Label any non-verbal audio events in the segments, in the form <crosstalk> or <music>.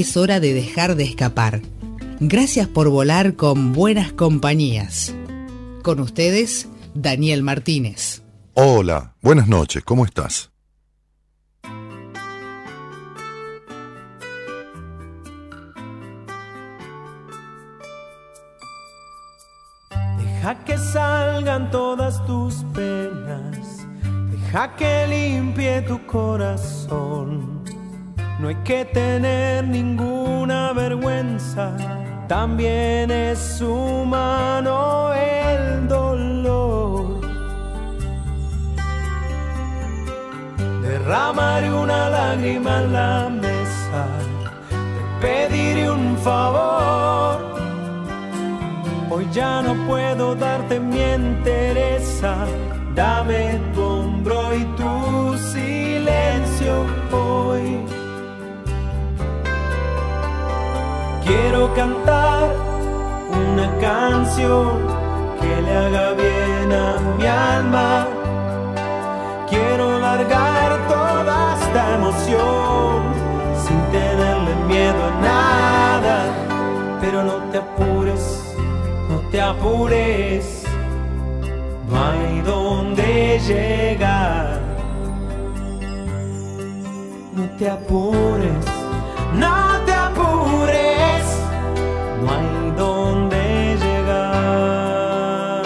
es hora de dejar de escapar. Gracias por volar con buenas compañías. Con ustedes, Daniel Martínez. Hola, buenas noches, ¿cómo estás? Deja que salgan todas tus penas, deja que limpie tu corazón no hay que tener ninguna vergüenza, también es humano el dolor. Derramaré una lágrima en la mesa, te pediré un favor. Hoy ya no puedo darte mi entereza, dame tu hombro y tu silencio hoy. Quiero cantar una canción que le haga bien a mi alma. Quiero largar toda esta emoción sin tenerle miedo a nada. Pero no te apures, no te apures. No hay donde llegar. No te apures, no te apures no hay donde llegar.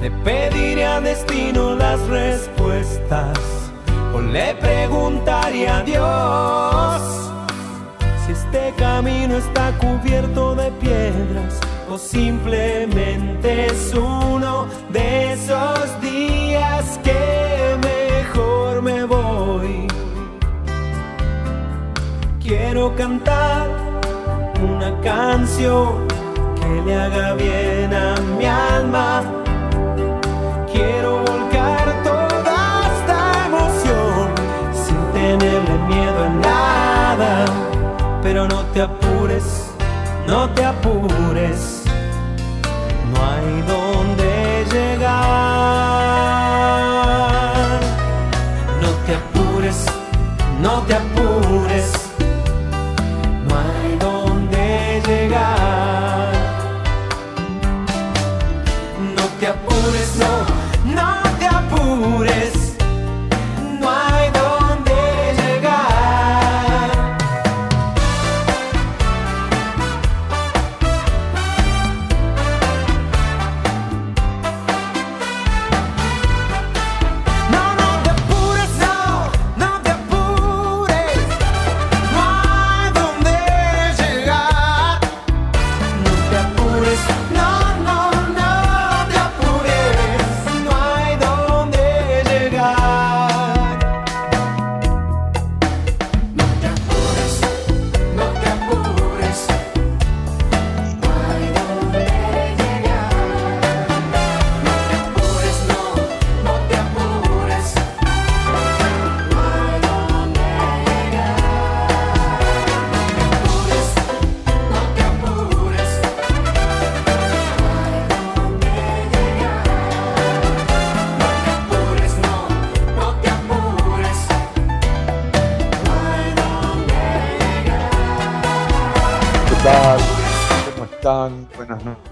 Le pediré a destino las respuestas o le preguntaría a Dios si este camino está cubierto de piedras o simplemente es uno de esos días que Quiero cantar una canción que le haga bien a mi alma. Quiero volcar toda esta emoción sin tenerle miedo a nada. Pero no te apures, no te apures. No hay donde llegar. No te apures, no te apures.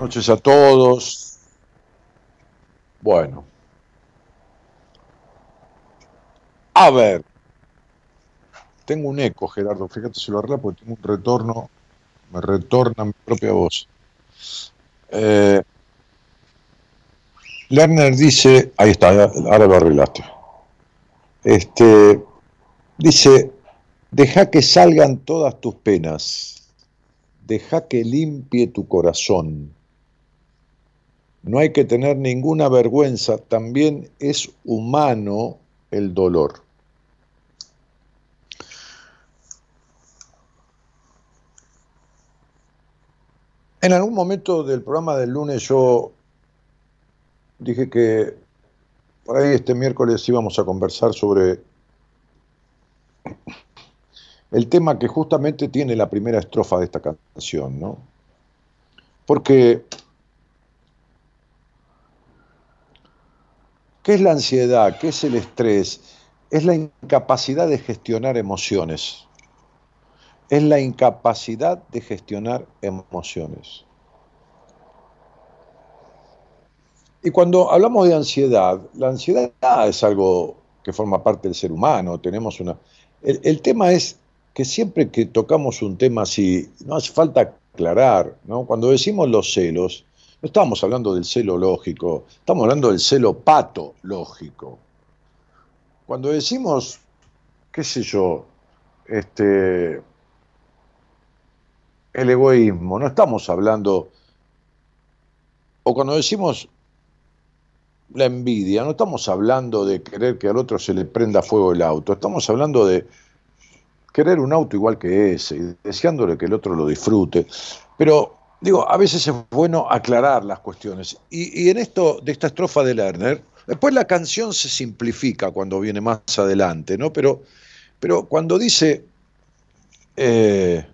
Noches a todos. Bueno. A ver. Tengo un eco, Gerardo. Fíjate si lo arregla porque tengo un retorno. Me retorna mi propia voz. Eh, Lerner dice, ahí está, ahora lo arreglaste. Este, dice, deja que salgan todas tus penas, deja que limpie tu corazón, no hay que tener ninguna vergüenza, también es humano el dolor. En algún momento del programa del lunes yo dije que por ahí este miércoles íbamos a conversar sobre el tema que justamente tiene la primera estrofa de esta canción, ¿no? Porque ¿qué es la ansiedad? ¿Qué es el estrés? Es la incapacidad de gestionar emociones. Es la incapacidad de gestionar emociones. Y cuando hablamos de ansiedad, la ansiedad es algo que forma parte del ser humano, tenemos una... El, tema es que siempre que tocamos un tema así, no hace falta aclarar, ¿no? Cuando decimos los celos, no estamos hablando del celo lógico, estamos hablando del celo patológico. Cuando decimos, qué sé yo, este, el egoísmo, no estamos hablando, o cuando decimos la envidia, no estamos hablando de querer que al otro se le prenda fuego el auto, estamos hablando de querer un auto igual que ese, y deseándole que el otro lo disfrute. Pero digo, a veces es bueno aclarar las cuestiones. Y, en esto, de esta estrofa de Lerner, después la canción se simplifica cuando viene más adelante, ¿no? Pero, pero cuando dice, eh,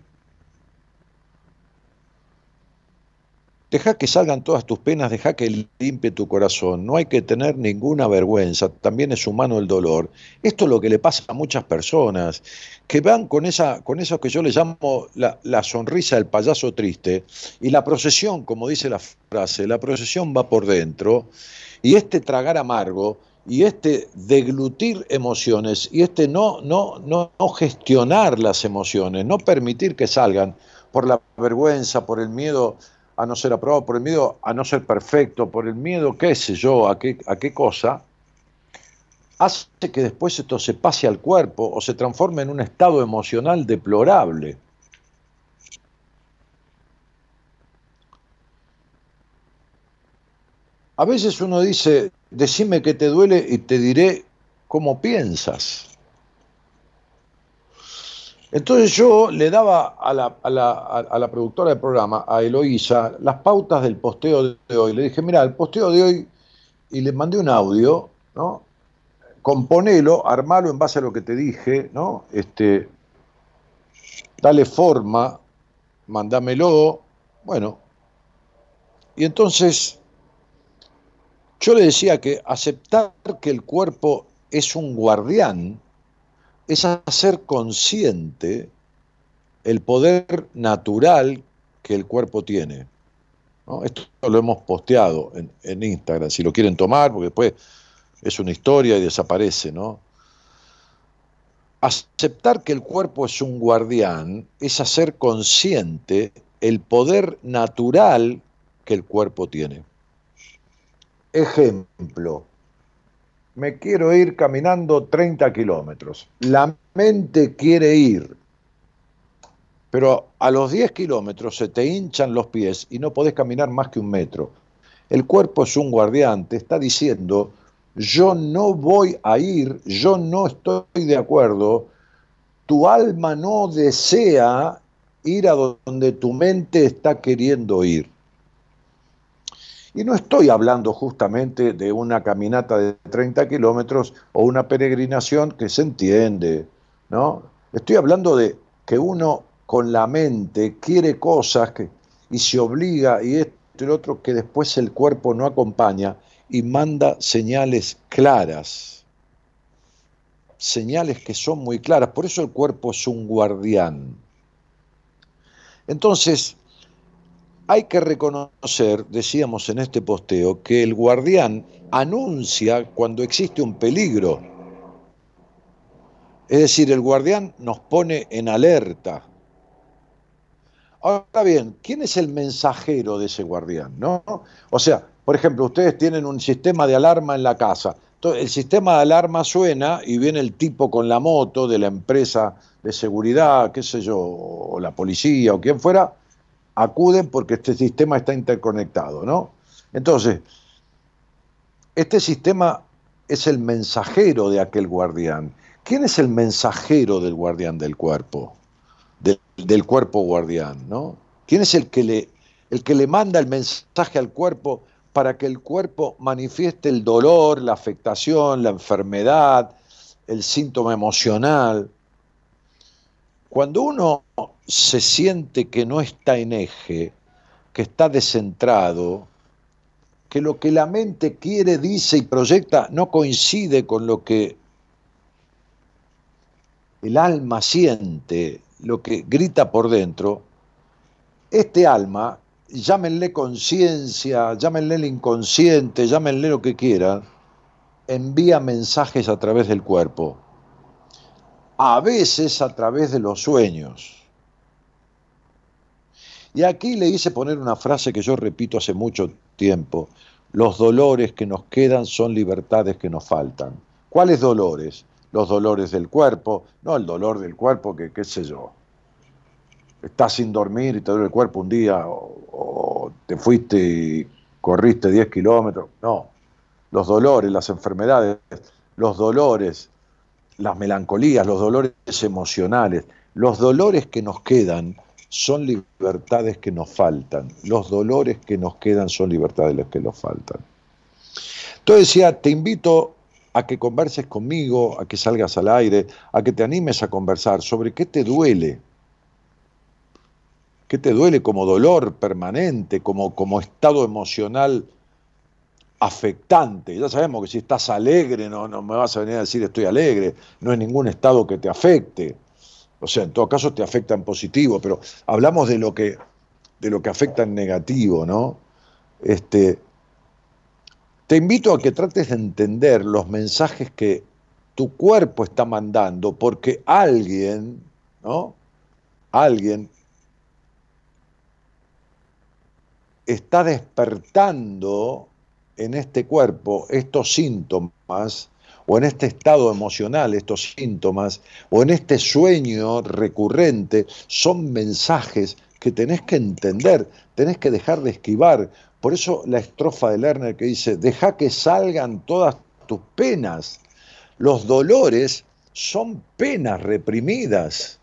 Deja que salgan todas tus penas, deja que limpie tu corazón. No hay que tener ninguna vergüenza, también es humano el dolor. Esto es lo que le pasa a muchas personas, que van con, esa, con eso que yo le llamo la, la sonrisa del payaso triste, y la procesión, como dice la frase, la procesión va por dentro, y este tragar amargo, y este deglutir emociones, y este no, no, no, no gestionar las emociones, no permitir que salgan por la vergüenza, por el miedo a no ser aprobado, por el miedo a no ser perfecto, por el miedo, qué sé yo, a qué, a qué cosa, hace que después esto se pase al cuerpo o se transforme en un estado emocional deplorable. A veces uno dice, decime que te duele y te diré cómo piensas. Entonces yo le daba a la, a, la, a la, productora del programa, a Eloísa, las pautas del posteo de hoy. Le dije, mira, el posteo de hoy, y le mandé un audio, ¿no? Componelo, armalo en base a lo que te dije, ¿no? Este, dale forma, mándamelo, bueno. Y entonces yo le decía que aceptar que el cuerpo es un guardián, es hacer consciente el poder natural que el cuerpo tiene. Esto lo hemos posteado en, Instagram, si lo quieren tomar, porque después es una historia y desaparece, ¿no? Aceptar que el cuerpo es un guardián es hacer consciente el poder natural que el cuerpo tiene. Ejemplo, me quiero ir caminando 30 kilómetros. La mente quiere ir, pero a los 10 kilómetros se te hinchan los pies y no podés caminar más que un metro. El cuerpo es un guardián, te está diciendo, yo no voy a ir, yo no estoy de acuerdo, tu alma no desea ir a donde tu mente está queriendo ir. Y no estoy hablando justamente de una caminata de 30 kilómetros o una peregrinación que se entiende, ¿no? Estoy hablando de que uno con la mente quiere cosas que, y se obliga y esto y lo otro que después el cuerpo no acompaña y manda señales claras. Señales que son muy claras. Por eso el cuerpo es un guardián. Entonces, hay que reconocer, decíamos en este posteo, que el guardián anuncia cuando existe un peligro. Es decir, el guardián nos pone en alerta. Ahora bien, ¿quién es el mensajero de ese guardián? ¿no? O sea, por ejemplo, ustedes tienen un sistema de alarma en la casa. El sistema de alarma suena y viene el tipo con la moto de la empresa de seguridad, qué sé yo, o la policía o quien fuera, acuden porque este sistema está interconectado, ¿no? Entonces, este sistema es el mensajero de aquel guardián. ¿Quién es el mensajero del guardián del cuerpo? Del, cuerpo guardián, ¿no? ¿Quién es el que le el que le manda el mensaje al cuerpo para que el cuerpo manifieste el dolor, la afectación, la enfermedad, el síntoma emocional. Cuando uno se siente que no está en eje, que está descentrado, que lo que la mente quiere, dice y proyecta no coincide con lo que el alma siente, lo que grita por dentro, este alma, llámenle conciencia, llámenle el inconsciente, llámenle lo que quieran, envía mensajes a través del cuerpo, a veces a través de los sueños. Y aquí le hice poner una frase que yo repito hace mucho tiempo, los dolores que nos quedan son libertades que nos faltan. ¿Cuáles dolores? Los dolores del cuerpo, no el dolor del cuerpo que qué sé yo. Estás sin dormir y te duele el cuerpo un día o, o te fuiste y corriste 10 kilómetros. No, los dolores, las enfermedades, los dolores, las melancolías, los dolores emocionales, los dolores que nos quedan son libertades que nos faltan. Los dolores que nos quedan son libertades que nos faltan. Entonces decía, te invito a que converses conmigo, a que salgas al aire, a que te animes a conversar sobre qué te duele. ¿Qué te duele como dolor permanente, como, como estado emocional afectante? Ya sabemos que si estás alegre, no, no me vas a venir a decir estoy alegre, no es ningún estado que te afecte o sea, en todo caso te afecta en positivo, pero hablamos de lo que, de lo que afecta en negativo, ¿no? Este, te invito a que trates de entender los mensajes que tu cuerpo está mandando, porque alguien, ¿no? Alguien está despertando en este cuerpo estos síntomas o en este estado emocional, estos síntomas, o en este sueño recurrente, son mensajes que tenés que entender, tenés que dejar de esquivar. Por eso la estrofa de Lerner que dice, deja que salgan todas tus penas. Los dolores son penas reprimidas.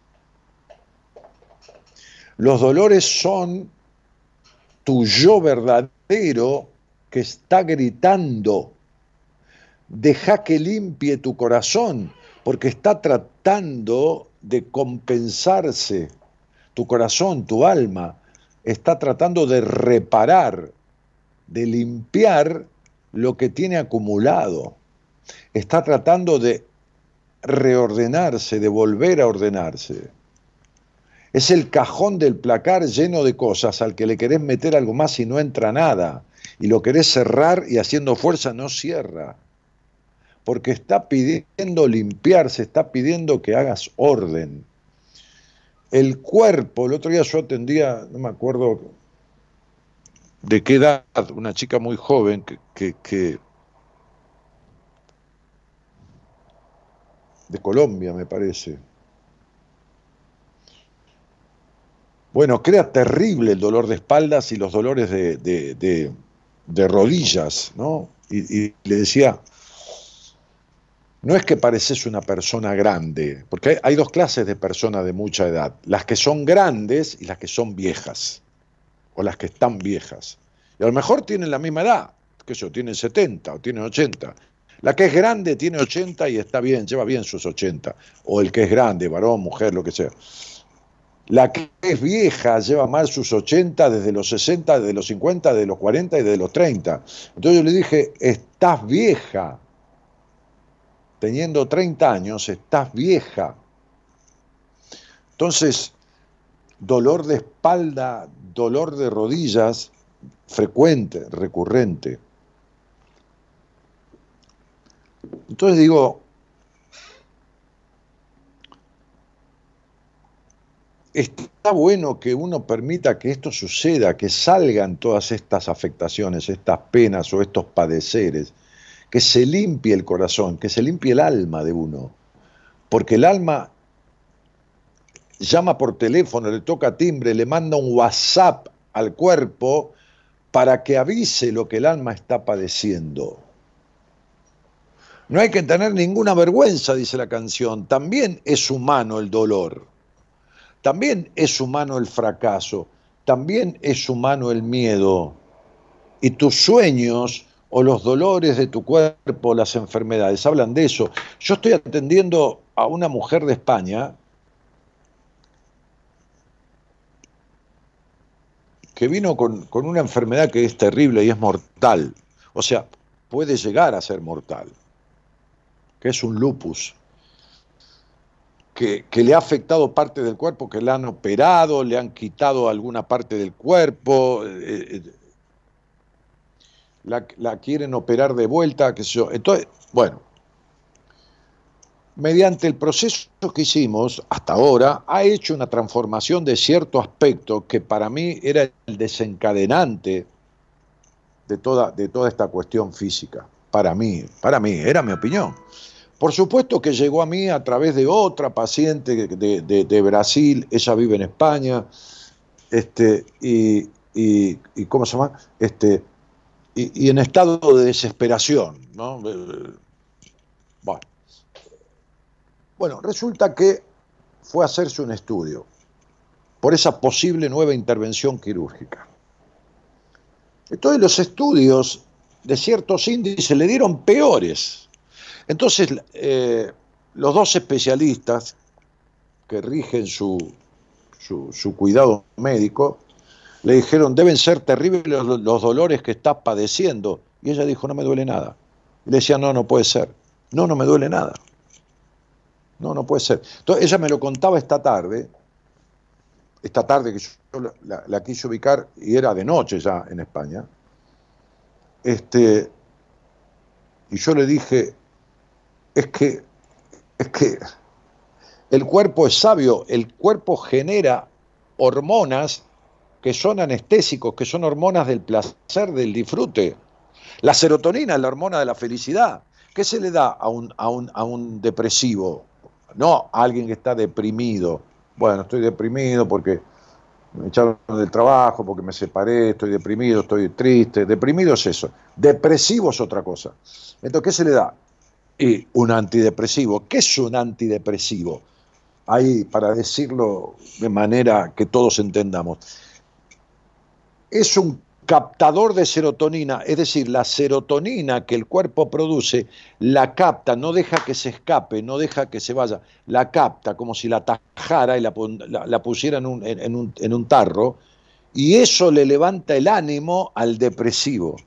Los dolores son tu yo verdadero que está gritando deja que limpie tu corazón, porque está tratando de compensarse. Tu corazón, tu alma, está tratando de reparar, de limpiar lo que tiene acumulado. Está tratando de reordenarse, de volver a ordenarse. Es el cajón del placar lleno de cosas al que le querés meter algo más y no entra nada. Y lo querés cerrar y haciendo fuerza no cierra porque está pidiendo limpiarse, está pidiendo que hagas orden. El cuerpo, el otro día yo atendía, no me acuerdo de qué edad, una chica muy joven que, de Colombia me parece. Bueno, crea terrible el dolor de espaldas y los dolores de, rodillas, ¿no? y le decía, no es que pareces una persona grande, porque hay, dos clases de personas de mucha edad, las que son grandes y las que son viejas, o las que están viejas. Y a lo mejor tienen la misma edad, que yo, tienen 70 o tienen 80. La que es grande tiene 80 y está bien, lleva bien sus 80. O el que es grande, varón, mujer, lo que sea. La que es vieja lleva mal sus 80 desde los 60, desde los 50, desde los 40 y desde los 30. Entonces yo le dije, estás vieja teniendo 30 años, estás vieja. Entonces, dolor de espalda, dolor de rodillas, frecuente, recurrente. Entonces digo, está bueno que uno permita que esto suceda, que salgan todas estas afectaciones, estas penas o estos padeceres que se limpie el corazón, que se limpie el alma de uno. Porque el alma llama por teléfono, le toca timbre, le manda un WhatsApp al cuerpo para que avise lo que el alma está padeciendo. No hay que tener ninguna vergüenza, dice la canción. También es humano el dolor. También es humano el fracaso. también es humano el miedo y tus sueños o los dolores de tu cuerpo, las enfermedades, hablan de eso. Yo estoy atendiendo a una mujer de España que vino con, una enfermedad que es terrible y es mortal. O sea, puede llegar a ser mortal, que es un lupus, que, le ha afectado parte del cuerpo, que le han operado, le han quitado alguna parte del cuerpo, eh, la, quieren operar de vuelta, qué sé yo. Entonces, bueno, mediante el proceso que hicimos hasta ahora, ha hecho una transformación de cierto aspecto que para mí era el desencadenante de toda, de toda esta cuestión física. Para mí, para mí, era mi opinión. Por supuesto que llegó a mí a través de otra paciente de, Brasil, ella vive en España, este, y, y, ¿cómo se llama? Este, y, en estado de desesperación, ¿no? Bueno, bueno, resulta que fue a hacerse un estudio por esa posible nueva intervención quirúrgica. Entonces los estudios de ciertos índices le dieron peores. Entonces eh, los dos especialistas que rigen su, su, cuidado médico le dijeron, deben ser terribles los, dolores que estás padeciendo. Y ella dijo, no me duele nada. Y le decía, no, no puede ser. No, no me duele nada. No, no puede ser. Entonces ella me lo contaba esta tarde, esta tarde que yo la, quise ubicar y era de noche ya en España. Este, y yo le dije, es que, es que el cuerpo es sabio, el cuerpo genera hormonas que son anestésicos, que son hormonas del placer, del disfrute. La serotonina es la hormona de la felicidad. ¿Qué se le da a un, a un, a un depresivo? no alguien que está deprimido. Bueno, estoy deprimido porque me echaron del trabajo, porque me separé, estoy deprimido, estoy triste. Deprimido es eso. Depresivo es otra cosa. Entonces, ¿qué se le da? Y un antidepresivo. ¿Qué es un antidepresivo? Ahí, para decirlo de manera que todos entendamos. Es un captador de serotonina, es decir, la serotonina que el cuerpo produce, la capta, no deja que se escape, no deja que se vaya, la capta como si la tajara y la, pusiera en un, en un tarro, y eso le levanta el ánimo al depresivo.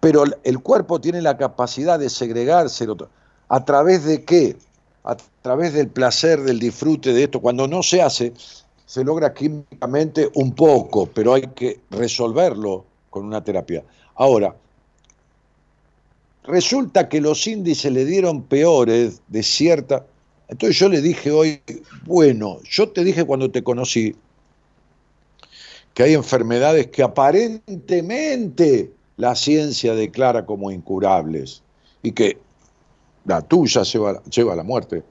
Pero el cuerpo tiene la capacidad de segregar serotonina. ¿A través de qué? A través del placer, del disfrute de esto. Cuando no se hace, se logra químicamente un poco, pero hay que resolverlo con una terapia. Ahora, resulta que los índices le dieron peores de cierta... Entonces yo le dije hoy, bueno, yo te dije cuando te conocí que hay enfermedades que aparentemente la ciencia declara como incurables y que la tuya lleva, lleva a la muerte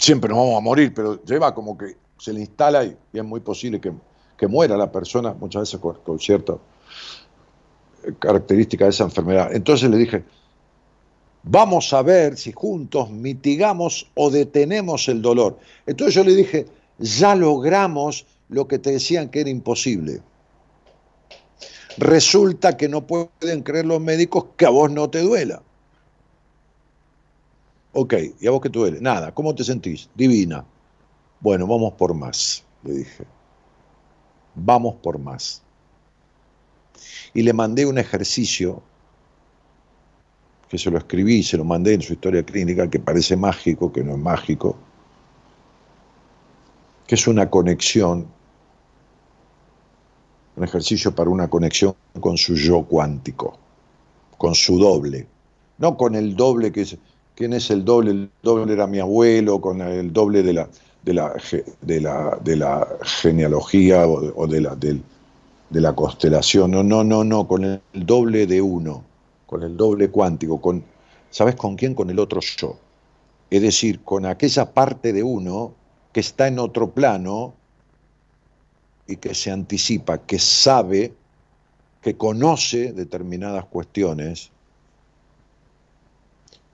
siempre nos vamos a morir, pero lleva como que se le instala y, es muy posible que, muera la persona, muchas veces con, cierta característica de esa enfermedad. Entonces le dije, vamos a ver si juntos mitigamos o detenemos el dolor. Entonces yo le dije, ya logramos lo que te decían que era imposible. Resulta que no pueden creer los médicos que a vos no te duela. Ok, ¿y a vos qué te duele? Nada, ¿cómo te sentís? Divina. Bueno, vamos por más, le dije. Vamos por más. Y le mandé un ejercicio que se lo escribí, se lo mandé en su historia clínica, que parece mágico, que no es mágico, que es una conexión, un ejercicio para una conexión con su yo cuántico, con su doble, no con el doble que es ¿Quién es el doble? El doble era mi abuelo, con el doble de la, de la, de la, genealogía o, de, la, de, la constelación. No, no, no, no, con el doble de uno, con el doble cuántico. Con, ¿Sabes con quién? Con el otro yo. Es decir, con aquella parte de uno que está en otro plano y que se anticipa, que sabe, que conoce determinadas cuestiones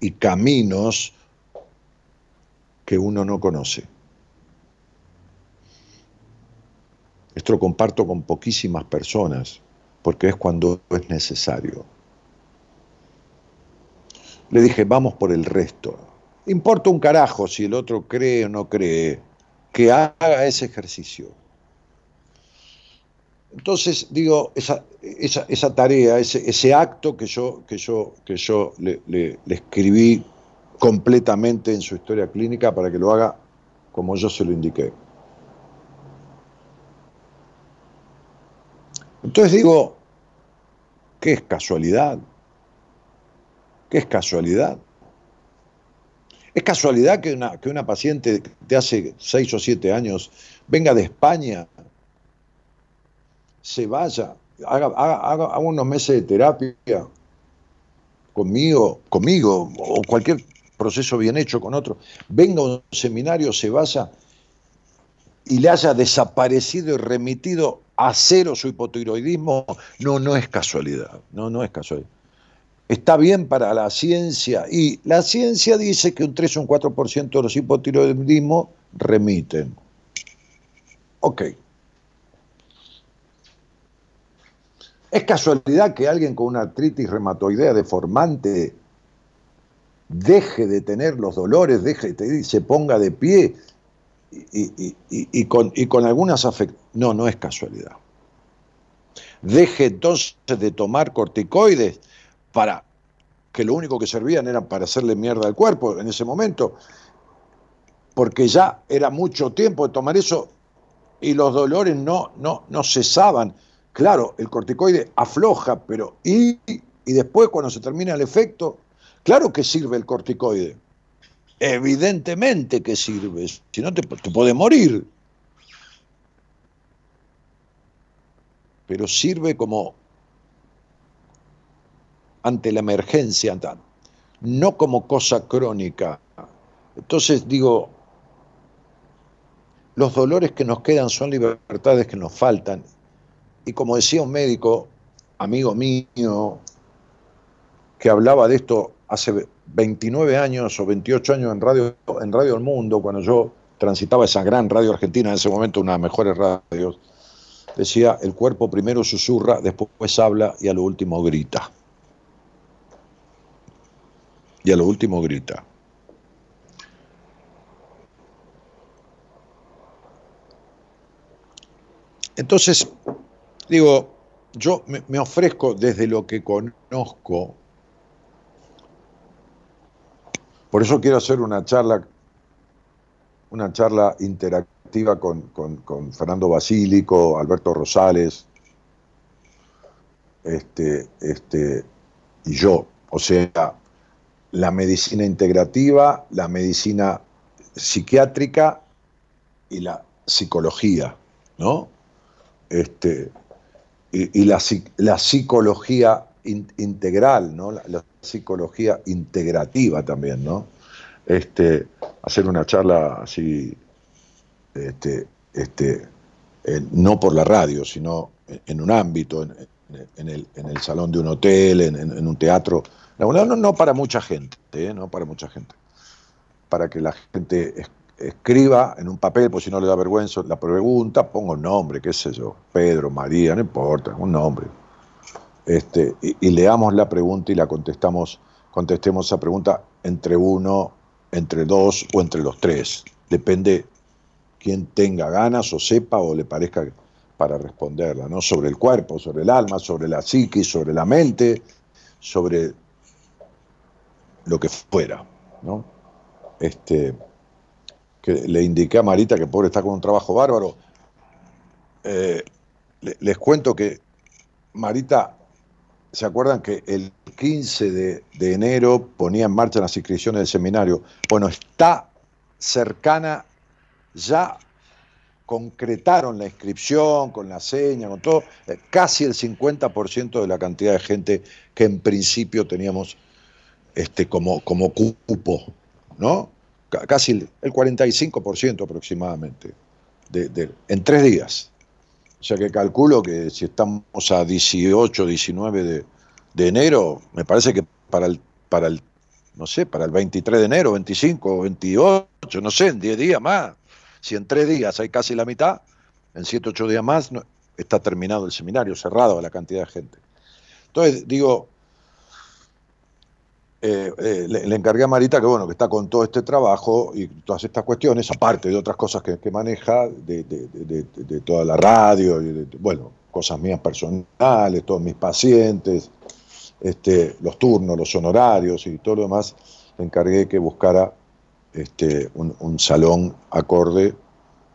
y caminos que uno no conoce. Esto lo comparto con poquísimas personas, porque es cuando es necesario. Le dije, vamos por el resto. Importa un carajo si el otro cree o no cree, que haga ese ejercicio. Entonces, digo, esa, esa, tarea, ese, ese, acto que yo, que yo, que yo le, le, escribí completamente en su historia clínica para que lo haga como yo se lo indiqué. Entonces digo, ¿qué es casualidad? ¿Qué es casualidad? ¿Es casualidad que una, que una paciente de hace seis o siete años venga de España se vaya, haga, unos meses de terapia conmigo, conmigo, o cualquier proceso bien hecho con otro, venga a un seminario, se vaya y le haya desaparecido y remitido a cero su hipotiroidismo, no, no es casualidad, no, no es casualidad. Está bien para la ciencia y la ciencia dice que un 3 o un 4% de los hipotiroidismos remiten. Ok. ¿Es casualidad que alguien con una artritis reumatoidea deformante deje de tener los dolores, deje, se ponga de pie y, con, con, algunas afectaciones? No, no es casualidad. Deje entonces de tomar corticoides para que lo único que servían era para hacerle mierda al cuerpo en ese momento, porque ya era mucho tiempo de tomar eso y los dolores no, no, no cesaban Claro, el corticoide afloja, pero ¿y, y después cuando se termina el efecto? Claro que sirve el corticoide. Evidentemente que sirve, si no te, te puede morir. Pero sirve como ante la emergencia, no como cosa crónica. Entonces digo, los dolores que nos quedan son libertades que nos faltan y como decía un médico, amigo mío, que hablaba de esto hace 29 años o 28 años en Radio, en radio El Mundo, cuando yo transitaba esa gran radio argentina, en ese momento una de las mejores radios, decía, el cuerpo primero susurra, después habla y a lo último grita. Y a lo último grita. Entonces, Digo, yo me, ofrezco desde lo que conozco, por eso quiero hacer una charla, una charla interactiva con, Fernando Basílico, Alberto Rosales, este, este, y yo. O sea, la medicina integrativa, la medicina psiquiátrica y la psicología, ¿no? Este, y, la, psicología integral, ¿no? La, psicología integrativa también, ¿no? Este, hacer una charla así, este, este, no por la radio, sino en, un ámbito, en, el, salón de un hotel, en, un teatro. No, no, para mucha gente, ¿eh? no para mucha gente. Para que la gente escriba en un papel, pues si no le da vergüenza la pregunta, pongo un nombre, qué sé yo, Pedro, María, no importa, un nombre. Este, y, leamos la pregunta y la contestamos, contestemos esa pregunta entre uno, entre dos o entre los tres. Depende quién tenga ganas o sepa o le parezca para responderla, ¿no? Sobre el cuerpo, sobre el alma, sobre la psiquis, sobre la mente, sobre lo que fuera, ¿no? Este, que le indiqué a Marita que pobre está con un trabajo bárbaro. Eh, les cuento que Marita, ¿se acuerdan que el 15 de, enero ponía en marcha las inscripciones del seminario? Bueno, está cercana, ya concretaron la inscripción con la seña, con todo, eh, casi el 50% de la cantidad de gente que en principio teníamos este, como, como cupo, ¿no? Casi el 45% aproximadamente, en tres días. O sea que calculo que si estamos a 18, 19 de, enero, me parece que para el, para el, no sé, para el 23 de enero, 25, 28, no sé, en 10 días más, si en tres días hay casi la mitad, en 7, 8 días más está terminado el seminario, cerrado la cantidad de gente. Entonces, digo, eh, eh, le, encargué a Marita que bueno que está con todo este trabajo y todas estas cuestiones, aparte de otras cosas que, maneja, de, toda la radio, bueno, cosas mías personales, todos mis pacientes, este, los turnos, los honorarios y todo lo demás, le encargué que buscara este, un, salón acorde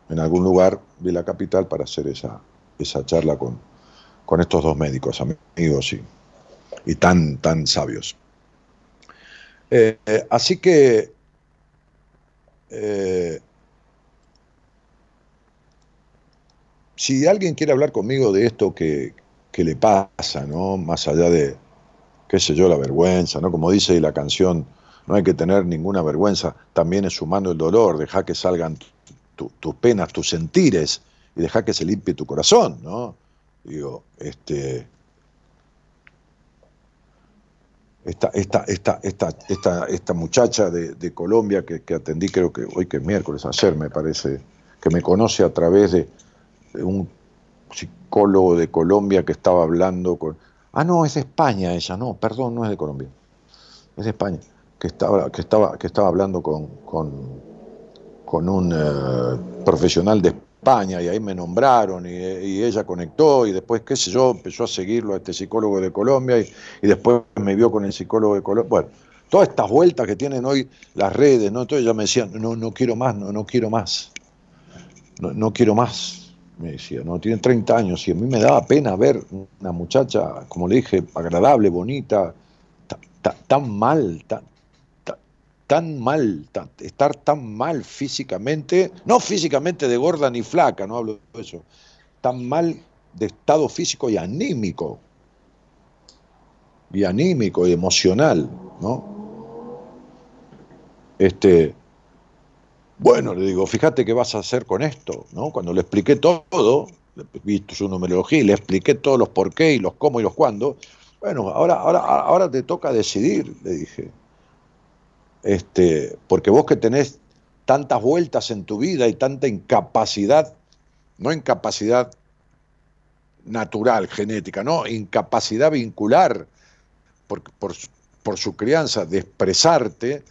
en algún lugar de la capital para hacer esa, esa charla con, con estos dos médicos, amigos y, y tan, tan sabios. Eh, así que eh, si alguien quiere hablar conmigo de esto que, le pasa, ¿no? Más allá de, qué sé yo, la vergüenza, ¿no? Como dice la canción, no hay que tener ninguna vergüenza, también es humano el dolor, deja que salgan tus penas, tus sentires, y deja que se limpie tu corazón, ¿no? Digo, este, esta, esta, esta, esta, esta, esta muchacha de, Colombia que, atendí, creo que hoy que es miércoles, ayer me parece, que me conoce a través de, un psicólogo de Colombia que estaba hablando con... Ah, no, es de España ella, no, perdón, no es de Colombia, es de España, que estaba, que estaba, que estaba hablando con, con, con un eh, profesional de España y ahí me nombraron y, ella conectó y después, qué sé yo, empezó a seguirlo a este psicólogo de Colombia y, después me vio con el psicólogo de Colombia. Bueno, todas estas vueltas que tienen hoy las redes, ¿no? Entonces ella me decía, no, no quiero más, no, no quiero más, no, no quiero más, me decía, no, tiene 30 años y a mí me daba pena ver una muchacha, como le dije, agradable, bonita, tan mal, tan, tan mal, estar tan mal físicamente, no físicamente de gorda ni flaca, no hablo de eso, tan mal de estado físico y anímico, y anímico y emocional, ¿no? Este, bueno, le digo, fíjate qué vas a hacer con esto, ¿no? Cuando le expliqué todo, visto su numerología y le expliqué todos los por qué y los cómo y los cuándo, bueno, ahora, ahora, ahora te toca decidir, le dije este, porque vos que tenés tantas vueltas en tu vida y tanta incapacidad, no incapacidad natural, genética, no, incapacidad vincular por, por, su crianza de expresarte,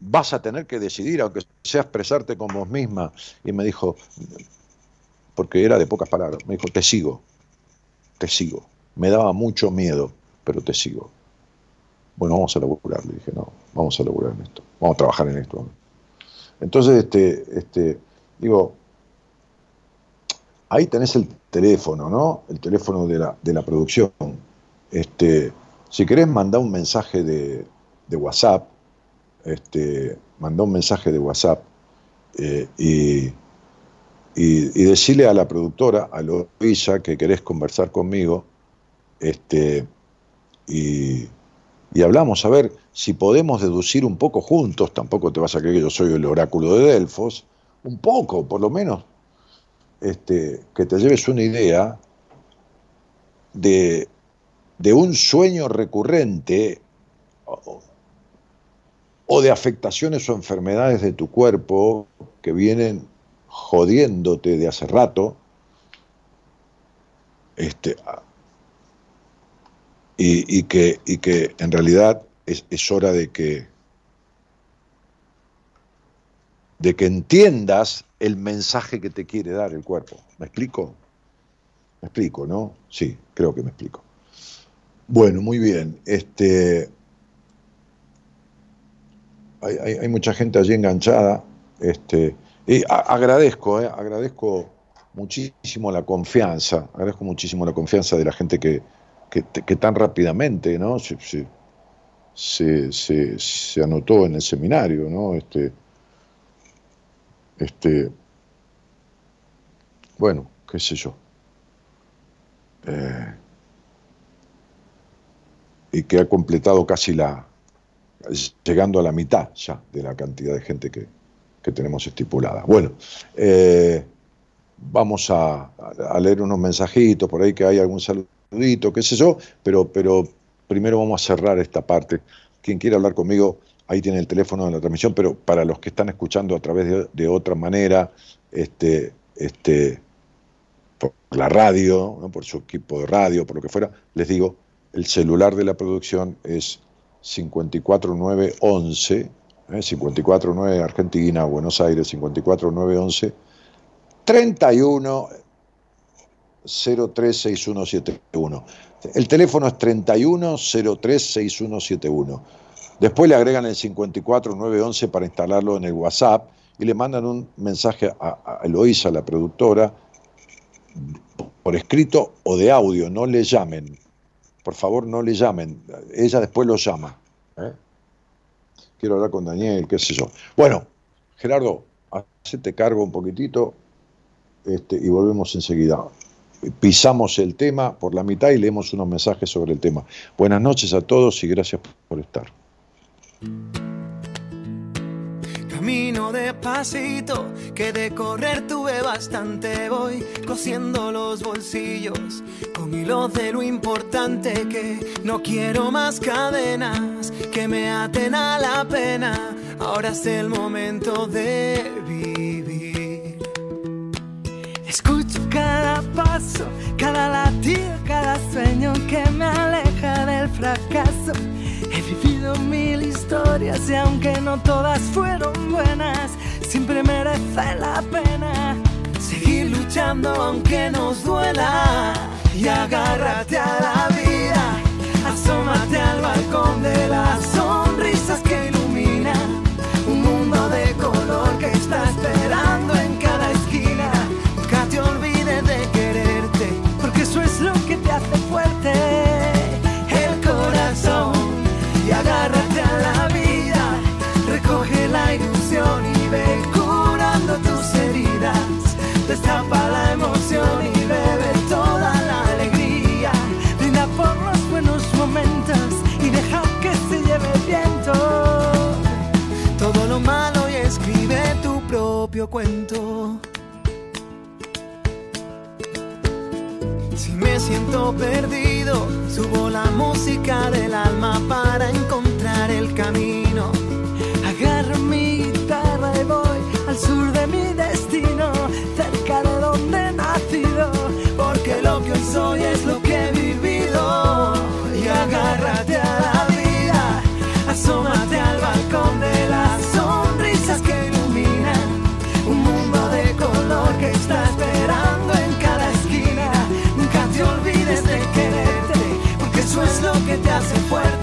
vas a tener que decidir, aunque sea expresarte con vos misma. Y me dijo, porque era de pocas palabras, me dijo, te sigo, te sigo. Me daba mucho miedo, pero te sigo. Bueno, vamos a laburar, le dije, no, vamos a laburar en esto, vamos a trabajar en esto. Entonces, este, este, digo, ahí tenés el teléfono, ¿no? El teléfono de la, de la producción. Este, si querés mandar un mensaje de, WhatsApp, este, mandá un mensaje de WhatsApp eh, y, y, decirle a la productora, a Loisa, que querés conversar conmigo, este, y, y hablamos a ver si podemos deducir un poco juntos, tampoco te vas a creer que yo soy el oráculo de Delfos, un poco, por lo menos, este, que te lleves una idea de, de un sueño recurrente o, de afectaciones o enfermedades de tu cuerpo que vienen jodiéndote de hace rato, este, y, que, y que en realidad es, hora de que, de que entiendas el mensaje que te quiere dar el cuerpo. ¿Me explico? ¿Me explico, no? Sí, creo que me explico. Bueno, muy bien. Este, hay, hay, mucha gente allí enganchada. Este, y agradezco, eh, agradezco muchísimo la confianza, agradezco muchísimo la confianza de la gente que, que, tan rápidamente ¿no? Se, se, se, anotó en el seminario, ¿no? Este, este, bueno, qué sé yo. Eh, y que ha completado casi la, llegando a la mitad ya de la cantidad de gente que, que tenemos estipulada. Bueno, eh, vamos a, a, leer unos mensajitos por ahí que hay algún saludo qué sé yo, pero, pero primero vamos a cerrar esta parte. Quien quiera hablar conmigo, ahí tiene el teléfono de la transmisión, pero para los que están escuchando a través de, otra manera, este, este, por la radio, por su equipo de radio, por lo que fuera, les digo, el celular de la producción es 54911, eh, 549 Argentina, Buenos Aires, 54911, 31 036171. El teléfono es 31036171. Después le agregan el 54911 para instalarlo en el WhatsApp y le mandan un mensaje a, Eloísa, la productora, por escrito o de audio, no le llamen. Por favor, no le llamen. Ella después lo llama. ¿eh? Quiero hablar con Daniel, qué sé yo. Bueno, Gerardo, hacete cargo un poquitito este, y volvemos enseguida. Pisamos el tema por la mitad y leemos unos mensajes sobre el tema. Buenas noches a todos y gracias por estar. Camino despacito, que de correr tuve bastante. Voy cosiendo los bolsillos con hilos de lo importante que no quiero más cadenas que me aten a la pena. Ahora es el momento de vivir. Escucho cada cada latido, cada sueño que me aleja del fracaso. He vivido mil historias y aunque no todas fueron buenas, siempre merece la pena seguir luchando aunque nos duela. Y agárrate a la vida, asómate al balcón de las sonrisas que iluminan un mundo de color que está esperando cuento. Si me siento perdido, subo la música del alma para encontrar el camino. Agarro mi guitarra y voy al sur de mi destino, cerca de donde he nacido, porque lo que hoy soy es lo hace fuerte,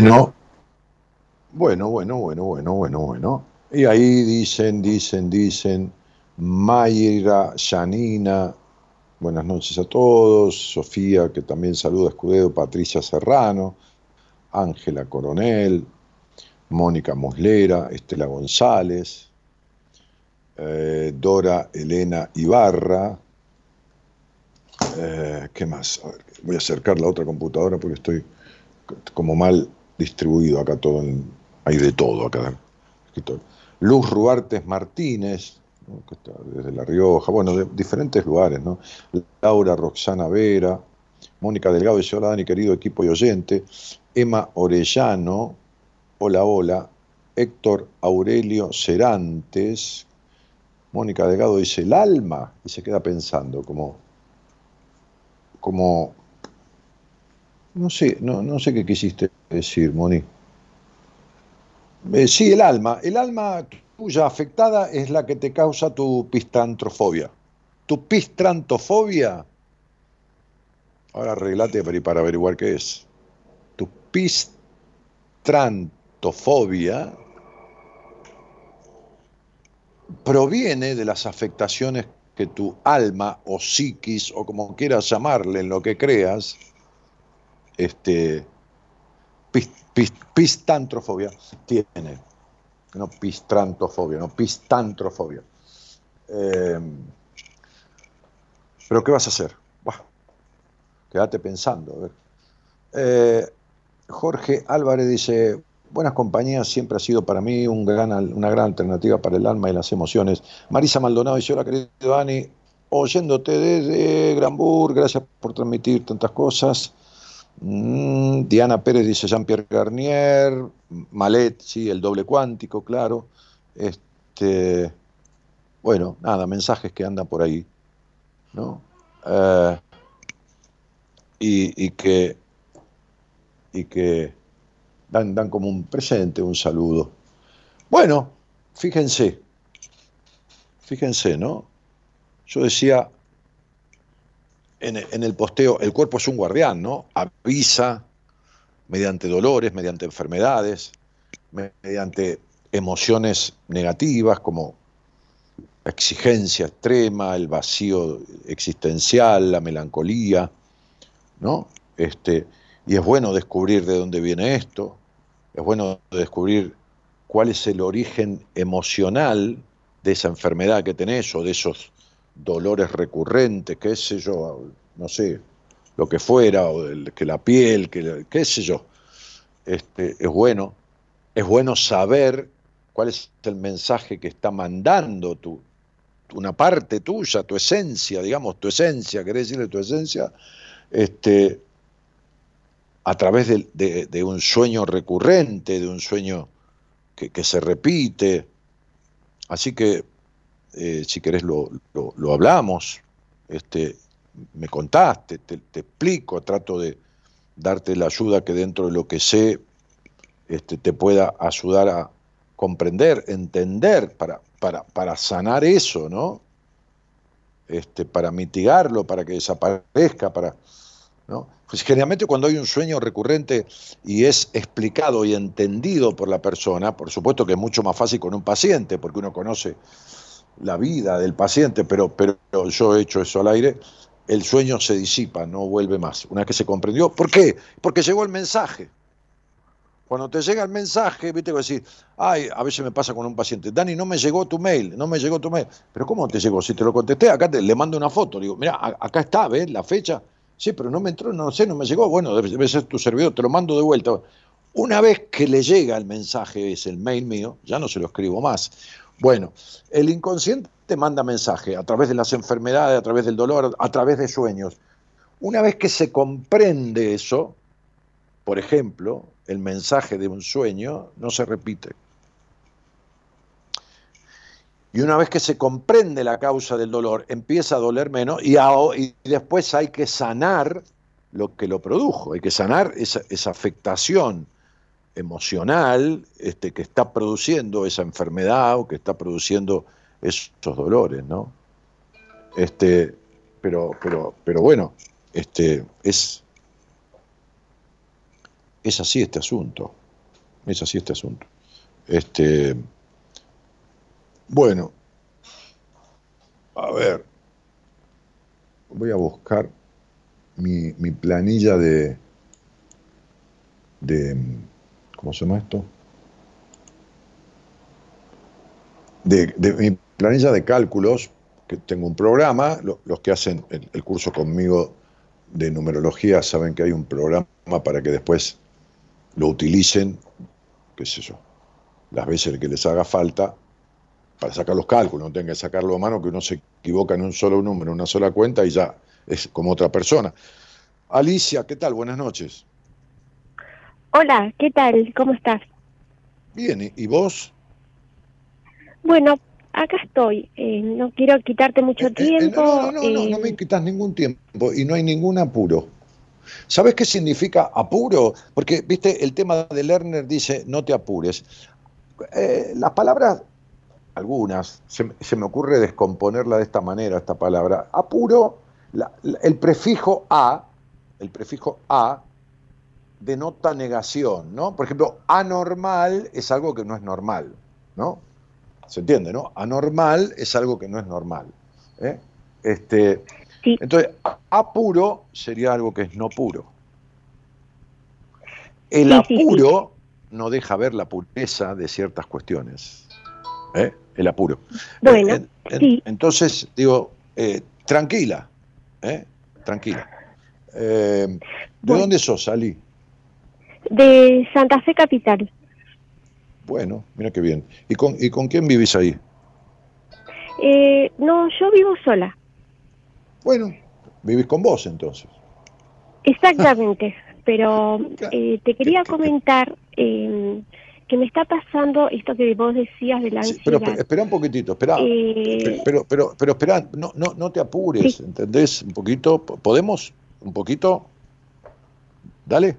Bueno, bueno, bueno, bueno, bueno, bueno, bueno. Y ahí dicen, dicen, dicen, Mayra, Janina, buenas noches a todos, Sofía, que también saluda a Escudero, Patricia Serrano, Ángela Coronel, Mónica Muslera, Estela González, eh, Dora Elena Ibarra, eh, ¿qué más? voy a acercar la otra computadora porque estoy como mal distribuido acá todo, hay de todo acá. Luz Ruartes Martínez, desde La Rioja, bueno, de diferentes lugares, ¿no? Laura Roxana Vera, Mónica Delgado dice, hola Dani, querido equipo y oyente. Emma Orellano, hola, hola. Héctor Aurelio Cerantes. Mónica Delgado dice, el alma, y se queda pensando, como, como, no sé, no, no sé qué quisiste decir, Moni. Eh, sí, el alma. El alma tuya afectada es la que te causa tu pistantrofobia. Tu pistrantofobia. Ahora arreglate para averiguar qué es. Tu pistrantofobia proviene de las afectaciones que tu alma o psiquis o como quieras llamarle en lo que creas, este, pistantrofobia tiene. No pistrantofobia, no pistantrofobia. Em, pero ¿qué vas a hacer? quédate pensando. Eh, Jorge Álvarez dice, buenas compañías siempre ha sido para mí un gran, una gran alternativa para el alma y las emociones. Marisa Maldonado dice, hola querido Dani, oyéndote desde Granburg, gracias por transmitir tantas cosas. Mm, Diana Pérez dice Jean-Pierre Garnier, Malet, sí, el doble cuántico, claro. Este, bueno, nada, mensajes que andan por ahí, ¿no? Eh, y, que, y que dan, dan como un presente, un saludo. Bueno, fíjense, fíjense, ¿no? Yo decía, en, el posteo, el cuerpo es un guardián, ¿no? Avisa mediante dolores, mediante enfermedades, mediante emociones negativas como la exigencia extrema, el vacío existencial, la melancolía, ¿no? Este, y es bueno descubrir de dónde viene esto, es bueno descubrir cuál es el origen emocional de esa enfermedad que tenés o de esos dolores recurrentes, qué sé yo, no sé, lo que fuera, o que la piel, que, qué sé yo. Este, es bueno, es bueno saber cuál es el mensaje que está mandando tu, una parte tuya, tu esencia, digamos, tu esencia, querés decirle tu esencia, este, a través de, un sueño recurrente, de un sueño que se repite. Así que eh, si querés lo, hablamos, este, me contaste, te, explico, trato de darte la ayuda que dentro de lo que sé este, te pueda ayudar a comprender, entender, para, para, para sanar eso, ¿no? Este, para mitigarlo, para que desaparezca, para... ¿no? Pues generalmente cuando hay un sueño recurrente y es explicado y entendido por la persona, por supuesto que es mucho más fácil con un paciente, porque uno conoce la vida del paciente, pero, pero yo he hecho eso al aire, el sueño se disipa, no vuelve más. Una vez que se comprendió. ¿Por qué? Porque llegó el mensaje. Cuando te llega el mensaje, viste, que decir, ay, a veces me pasa con un paciente, Dani, no me llegó tu mail, no me llegó tu mail. Pero ¿cómo te llegó? Si te lo contesté, acá te, le mando una foto. Digo, mira, acá está, ¿ves? La fecha. Sí, pero no me entró, no sé, no me llegó. Bueno, debe ser tu servidor, te lo mando de vuelta. Una vez que le llega el mensaje, es el mail mío, ya no se lo escribo más. Bueno, el inconsciente te manda mensaje a través de las enfermedades, a través del dolor, a través de sueños. Una vez que se comprende eso, por ejemplo, el mensaje de un sueño no se repite. Y una vez que se comprende la causa del dolor, empieza a doler menos y, después hay que sanar lo que lo produjo, hay que sanar esa afectación emocional este, que está produciendo esa enfermedad o que está produciendo esos dolores, ¿no? Este, pero, pero, pero bueno, este, es, es así este asunto. Es así este asunto. Este, bueno, a ver, voy a buscar mi, mi planilla de, de ¿cómo se llama esto? De, mi planilla de cálculos, que tengo un programa, los que hacen el, curso conmigo de numerología saben que hay un programa para que después lo utilicen, qué sé yo, las veces que les haga falta para sacar los cálculos, no tengan que sacarlo a mano, que uno se equivoca en un solo número, en una sola cuenta y ya es como otra persona. Alicia, ¿qué tal? Buenas noches. Hola, ¿qué tal? ¿Cómo estás? Bien, ¿y vos? Bueno, acá estoy. Eh, no quiero quitarte mucho tiempo. no, no, no, no me quitas ningún tiempo y no hay ningún apuro. ¿Sabes qué significa apuro? Porque, viste, el tema de Lerner dice, no te apures. las palabras, algunas, se, me ocurre descomponerla de esta manera, esta palabra. Apuro, el prefijo a, el prefijo a, denota negación, ¿no? Por ejemplo, anormal es algo que no es normal, ¿no? ¿Se entiende, no? Anormal es algo que no es normal. ¿eh? Este, Entonces, apuro sería algo que es no puro. El apuro no deja ver la pureza de ciertas cuestiones. ¿eh? El apuro. Bueno, Entonces, digo, eh, tranquila, tranquila. ¿De dónde sos, Ali? De Santa Fe Capital. Bueno, mira qué bien. ¿Y con, y con quién vivís ahí? Eh, no, yo vivo sola. Bueno, vivís con vos entonces. Exactamente, <laughs> pero eh, te quería comentar eh, que me está pasando esto que vos decías de la ansiedad. pero, espera un poquitito, espera. pero, pero, pero espera, no, no, no te apures, ¿entendés? Un poquito, ¿podemos? ¿Un poquito? Dale.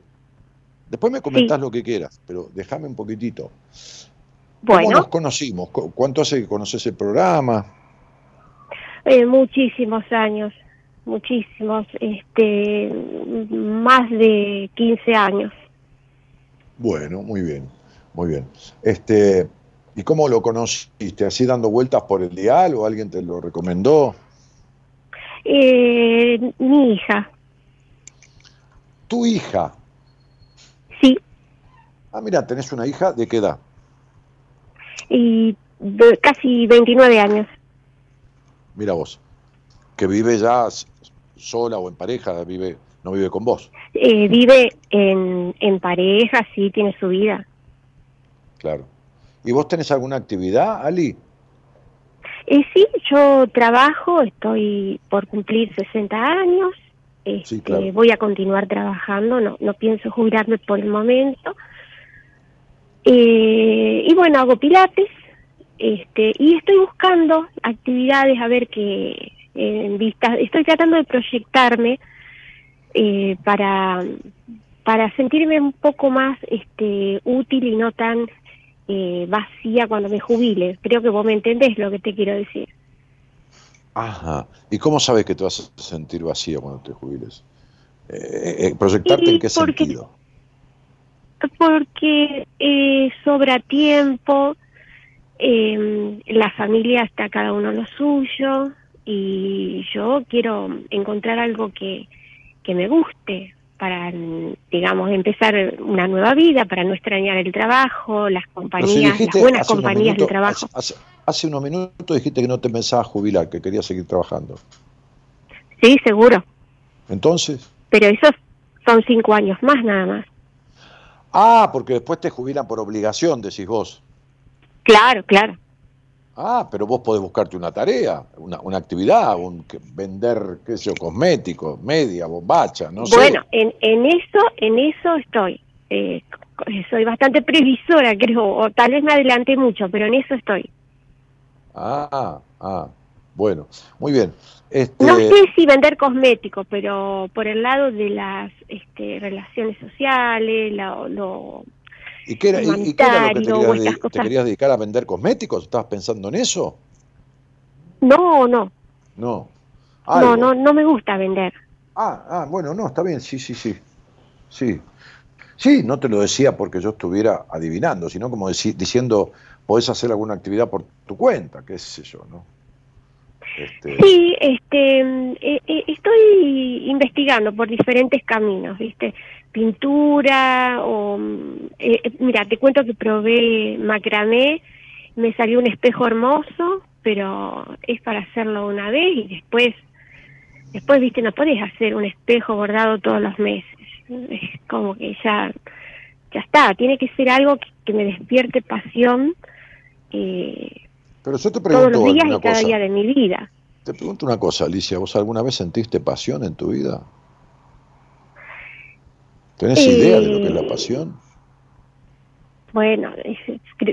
Después me comentás lo que quieras, pero déjame un poquitito. Bueno. ¿Cómo nos conocimos? ¿Cuánto hace que conoces el programa? Eh, muchísimos años, muchísimos, este, más de 15 años. Bueno, muy bien, muy bien. Este, ¿Y cómo lo conociste? ¿Así dando vueltas por el dial o alguien te lo recomendó? Eh, mi hija. ¿Tu hija? Sí. Ah, mira, tenés una hija, ¿de qué edad? Y de casi 29 años. Mira vos, que vive ya sola o en pareja, vive no vive con vos. Eh, vive en, en pareja, sí, tiene su vida. Claro. ¿Y vos tenés alguna actividad, Ali? Eh, sí, yo trabajo, estoy por cumplir 60 años este, voy a continuar trabajando, no, no pienso jubilarme por el momento. Eh, y bueno, hago pilates este, y estoy buscando actividades a ver que en vista, estoy tratando de proyectarme eh, para, para sentirme un poco más este, útil y no tan eh, vacía cuando me jubile. Creo que vos me entendés lo que te quiero decir. Ajá. ¿Y cómo sabes que te vas a sentir vacío cuando te jubiles? Eh, eh ¿Proyectarte en qué sentido? Porque eh, sobra tiempo, eh, la familia está cada uno lo suyo y yo quiero encontrar algo que, que me guste para, digamos, empezar una nueva vida, para no extrañar el trabajo, las compañías, las buenas compañías de trabajo. Hace unos minutos dijiste que no te pensabas jubilar, que querías seguir trabajando. Sí, seguro. Entonces. Pero esos son cinco años más nada más. Ah, porque después te jubilan por obligación, decís vos. Claro, claro. Ah, pero vos podés buscarte una tarea, una, una actividad, un, vender, qué sé yo, cosméticos, media, bombacha, no sé. Bueno, en, en eso, en eso estoy. Eh, soy bastante previsora, <laughs> creo, o tal vez me adelante mucho, pero en eso estoy. Ah, ah, bueno, muy bien. Este... No sé si vender cosméticos, pero por el lado de las este, relaciones sociales, lo, ¿Y qué era, y, qué era lo que te querías, dedicar a vender cosméticos? ¿Estabas pensando en eso? No, no. No. No, no, no me gusta vender. Ah, ah, bueno, no, está bien, sí, sí, sí. Sí. Sí, no te lo decía porque yo estuviera adivinando, sino como diciendo, podés hacer alguna actividad por tu cuenta, qué sé yo, ¿no? Este... Sí, este, eh, eh, estoy investigando por diferentes caminos, ¿viste? Pintura o... Eh, mira, te cuento que probé macramé, me salió un espejo hermoso, pero es para hacerlo una vez y después, después, ¿viste? No podés hacer un espejo bordado todos los meses. Es como que ya, ya está, tiene que ser algo que me despierte pasión eh, Pero yo te pregunto todos los días y cada día de mi vida. Te pregunto una cosa, Alicia, ¿vos alguna vez sentiste pasión en tu vida? ¿Tenés idea de lo que es la pasión? Bueno,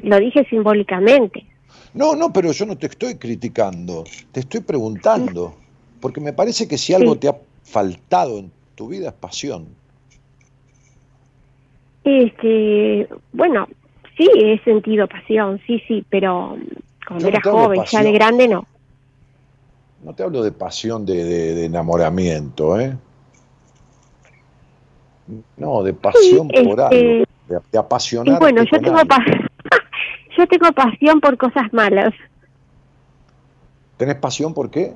lo dije simbólicamente. No, no, pero yo no te estoy criticando, te estoy preguntando, porque me parece que si algo te ha faltado en tu vida es pasión. Este, bueno, sí, he sentido pasión, sí, sí, pero cuando era joven, ya de grande no. No te hablo de pasión de, enamoramiento, ¿eh? No, de pasión por este, algo, de, apasionar. Bueno, yo tengo, <laughs> yo tengo pasión por cosas malas. ¿Tenés pasión por qué?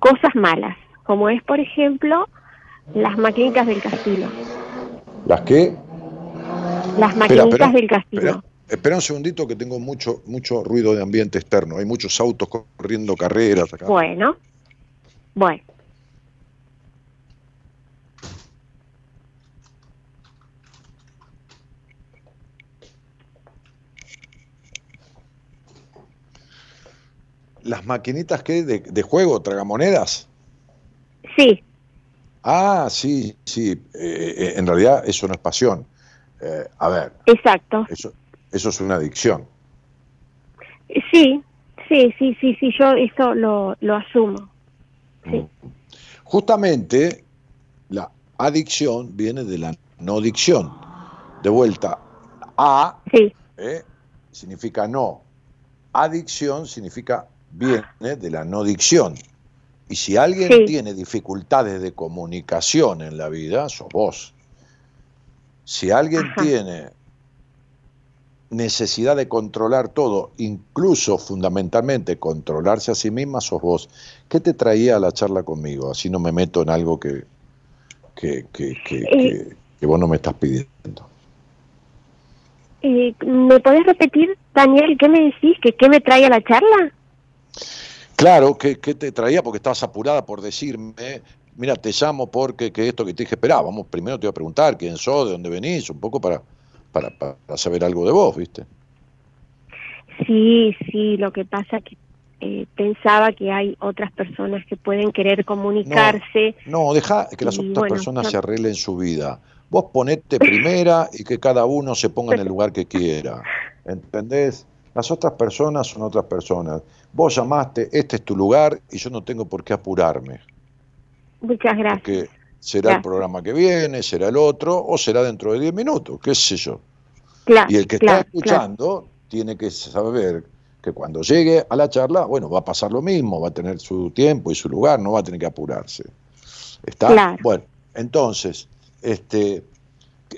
Cosas malas, como es, por ejemplo, las maquinitas del casino. ¿Las qué? Las maquinitas del. Espera un segundito que tengo mucho, mucho ruido de ambiente externo. Hay muchos autos corriendo carreras acá. Bueno, bueno. ¿Las maquinitas qué? ¿De, de juego? ¿Tragamonedas? Sí. Ah, sí, sí. Eh, eh, en realidad eso no es pasión. Eh, a ver. Exacto. Eso, eso es una adicción. Sí, sí, sí, sí, sí, yo eso lo, lo asumo. Sí. Mm. Justamente la adicción viene de la no dicción. De vuelta, A sí. eh, significa no. Adicción significa viene de la no dicción. Y si alguien tiene dificultades de comunicación en la vida, sos vos. Si alguien tiene necesidad de controlar todo, incluso fundamentalmente controlarse a sí misma, sos vos. ¿Qué te traía a la charla conmigo? Así no me meto en algo que, que, que, que, eh. vos no me estás pidiendo. Eh, ¿Me podés repetir, Daniel, qué me decís? ¿Que, ¿Qué me traía a la charla? Claro, ¿qué, te traía? Porque estabas apurada por decirme, mira, te llamo porque que esto que te dije, esperá, vamos, primero te voy a preguntar quién sos, de dónde venís, un poco para para, para saber algo de vos, ¿viste? Sí, sí, lo que pasa que eh, pensaba que hay otras personas que pueden querer comunicarse. No, deja que las otras personas se arreglen su vida. Vos ponete primera y que cada uno se ponga en el <laughs> lugar que quiera. ¿Entendés? Las otras personas son otras personas. Vos llamaste, este es tu lugar y yo no tengo por qué apurarme. Muchas gracias. Será el programa que viene, será el otro, o será dentro de 10 minutos, qué sé yo. y el que está escuchando tiene que saber que cuando llegue a la charla, bueno, va a pasar lo mismo, va a tener su tiempo y su lugar, no va a tener que apurarse. ¿Está? Bueno, entonces, este,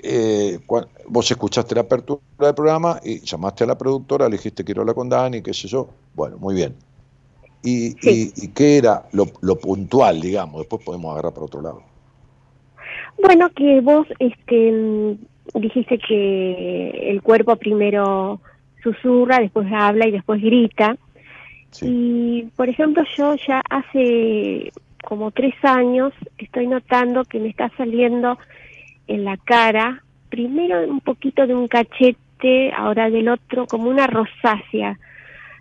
eh, vos escuchaste la apertura del programa y llamaste a la productora, le dijiste quiero hablar con Dani, qué sé yo. Bueno, muy bien. ¿Y, y, qué era lo, lo, puntual, digamos? Después podemos agarrar para otro lado. Bueno, que vos este, dijiste que el cuerpo primero susurra, después habla y después grita. Y, por ejemplo, yo ya hace como tres años estoy notando que me está saliendo en la cara, primero un poquito de un cachete, ahora del otro, como una rosácea,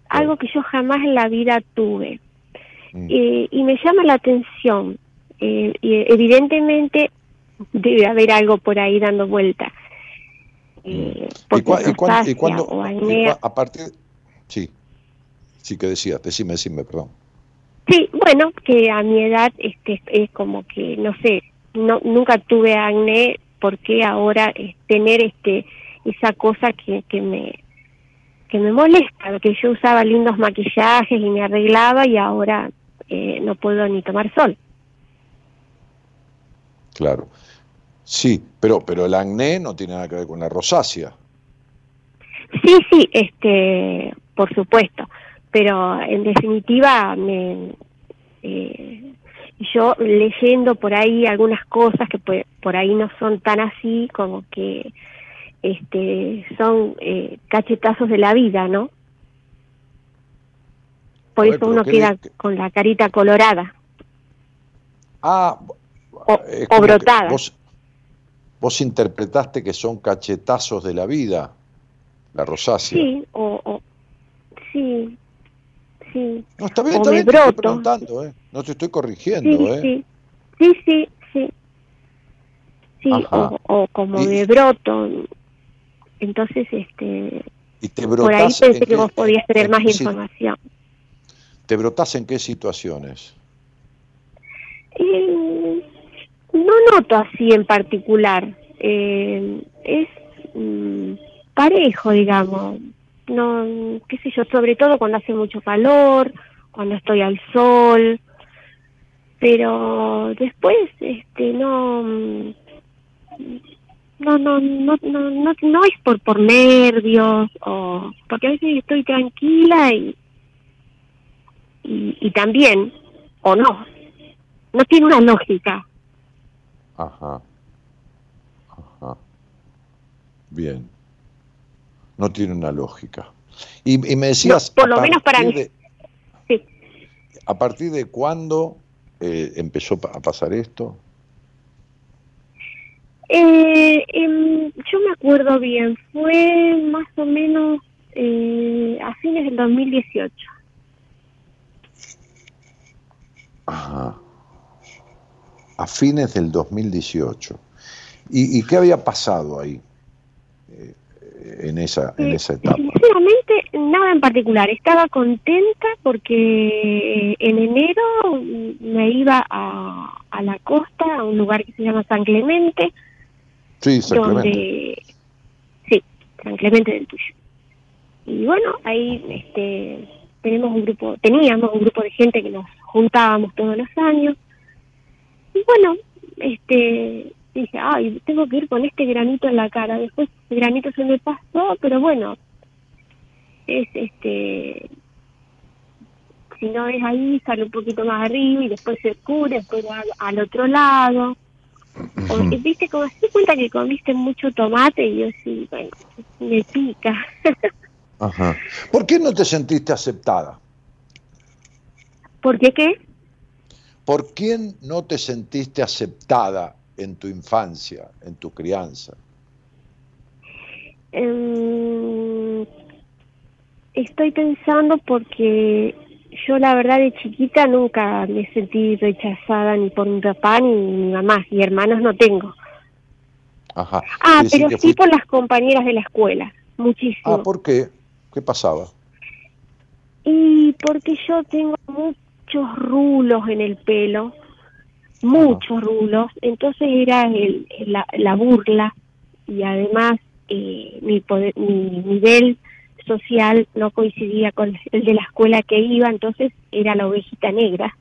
algo que yo jamás en la vida tuve. Mm. Eh, y me llama la atención. Eh, y evidentemente debe haber algo por ahí dando vuelta. Eh, ¿Y, cuándo? a partir. Sí, sí que decías, decime, decime, perdón. Sí, bueno, que a mi edad este, es como que, no sé, no nunca tuve acné, porque ahora es tener este esa cosa que, que me que me molesta, que yo usaba lindos maquillajes y me arreglaba y ahora eh, no puedo ni tomar sol. Claro. Sí, pero, pero el acné no tiene nada que ver con la rosácea. Sí, sí, este, por supuesto, pero en definitiva me, eh, yo leyendo por ahí algunas cosas que por, ahí no son tan así como que este son eh, cachetazos de la vida, ¿no? Por eso uno queda con la carita colorada. Ah, o, brotada. Vos interpretaste que son cachetazos de la vida, la rosácea. Sí, o, sí, sí. No, está bien, está bien, te estoy preguntando, ¿eh? No te estoy corrigiendo, sí, ¿eh? Sí, sí, sí, sí, o, como de broto. Entonces, este, ¿Y te por ahí pensé que vos podías tener más información. ¿Te brotás en qué situaciones? Eh, no noto así en particular. Eh, es mm, parejo, digamos. No, qué sé yo, sobre todo cuando hace mucho calor, cuando estoy al sol. Pero después, este, no, no, no, no, no, no, no es por por nervios o porque a veces estoy tranquila y, y también o no, no tiene una lógica. Ajá. Ajá. Bien. No tiene una lógica. Y, me decías... por lo menos para mí. sí. ¿A partir de cuándo eh, empezó a pasar esto? Eh, em, yo me acuerdo bien, fue más o menos eh, a fines del 2018. Ajá a fines del 2018. ¿Y, y qué había pasado ahí eh, en, esa, en esa etapa? Sinceramente, nada en particular. Estaba contenta porque en enero me iba a, a la costa, a un lugar que se llama San Clemente. Sí, San Clemente. Sí, San Clemente del Tuyo. Y bueno, ahí este, tenemos un grupo, teníamos un grupo de gente que nos juntábamos todos los años y bueno, este dije, ay, tengo que ir con este granito en la cara. Después el granito se me pasó, pero bueno, es este, si no es ahí, sale un poquito más arriba y después se cura, después al, otro lado. Viste, como se cuenta que comiste mucho tomate y yo sí, bueno, me pica. <laughs> Ajá. ¿Por qué no te sentiste aceptada? ¿Por qué qué? ¿Por quién no te sentiste aceptada en tu infancia, en tu crianza? Em, estoy pensando porque yo la verdad de chiquita nunca me sentí rechazada ni por mi papá ni mi mamá y hermanos no tengo. Ajá. Ah, pero sí por las compañeras de la escuela, muchísimo. Ah, ¿por qué? ¿Qué pasaba? Y porque yo tengo muchos rulos en el pelo, muchos rulos, entonces era el, la, burla y además eh, mi, mi nivel social no coincidía con el de la escuela que iba, entonces era la ovejita negra.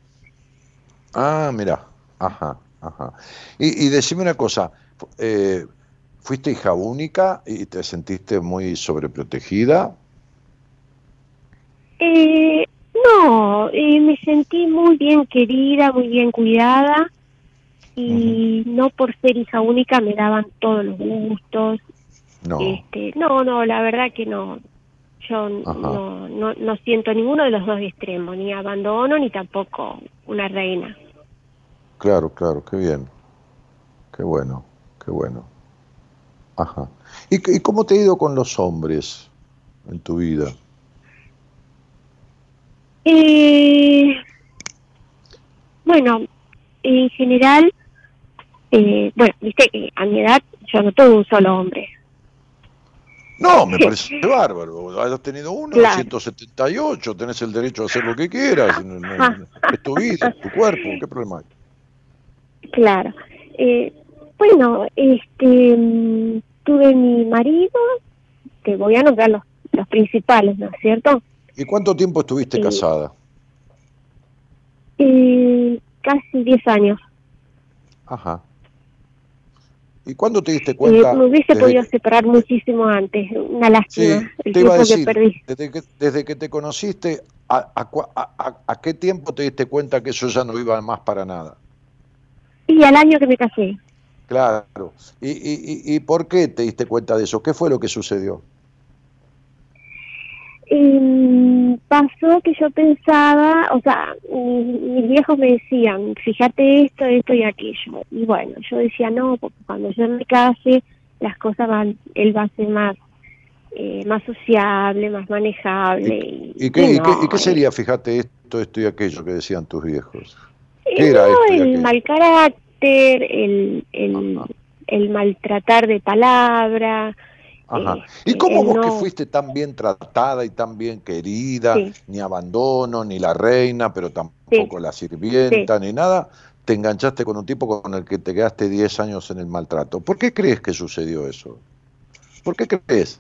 Ah, mira, ajá, ajá. Y, y decime una cosa, eh, ¿fuiste hija única y te sentiste muy sobreprotegida? Eh, no, eh, me sentí muy bien querida, muy bien cuidada y no por ser hija única me daban todos los gustos. No. Este, no, no, la verdad que no. Yo no, no, no siento ninguno de los dos extremos, ni abandono ni tampoco una reina. Claro, claro, qué bien. Qué bueno, qué bueno. Ajá. ¿Y, y cómo te ha ido con los hombres en tu vida? Eh, bueno, en general, eh, bueno, viste que a mi edad yo no tuve un solo hombre. No, me parece bárbaro. Has tenido uno, 178, tenés el derecho a hacer lo que quieras. <laughs> es tu vida, es tu cuerpo, ¿qué problema hay? Claro. Eh, bueno, este, mm, tuve mi marido, te voy a nombrar los, los principales, ¿no es cierto? ¿Y cuánto tiempo estuviste casada? casi 10 años. Ajá. ¿Y cuándo te diste cuenta? me hubiese podido separar muchísimo antes, una lástima, el tiempo que perdí. Desde que, desde que te conociste, a, a, a, qué tiempo te diste cuenta que eso ya no iba más para nada? Y al año que me casé. Claro. ¿Y, y, y por qué te diste cuenta de eso? ¿Qué fue lo que sucedió? Y pasó que yo pensaba, o sea, mis, viejos me decían, fíjate esto, esto y aquello. Y bueno, yo decía, no, porque cuando yo me case, las cosas van, él va a ser más eh, más sociable, más manejable. ¿Y, qué, qué, sería, fíjate, esto, esto y aquello que decían tus viejos? ¿Qué era esto el mal carácter, el, el, el maltratar de palabra. Ajá. ¿Y cómo vos que fuiste tan bien tratada y tan bien querida, ni abandono, ni la reina, pero tampoco la sirvienta, ni nada, te enganchaste con un tipo con el que te quedaste 10 años en el maltrato? ¿Por qué crees que sucedió eso? ¿Por qué crees?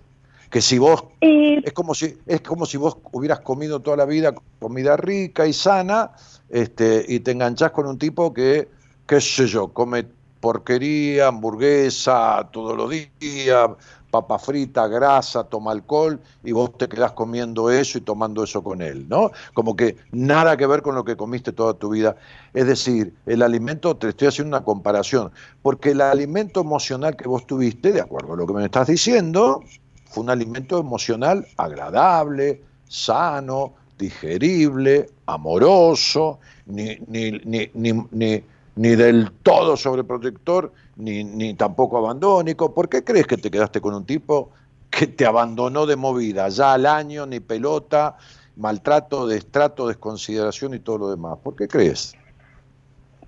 Que si vos eh, es como si es como si vos hubieras comido toda la vida comida rica y sana, este, y te enganchás con un tipo que, qué sé yo, come porquería, hamburguesa todos los días, papa frita, grasa, toma alcohol y vos te quedás comiendo eso y tomando eso con él, ¿no? Como que nada que ver con lo que comiste toda tu vida. Es decir, el alimento, te estoy haciendo una comparación, porque el alimento emocional que vos tuviste, de acuerdo a lo que me estás diciendo, fue un alimento emocional agradable, sano, digerible, amoroso, ni, ni, ni, ni ni del todo sobreprotector, ni, ni tampoco abandónico. ¿Por qué crees que te quedaste con un tipo que te abandonó de movida, ya al año, ni pelota, maltrato, destrato, desconsideración y todo lo demás? ¿Por qué crees?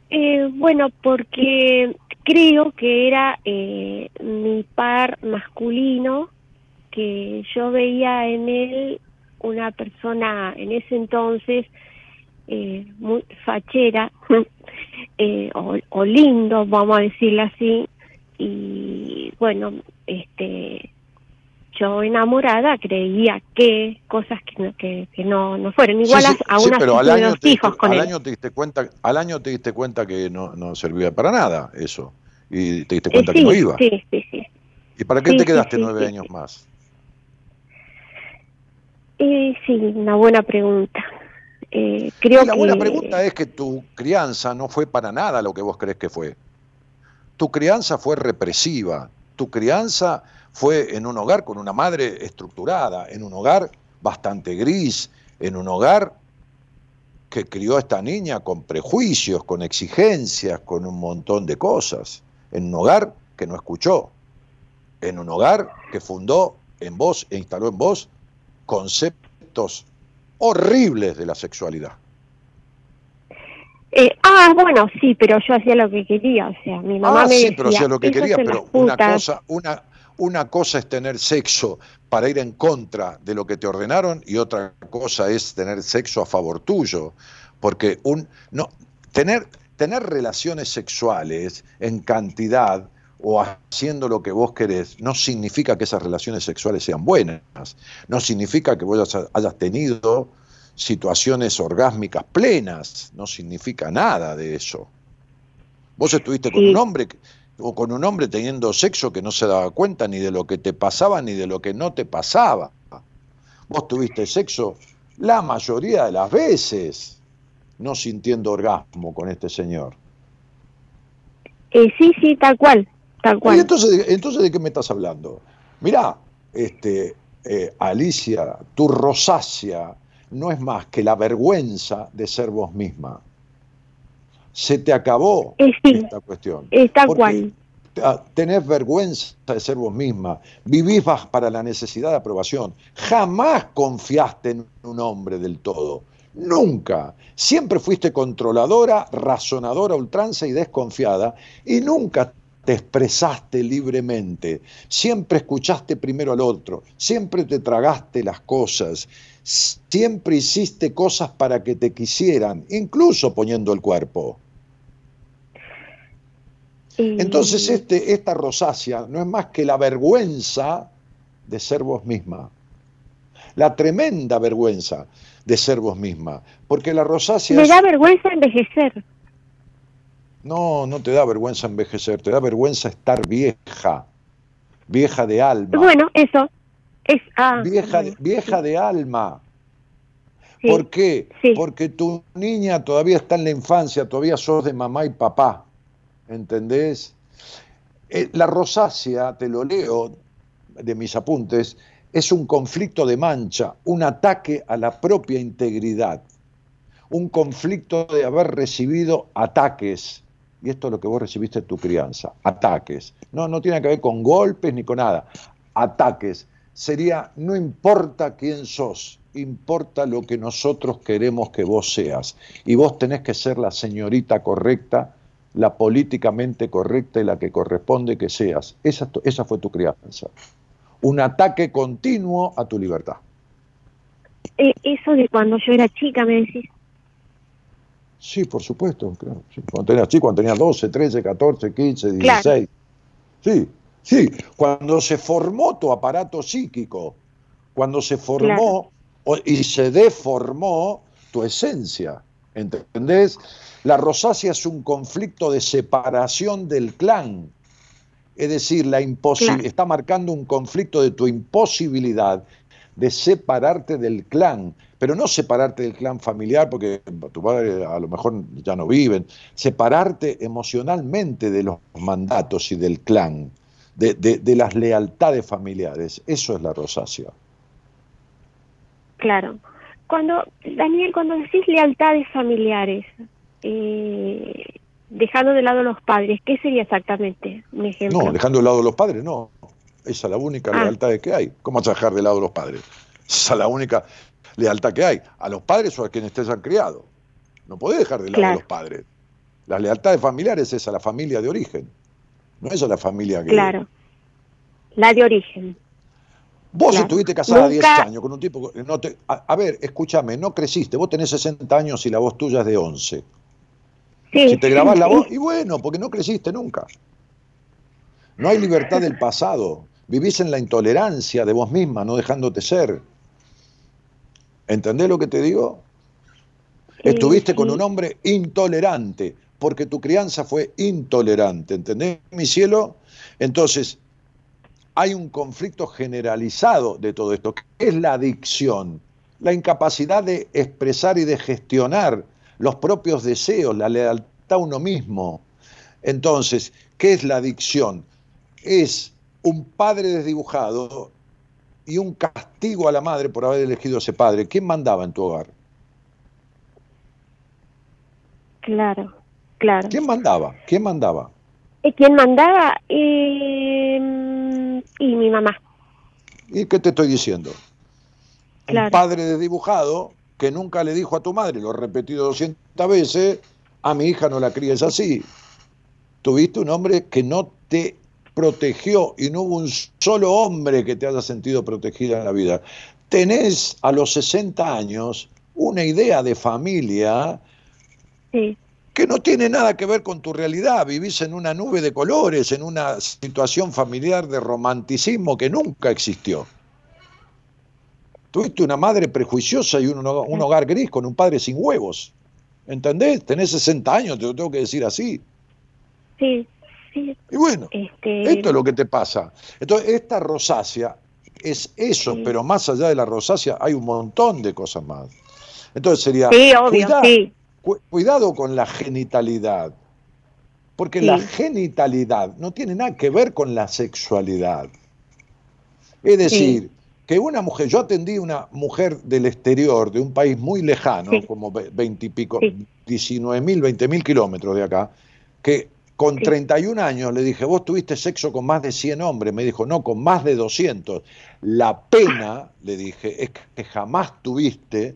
Eh, bueno, porque creo que era eh, mi par masculino, que yo veía en él una persona en ese entonces eh, muy fachera <laughs> eh, o, lindo, vamos a decirlo así, y bueno, este yo enamorada creía que cosas que, que, no, no fueron. Iguales a una pero al año hijos con al año te diste cuenta al año te diste cuenta que no, no servía para nada eso. Y te diste cuenta que no iba. sí, sí, sí. y para qué te quedaste nueve años más eh, sí una buena pregunta eh, creo la buena pregunta es que tu crianza no fue para nada lo que vos crees que fue. Tu crianza fue represiva, tu crianza fue en un hogar con una madre estructurada, en un hogar bastante gris, en un hogar que crió a esta niña con prejuicios, con exigencias, con un montón de cosas, en un hogar que no escuchó, en un hogar que fundó en vos e instaló en vos conceptos horribles de la sexualidad. Eh, ah, bueno, sí, pero yo hacía lo que quería, o sea, mi mamá ah, me sí, pero hacía lo que quería, pero una cosa, una, una cosa es tener sexo para ir en contra de lo que te ordenaron y otra cosa es tener sexo a favor tuyo, porque un no tener tener relaciones sexuales en cantidad o haciendo lo que vos querés, no significa que esas relaciones sexuales sean buenas, no significa que vos hayas tenido situaciones orgásmicas plenas, no significa nada de eso. Vos estuviste con un hombre o con un hombre teniendo sexo que no se daba cuenta ni de lo que te pasaba ni de lo que no te pasaba. Vos tuviste sexo la mayoría de las veces no sintiendo orgasmo con este señor. Eh, sí, sí, tal cual. ¿Y entonces, entonces de qué me estás hablando? Mirá, este, eh, Alicia, tu rosácea no es más que la vergüenza de ser vos misma. Se te acabó esta cuestión. Está cual. Tenés vergüenza de ser vos misma, vivís para la necesidad de aprobación. Jamás confiaste en un hombre del todo. Nunca. Siempre fuiste controladora, razonadora, ultranza y desconfiada y nunca te expresaste libremente, siempre escuchaste primero al otro, siempre te tragaste las cosas, siempre hiciste cosas para que te quisieran, incluso poniendo el cuerpo. Entonces este, esta rosácea no es más que la vergüenza de ser vos misma, la tremenda vergüenza de ser vos misma, porque la rosácea... Me da vergüenza envejecer. No, no te da vergüenza envejecer, te da vergüenza estar vieja, vieja de alma. Bueno, eso. Es, ah, vieja, vieja de alma. ¿Por qué? Porque tu niña todavía está en la infancia, todavía sos de mamá y papá. ¿Entendés? Eh, la rosácea, te lo leo de mis apuntes, es un conflicto de mancha, un ataque a la propia integridad, un conflicto de haber recibido ataques y esto es lo que vos recibiste en tu crianza, ataques. No, no tiene que ver con golpes ni con nada. Ataques. Sería, no importa quién sos, importa lo que nosotros queremos que vos seas. Y vos tenés que ser la señorita correcta la políticamente correcta y la que corresponde que seas. Esa, esa fue tu crianza. Un ataque continuo a tu libertad. Eh, eso de cuando yo era chica, me decís. Sí, por supuesto. Cuando tenías chico, cuando tenías 12, 13, 14, 15, 16. Sí, sí. Cuando se formó tu aparato psíquico, cuando se formó y se deformó tu esencia. ¿Entendés? La rosácea es un conflicto de separación del clan. Es decir, la está marcando un conflicto de tu imposibilidad de separarte del clan, pero no separarte del clan familiar porque tu padre a lo mejor ya no viven, separarte emocionalmente de los mandatos y del clan, de, de las lealtades familiares. Eso es la rosácea. Claro. Cuando, Daniel, cuando decís lealtades familiares, eh, dejando de lado los padres, ¿qué sería exactamente un ejemplo? No, dejando de lado los padres, no. Esa es la única ah. lealtad que hay. ¿Cómo vas a dejar de lado los padres? Esa es la única lealtad que hay. A los padres o a quienes te han criado. No podés dejar de lado a los padres. La lealtad familiares es a la familia de origen. No es a la familia que... Claro. La de origen. Vos estuviste casada 10 años con un tipo no te, a, ver, escúchame, no creciste, vos tenés 60 años y la voz tuya es de 11. si te grabás la voz, y bueno, porque no creciste nunca. No hay libertad del pasado. Vivís en la intolerancia de vos misma, no dejándote ser. ¿Entendés lo que te digo? Estuviste con un hombre intolerante, porque tu crianza fue intolerante, ¿entendés, mi cielo? Entonces, hay un conflicto generalizado de todo esto, que es la adicción, la incapacidad de expresar y de gestionar los propios deseos, la lealtad a uno mismo. Entonces, ¿qué es la adicción? Es un padre desdibujado y un castigo a la madre por haber elegido a ese padre. ¿Quién mandaba en tu hogar? Claro, claro. ¿Quién mandaba? ¿Quién mandaba? ¿Quién mandaba? Eh, y mi mamá. ¿Y qué te estoy diciendo? Un padre desdibujado que nunca le dijo a tu madre, lo he repetido 200 veces, a mi hija no la críes así. Tuviste un hombre que no te protegió y no hubo un solo hombre que te haya sentido protegida en la vida. Tenés a los 60 años una idea de familia sí que no tiene nada que ver con tu realidad. Vivís en una nube de colores, en una situación familiar de romanticismo que nunca existió. Tuviste una madre prejuiciosa y un, hogar gris con un padre sin huevos. ¿Entendés? Tenés 60 años, te lo tengo que decir así. Sí, sí. Y bueno, este, esto es lo que te pasa. Entonces, esta rosácea es eso, pero más allá de la rosácea hay un montón de cosas más. Entonces sería... Sí, obvio, cuidado con la genitalidad, porque la genitalidad no tiene nada que ver con la sexualidad. Es decir, que una mujer, yo atendí una mujer del exterior, de un país muy lejano, como 20 y pico, 19 mil, 20 mil kilómetros de acá, que con 31 años le dije, vos tuviste sexo con más de 100 hombres, me dijo, no, con más de 200. La pena, le dije, es que jamás tuviste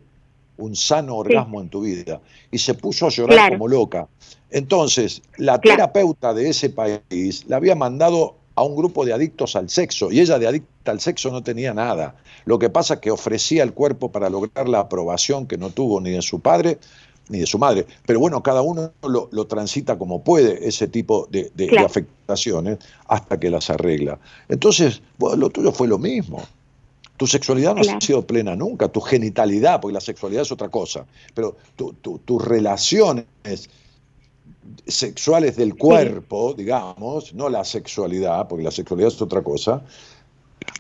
un sano orgasmo en tu vida. Y se puso a llorar como loca. Entonces, la terapeuta de ese país la había mandado a un grupo de adictos al sexo y ella de adicta al sexo no tenía nada. Lo que pasa es que ofrecía el cuerpo para lograr la aprobación que no tuvo ni de su padre ni de su madre. Pero bueno, cada uno lo, transita como puede, ese tipo de, afectaciones, hasta que las arregla. Entonces, lo tuyo fue lo mismo. Tu sexualidad no ha sido plena nunca, tu genitalidad, porque la sexualidad es otra cosa, pero tus relaciones sexuales del cuerpo, digamos, no la sexualidad, porque la sexualidad es otra cosa,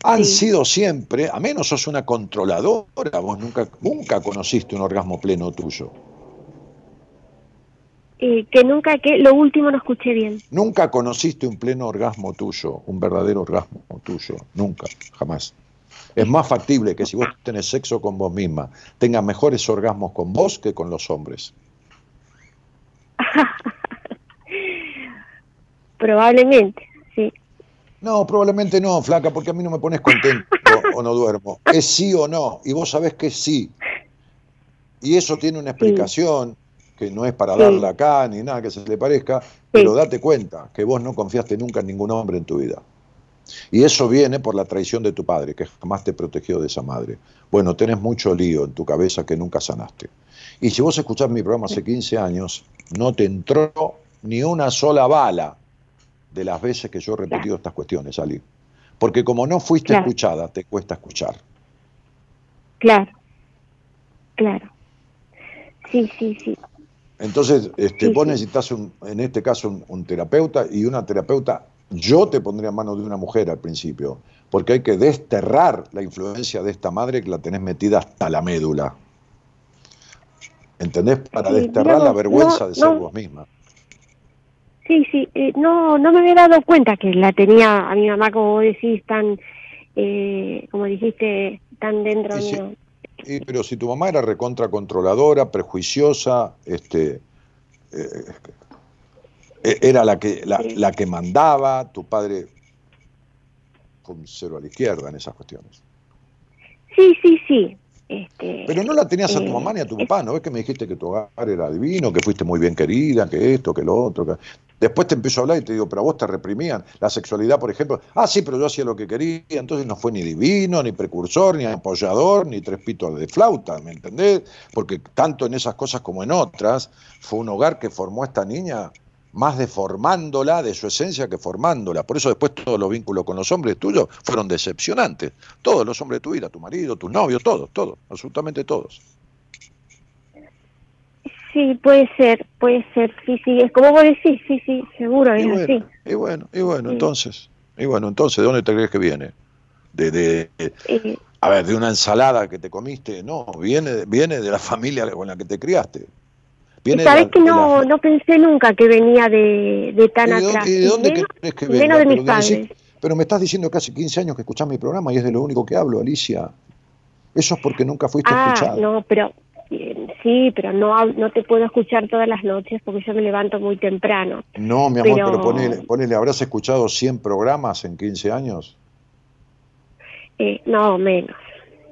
han sido siempre, a menos sos una controladora, vos nunca, nunca conociste un orgasmo pleno tuyo. Eh, que nunca, que lo último no escuché bien. Nunca conociste un pleno orgasmo tuyo, un verdadero orgasmo tuyo, nunca, jamás. Es más factible que si vos tenés sexo con vos misma, tengas mejores orgasmos con vos que con los hombres. <laughs> probablemente, sí. No, probablemente no, flaca, porque a mí no me pones contento o no duermo. Es sí o no, y vos sabés que es sí. Y eso tiene una explicación, que no es para darla acá ni nada que se le parezca, pero date cuenta que vos no confiaste nunca en ningún hombre en tu vida. Y eso viene por la traición de tu padre, que jamás te protegió de esa madre. Bueno, tenés mucho lío en tu cabeza que nunca sanaste. Y si vos escuchás mi programa hace 15 años, no te entró ni una sola bala de las veces que yo he repetido estas cuestiones, Ali. Porque como no fuiste escuchada, te cuesta escuchar. Claro, claro. Sí, sí, sí. Entonces, este, vos necesitas, en este caso, un, terapeuta y una terapeuta, yo te pondría en manos de una mujer al principio, porque hay que desterrar la influencia de esta madre que la tenés metida hasta la médula. ¿Entendés? Para desterrar la vergüenza de ser vos misma. Sí, sí, eh, no, no me había dado cuenta que la tenía a mi mamá, como vos decís, tan, eh, como dijiste, tan dentro mío. Pero si tu mamá era recontra controladora, prejuiciosa, este, eh, era la que, la, la, que mandaba, tu padre con cero a la izquierda en esas cuestiones. Sí, sí, sí, este, Pero no la tenías a tu mamá ni a tu papá, ¿no ves que me dijiste que tu hogar era divino, que fuiste muy bien querida, que esto, que lo otro? Después te empiezo a hablar y te digo, pero a vos te reprimían la sexualidad, por ejemplo. Ah, sí, pero yo hacía lo que quería, entonces no fue ni divino, ni precursor, ni apoyador, ni tres pitos de flauta, ¿me entendés? Porque tanto en esas cosas como en otras, fue un hogar que formó a esta niña más deformándola de su esencia que formándola. Por eso después todos los vínculos con los hombres tuyos fueron decepcionantes. Todos los hombres de tu vida, tu marido, tu novio, todos, todos, absolutamente todos. Sí, puede ser, puede ser, sí, sí, es como vos decís, sí, sí, seguro, es bueno, así. Y bueno, y bueno, entonces, y bueno, entonces, ¿de dónde te crees que viene? De, de, a ver, de una ensalada que te comiste, no, viene, viene de la <laughs> familia con la que te criaste. Sabes que no, no pensé nunca que venía de, de tan atrás. ¿Y de dónde crees que venga? de mis padres. pero me estás diciendo que hace 15 años que escuchás mi programa y es de lo único que hablo, Alicia. Eso es porque nunca fuiste ah, escuchada. No, pero sí, pero no, no te puedo escuchar todas las noches porque yo me levanto muy temprano. No, mi amor, pero, ponele, ponele, ¿habrás escuchado 100 programas en 15 años? Eh, no, menos.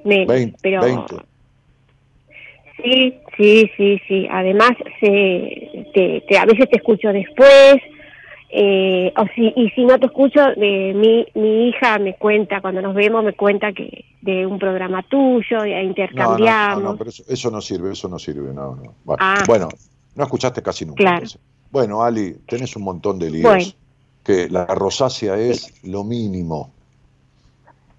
menos 20, pero, 20. Sí, sí, sí, sí. Además, se, te, a veces te escucho después. Eh, o si, y si no te escucho, de, mi, mi hija me cuenta, cuando nos vemos, me cuenta que de un programa tuyo, intercambiamos. No, no, pero eso, no sirve, eso no sirve, no, no. Bueno, ah. no escuchaste casi nunca. Claro. Bueno, Ali, tenés un montón de líos. Que la rosácea es lo mínimo.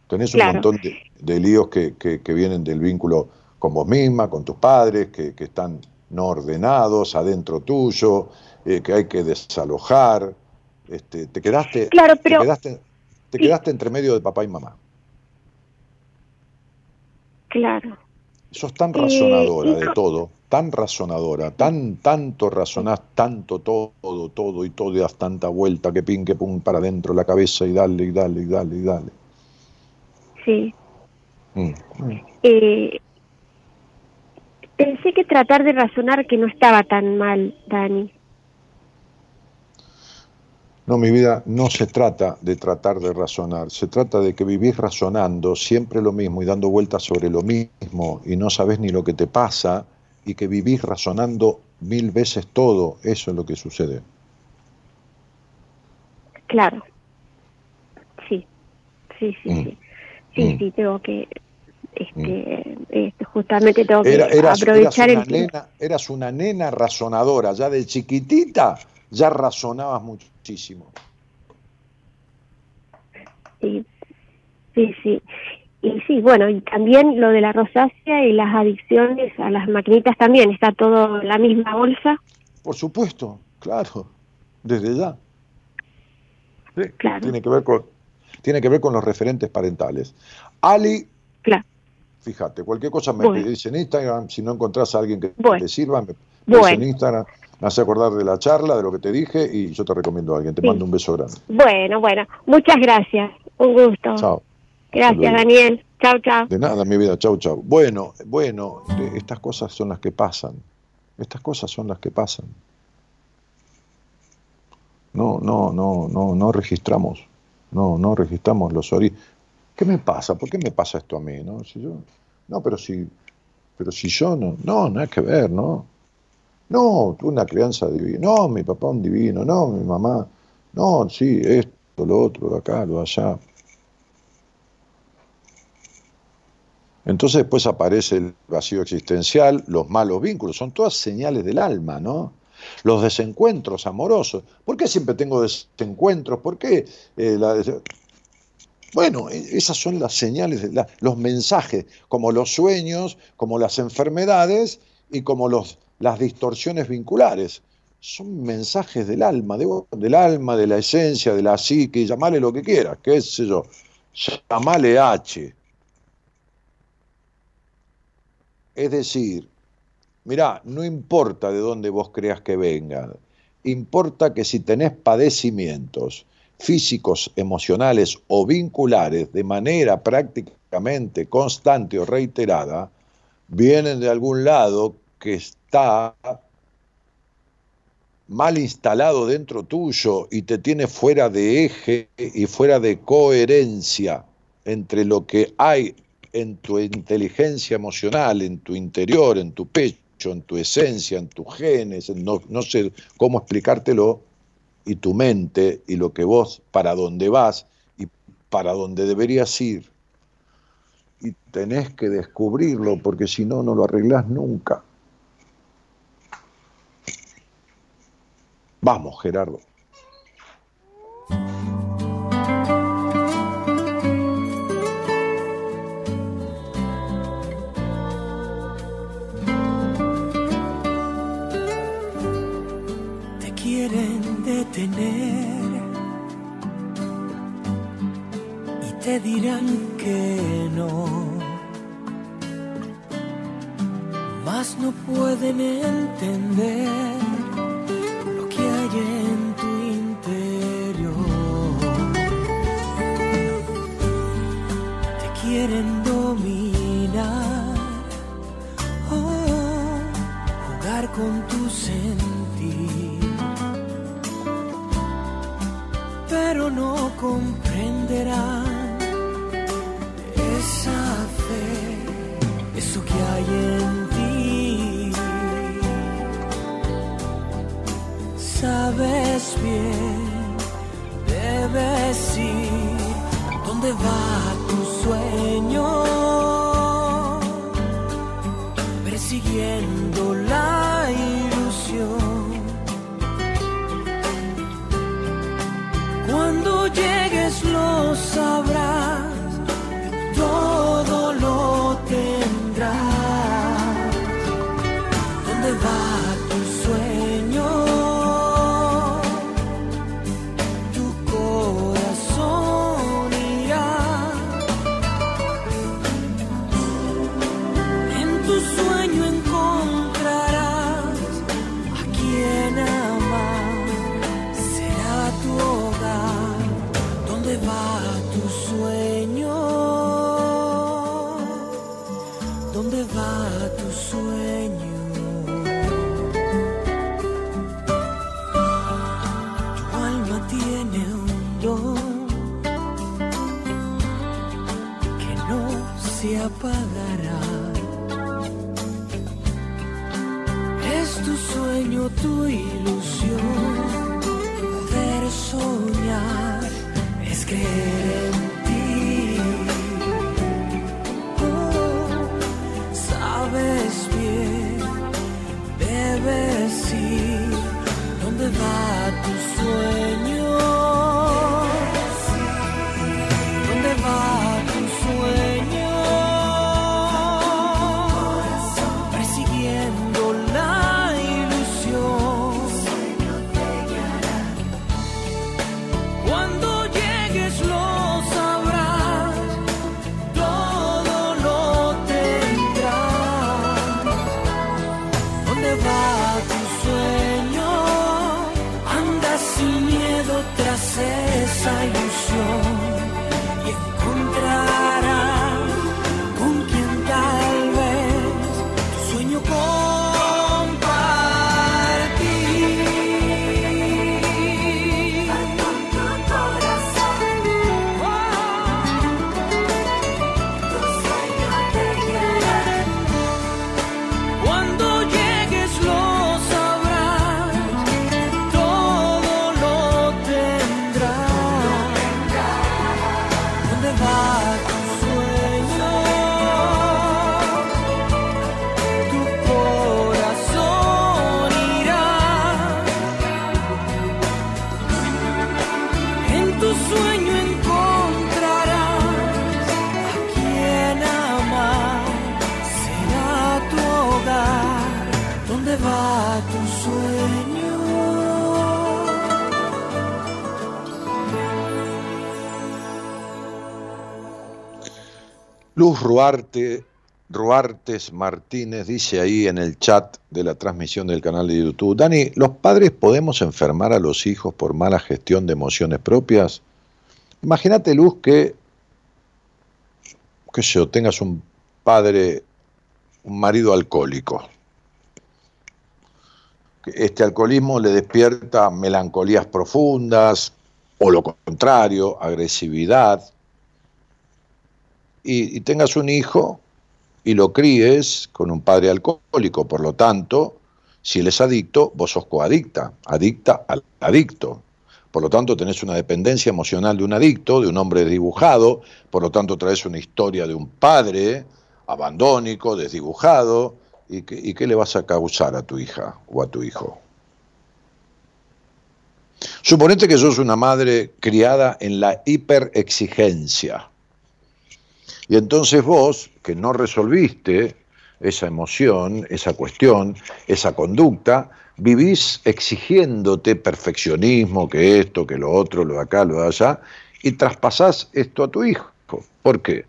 Tenés un montón de, de líos que, que, que vienen del vínculo con vos misma, con tus padres, que, están no ordenados adentro tuyo, eh, que hay que desalojar. Este, te quedaste, te quedaste, te quedaste entre medio de papá y mamá. Claro. Sos tan razonadora de todo, tan razonadora, tan, tanto razonás, tanto todo, todo y todo, y das tanta vuelta que pin, que pum, para adentro la cabeza y dale, y dale, y dale, y dale. Sí. Mm. Eh, pensé que tratar de razonar que no estaba tan mal, Dani. No, mi vida, no se trata de tratar de razonar, se trata de que vivís razonando siempre lo mismo y dando vueltas sobre lo mismo y no sabes ni lo que te pasa y que vivís razonando mil veces todo, eso es lo que sucede. Claro, sí, sí, sí, mm. sí, sí, mm. sí, tengo que este, este, justamente tengo que aprovechar eras una Nena, eras una nena razonadora, ya de chiquitita ya razonabas muchísimo. Sí, sí, sí. Y sí, bueno, y también lo de la rosácea y las adicciones a las maquinitas también, está todo en la misma bolsa. Por supuesto, claro, desde ya. Tiene que ver con tiene que ver con los referentes parentales. Ali claro. Fíjate, cualquier cosa me bueno. en Instagram, si no encontrás a alguien que te sirva, me pedís en Instagram, me hace acordar de la charla, de lo que te dije y yo te recomiendo a alguien. Te mando un beso grande. Bueno, bueno, muchas gracias. Un gusto. Chao. Gracias, Daniel. Chao, chao. De nada, mi vida. Chao, chao. Bueno, bueno, estas cosas son las que pasan. Estas cosas son las que pasan. No, no, no, no, no registramos. No, no registramos los orígenes ¿Qué me pasa? ¿Por qué me pasa esto a mí? No, si yo, no pero si, pero si yo no, no, nada que ver, ¿no? No, tú una crianza divina. No, mi papá un divino. No, mi mamá. No, sí, esto, lo otro, de acá, lo allá. Entonces después aparece el vacío existencial, los malos vínculos, son todas señales del alma, ¿no? Los desencuentros amorosos. ¿Por qué siempre tengo desencuentros? ¿Por qué? Eh, bueno, e, esas son las señales, de los mensajes, como los sueños, como las enfermedades y como los, las distorsiones vinculares. Son mensajes del alma, del alma, de la esencia, de la psique, llamale lo que quieras, qué sé yo, llamale H. Es decir, mirá, no importa de dónde vos creas que vengan, importa que si tenés padecimientos físicos, emocionales o vinculares de manera prácticamente constante o reiterada, vienen de algún lado que está mal instalado dentro tuyo y te tiene fuera de eje y fuera de coherencia entre lo que hay en tu inteligencia emocional, en tu interior, en tu pecho, en tu esencia, en tus genes, no, no sé cómo explicártelo, y tu mente y lo que vos, para dónde vas y para dónde deberías ir. Y tenés que descubrirlo porque si no, no lo arreglás nunca. Vamos, Gerardo. Dirán que no, mas no pueden entender lo que hay en tu interior. Te quieren dominar, oh, jugar con tu sentir. Pero no comprenderán Sabes bien, debes ir. Dónde va tu sueño, persiguiendo se apagará. Es tu sueño, tu ilusión, poder soñar, es creer en ti. Oh, sabes bien, debes ir, ¿dónde va tu sueño? Luz Ruarte, Ruartes Martínez dice ahí en el chat de la transmisión del canal de YouTube, Dani, ¿los padres podemos enfermar a los hijos por mala gestión de emociones propias? Imagínate, Luz, que, qué sé tengas un padre, un marido alcohólico. Este alcoholismo le despierta melancolías profundas, o lo contrario, agresividad, y, tengas un hijo y lo críes con un padre alcohólico, por lo tanto, si él es adicto, vos sos coadicta, adicta al adicto. Por lo tanto, tenés una dependencia emocional de un adicto, de un hombre desdibujado, por lo tanto, traes una historia de un padre abandónico, desdibujado, ¿y qué, y qué le vas a causar a tu hija o a tu hijo? Suponete que sos una madre criada en la hiperexigencia y entonces vos, que no resolviste esa emoción, esa cuestión, esa conducta, vivís exigiéndote perfeccionismo, que esto, que lo otro, lo de acá, lo de allá, y traspasás esto a tu hijo. ¿Por qué?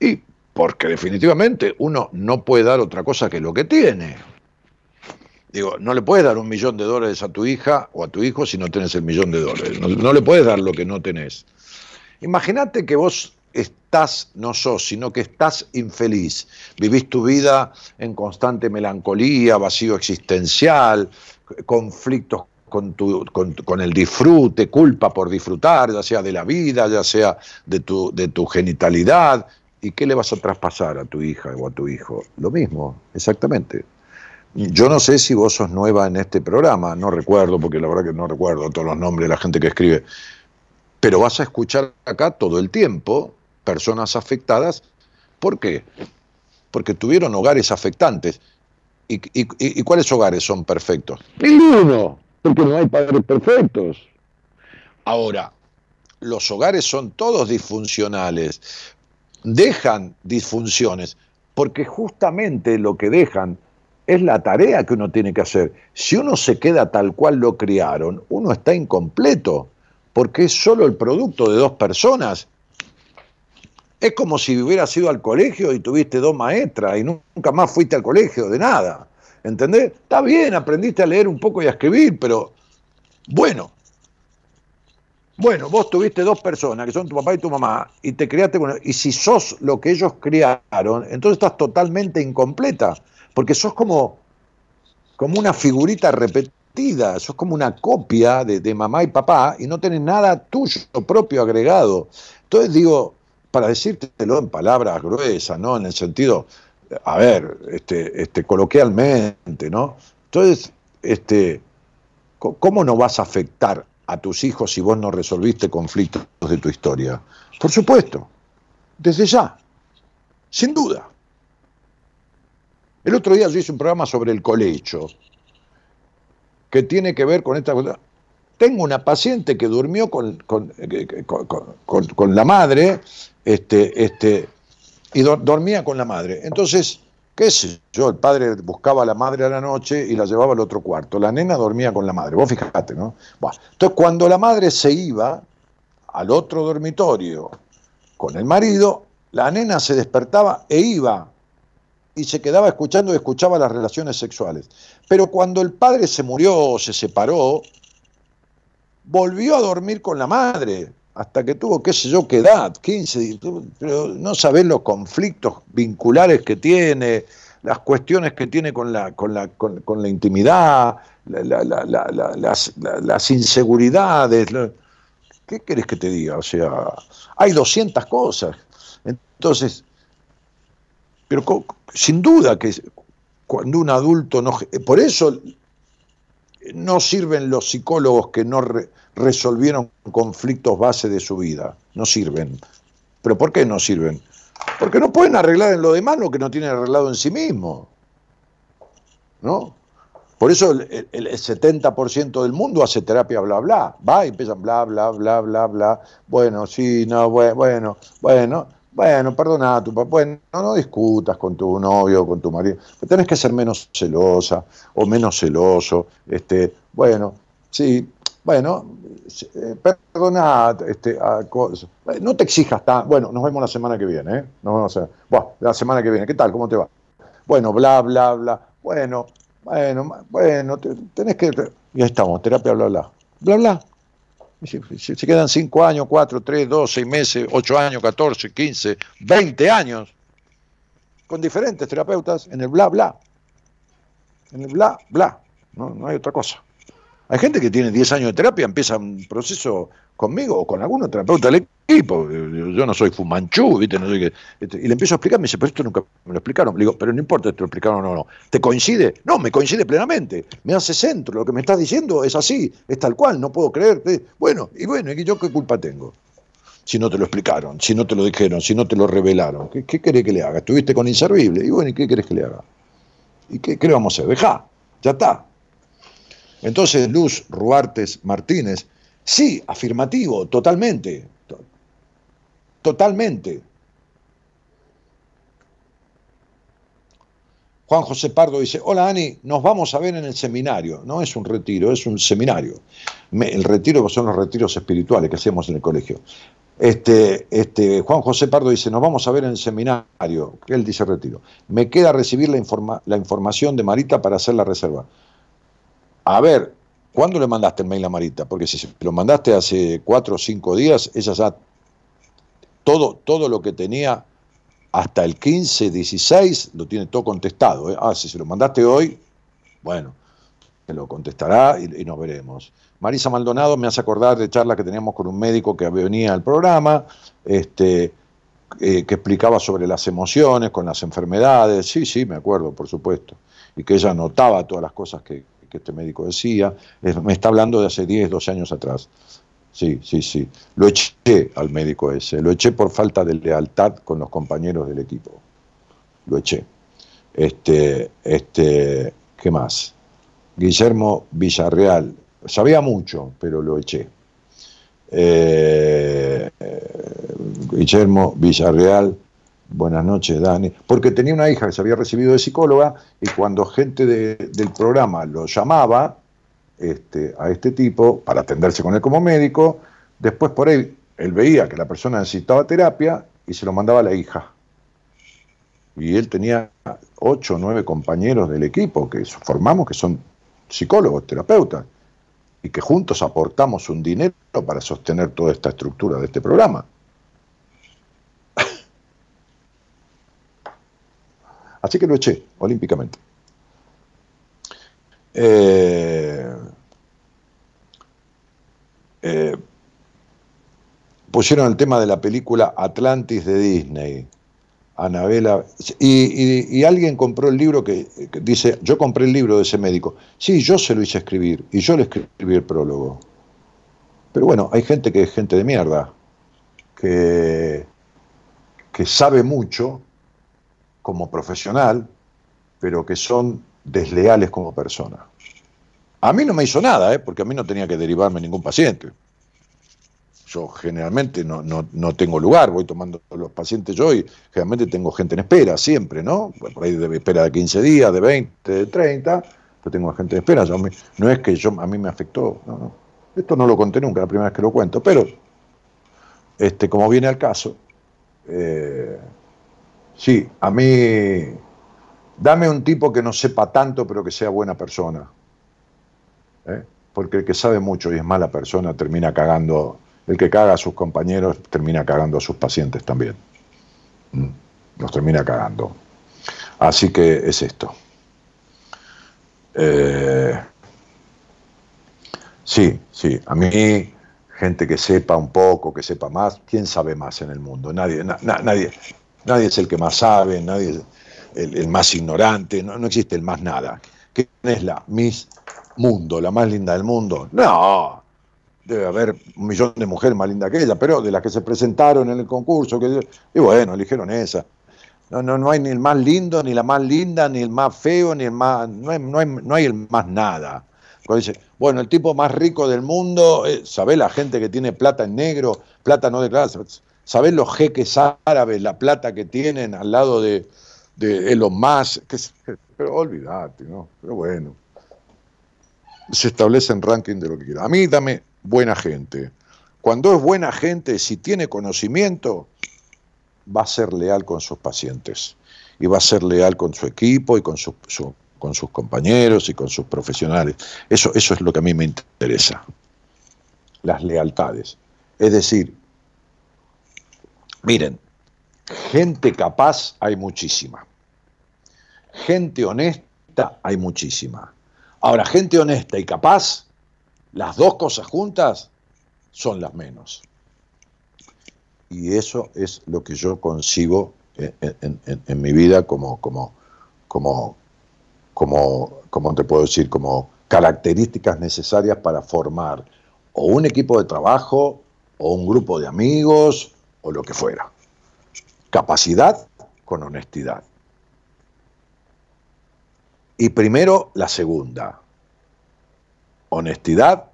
Y porque definitivamente uno no puede dar otra cosa que lo que tiene. Digo, no le puedes dar un millón de dólares a tu hija o a tu hijo si no tenés el millón de dólares. No, no le puedes dar lo que no tenés. Imagínate que vos estás, no sos, sino que estás infeliz. Vivís tu vida en constante melancolía, vacío existencial, conflictos con, tu, con, el disfrute, culpa por disfrutar, ya sea de la vida, ya sea de tu, de tu genitalidad. ¿Y qué le vas a traspasar a tu hija o a tu hijo? Lo mismo, exactamente. Yo no sé si vos sos nueva en este programa, no recuerdo, porque la verdad que no recuerdo todos los nombres de la gente que escribe, pero vas a escuchar acá todo el tiempo personas afectadas. ¿Por qué? Porque tuvieron hogares afectantes. ¿Y, cuáles hogares son perfectos? Ninguno, porque no hay padres perfectos. Ahora, los hogares son todos disfuncionales. Dejan disfunciones, porque justamente lo que dejan es la tarea que uno tiene que hacer. Si uno se queda tal cual lo criaron, uno está incompleto, porque es solo el producto de dos personas es como si hubieras ido al colegio y tuviste dos maestras y nunca más fuiste al colegio, de nada. ¿Entendés? Está bien, aprendiste a leer un poco y a escribir, pero bueno. Bueno, vos tuviste dos personas, que son tu papá y tu mamá, y te criaste con... Y si sos lo que ellos criaron, entonces estás totalmente incompleta, porque sos como, como una figurita repetida, sos como una copia de, de mamá y papá, y no tenés nada tuyo propio agregado. Entonces digo, para decírtelo en palabras gruesas, ¿no? En el sentido, a ver, este, este, coloquialmente, ¿no? Entonces, este, ¿cómo no vas a afectar a tus hijos si vos no resolviste conflictos de tu historia? Por supuesto, desde ya, sin duda. El otro día yo hice un programa sobre el colecho, que tiene que ver con esta tengo una paciente que durmió con, con, con, la madre este, este, y dormía con la madre. Entonces, qué sé yo, el padre buscaba a la madre a la noche y la llevaba al otro cuarto. La nena dormía con la madre. Vos fijate, ¿no? entonces, cuando la madre se iba al otro dormitorio con el marido, la nena se despertaba e iba y se quedaba escuchando y escuchaba las relaciones sexuales. Pero cuando el padre se murió o se separó, volvió a dormir con la madre, hasta que tuvo, qué sé yo, qué edad, 15, pero no sabés los conflictos vinculares que tiene, las cuestiones que tiene con la, con la, con, la intimidad, las, las, inseguridades. ¿Qué querés que te diga? O sea, hay 200 cosas. Entonces, pero sin duda que cuando un adulto no... Por eso no sirven los psicólogos que no resolvieron conflictos base de su vida. No sirven. ¿Pero por qué no sirven? Porque no pueden arreglar en lo demás lo que no tienen arreglado en sí mismo. ¿No? Por eso el, 70% del mundo hace terapia bla bla. Va y empiezan bla bla bla bla bla. Bueno, sí, no, bueno, bueno. Bueno, perdona a tu papá, bueno, no discutas con tu novio, con tu marido, tenés que ser menos celosa o menos celoso, este, bueno, sí, Bueno, eh, perdona, este, no te exijas tan. Bueno, nos vemos la semana que viene, ¿eh? Nos vemos a, bueno, la semana que viene. ¿Qué tal? ¿Cómo te va? Bueno, bla, bla, bla. Bueno, bueno, bueno, tenés que. Y ahí estamos, terapia, bla, bla. Bla, bla. Se, quedan 5 años, 4, 3, 2, 6 meses, 8 años, 14, 15, 20 años con diferentes terapeutas en el bla, bla. En el bla, bla. No, no hay otra cosa. Hay gente que tiene 10 años de terapia, empieza un proceso conmigo o con alguno terapeuta del equipo. Yo no soy fumanchú, ¿viste? No sé este, y le empiezo a explicar, me dice, pero esto nunca me lo explicaron. Le digo, pero no importa si te lo explicaron o no. ¿Te coincide? No, me coincide plenamente. Me hace centro. Lo que me estás diciendo es así, es tal cual, no puedo creerte. Bueno, y bueno, ¿y yo qué culpa tengo? Si no te lo explicaron, si no te lo dijeron, si no te lo revelaron. ¿Qué, qué querés que le haga? Estuviste con inservible. Y bueno, ¿y qué querés que le haga? ¿Y qué, qué vamos a hacer? Dejá, ya está. Entonces, Luz Ruartes Martínez, sí, afirmativo, totalmente. Totalmente. Juan José Pardo dice, hola Ani, nos vamos a ver en el seminario. No es un retiro, es un seminario. el retiro son los retiros espirituales que hacemos en el colegio. Este, este, Juan José Pardo dice, nos vamos a ver en el seminario. Él dice retiro. Me queda recibir la, la información de Marita para hacer la reserva a ver, ¿cuándo le mandaste el mail a Marita? Porque si lo mandaste hace cuatro o cinco días, ella ya todo, todo lo que tenía hasta el 15, 16, lo tiene todo contestado. ¿eh? Ah, si se lo mandaste hoy, bueno, te lo contestará y, nos veremos. Marisa Maldonado me hace acordar de charlas que teníamos con un médico que venía al programa, este, eh, que explicaba sobre las emociones, con las enfermedades. Sí, sí, me acuerdo, por supuesto. Y que ella notaba todas las cosas que, que este médico decía, me está hablando de hace 10, 12 años atrás. Sí, sí, sí. Lo eché al médico ese, lo eché por falta de lealtad con los compañeros del equipo. Lo eché. Este, este, ¿qué más? Guillermo Villarreal, sabía mucho, pero lo eché. Eh, eh, Guillermo Villarreal Buenas noches, Dani. Porque tenía una hija que se había recibido de psicóloga y cuando gente del programa lo llamaba este, a este tipo para atenderse con él como médico, después por él, él veía que la persona necesitaba terapia y se lo mandaba a la hija. Y él tenía ocho o nueve compañeros del equipo que formamos, que son psicólogos, terapeutas, y que juntos aportamos un dinero para sostener toda esta estructura de este programa. Así que lo eché olímpicamente. Eh, eh, pusieron el tema de la película Atlantis de Disney. Anabela. Y, alguien compró el libro que, dice: Yo compré el libro de ese médico. Sí, yo se lo hice escribir y yo le escribí el prólogo. Pero bueno, hay gente que es gente de mierda, que, que sabe mucho como profesional, pero que son desleales como persona. A mí no me hizo nada, ¿eh? porque a mí no tenía que derivarme ningún paciente. Yo generalmente no, no, tengo lugar, voy tomando los pacientes yo y generalmente tengo gente en espera, siempre, ¿no? Por ahí de espera de 15 días, de 20, de 30, yo tengo gente en espera. no es que yo, a mí me afectó, no, no. Esto no lo conté nunca, la primera vez que lo cuento, pero este, como viene al caso, eh, Sí, a mí, dame un tipo que no sepa tanto, pero que sea buena persona. ¿eh? Porque el que sabe mucho y es mala persona termina cagando, el que caga a sus compañeros termina cagando a sus pacientes también. ¿Mm? Los termina cagando. Así que es esto. Eh, sí, sí, a mí gente que sepa un poco, que sepa más, ¿quién sabe más en el mundo? Nadie, nadie, Nadie es el que más sabe, nadie es el, más ignorante, no, existe el más nada. ¿Quién es la Miss Mundo, la más linda del mundo? No, debe haber un millón de mujeres más lindas que ella, pero de las que se presentaron en el concurso, que, y bueno, eligieron esa. No, no, no hay ni el más lindo, ni la más linda, ni el más feo, ni el más. No hay, no no hay el más nada. Cuando dice, bueno, el tipo más rico del mundo, eh, ¿sabés la gente que tiene plata en negro, plata no de clase? ¿Sabés los jeques árabes, la plata que tienen al lado de, de Elon Musk? pero olvídate, ¿no? Pero bueno. se establecen ranking de lo que quiera. A mí dame buena gente. Cuando es buena gente, si tiene conocimiento, va a ser leal con sus pacientes y va a ser leal con su equipo y con, con sus compañeros y con sus profesionales. Eso, eso es lo que a mí me interesa, las lealtades. Es decir, miren, gente capaz hay muchísima, gente honesta hay muchísima. Ahora, gente honesta y capaz, las dos cosas juntas son las menos. Y eso es lo que yo concibo en, mi vida como, como, como, como, como te puedo decir, como características necesarias para formar o un equipo de trabajo, o un grupo de amigos, o lo que fuera. Capacidad con honestidad. Y primero la segunda, honestidad,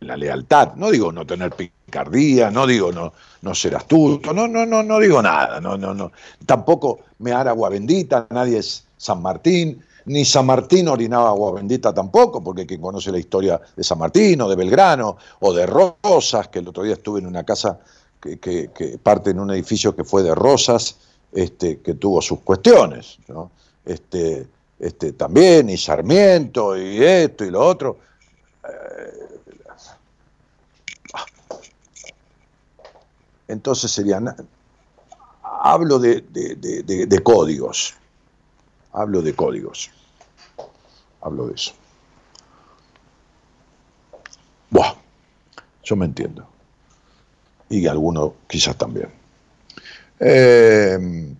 la lealtad. No digo no tener picardía, no digo no, no ser astuto, no, no, no, no digo nada, no, no, no. Tampoco me dar agua bendita, nadie es San Martín, ni San Martín orinaba agua bendita tampoco, porque quien conoce la historia de San Martín o de Belgrano o de Rosas, que el otro día estuve en una casa que, parte en un edificio que fue de Rosas, este, que tuvo sus cuestiones. ¿no? este, este, también, y Sarmiento, y esto y lo otro. Eh, entonces serían, hablo de, códigos, hablo de códigos, hablo de eso. Buah, yo me entiendo. Y alguno quizás también. Eh,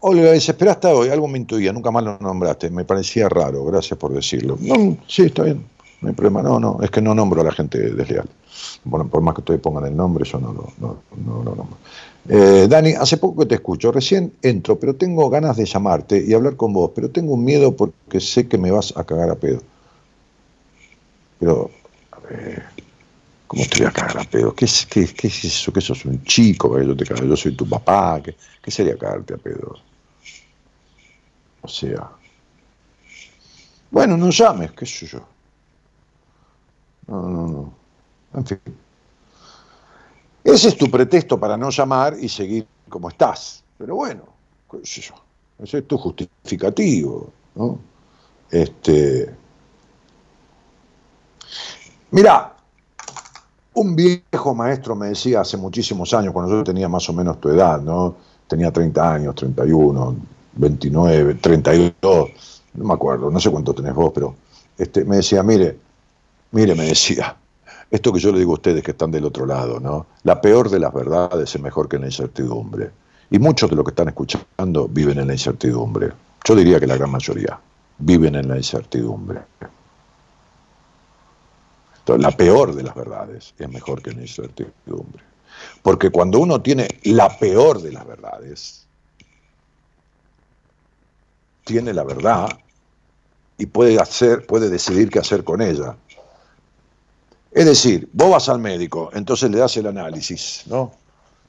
Olga dice, hasta hoy, algo me intuía, nunca más lo nombraste, me parecía raro, gracias por decirlo. No, sí, está bien, no hay problema, no, no, es que no nombro a la gente desleal. Bueno, por más que ustedes pongan el nombre, yo no lo no, no, nombro. Eh, Dani, hace poco que te escucho, recién entro, pero tengo ganas de llamarte y hablar con vos, pero tengo un miedo porque sé que me vas a cagar a pedo. Pero, a ver, ¿cómo te voy a cagar a pedo? ¿Qué es, qué, qué es eso? ¿Que sos un chico? Que yo, te cago? yo soy tu papá. ¿Qué, ¿Qué sería cagarte a pedo? O sea. Bueno, no llames, qué sé yo. No, no, no. En fin. Ese es tu pretexto para no llamar y seguir como estás. Pero bueno, qué sé yo. Ese es tu justificativo, ¿no? Este. Mira, un viejo maestro me decía hace muchísimos años, cuando yo tenía más o menos tu edad, ¿no? Tenía 30 años, 31, 29, 32, no me acuerdo, no sé cuánto tenés vos, pero este, me decía, mire, mire, me decía, esto que yo le digo a ustedes que están del otro lado, ¿no? La peor de las verdades es mejor que la incertidumbre. Y muchos de los que están escuchando viven en la incertidumbre. Yo diría que la gran mayoría viven en la incertidumbre. La peor de las verdades es mejor que la incertidumbre. Porque cuando uno tiene la peor de las verdades, tiene la verdad y puede hacer, puede decidir qué hacer con ella. Es decir, vos vas al médico, entonces le das el análisis, ¿no?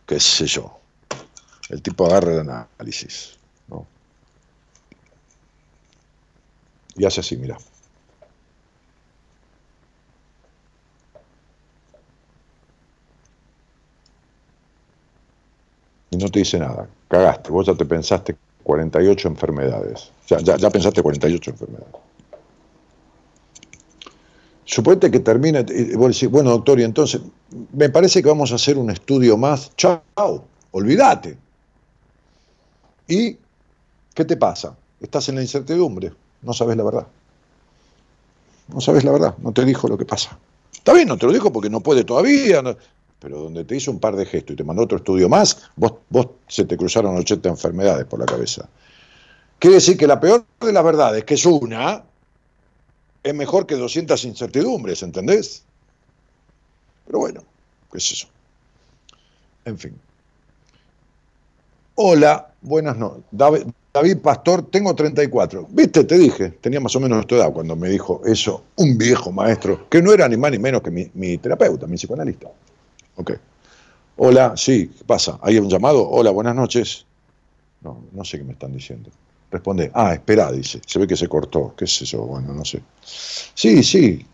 ¿Qué sé yo? El tipo agarra el análisis. Y hace así, mira. Y no te dice nada. Cagaste, vos ya te pensaste 48 enfermedades. Ya, ya, ya pensaste 48 enfermedades. Suponete que termina, y vos decís, bueno doctor, y entonces, me parece que vamos a hacer un estudio más, chao, olvídate. ¿Y qué te pasa? Estás en la incertidumbre, no sabes la verdad. No sabes la verdad, no te dijo lo que pasa. Está bien, no te lo dijo porque no puede todavía, pero donde te hizo un par de gestos y te mandó otro estudio más, vos, vos se te cruzaron 80 enfermedades por la cabeza. Quiere decir que la peor de las verdades, que es una, es mejor que 200 incertidumbres, ¿entendés? Pero bueno, ¿qué es eso? En fin. Hola, buenas noches. David, Pastor, tengo 34. Viste, te dije, tenía más o menos tu edad cuando me dijo eso un viejo maestro, que no era ni más ni menos que mi, mi terapeuta, mi psicoanalista. Ok. Hola, sí, ¿qué pasa? ¿Hay un llamado? Hola, buenas noches. No, no sé qué me están diciendo. Responde, ah, espera, dice. Se ve que se cortó. ¿Qué es eso? Bueno, no sé. Sí, sí,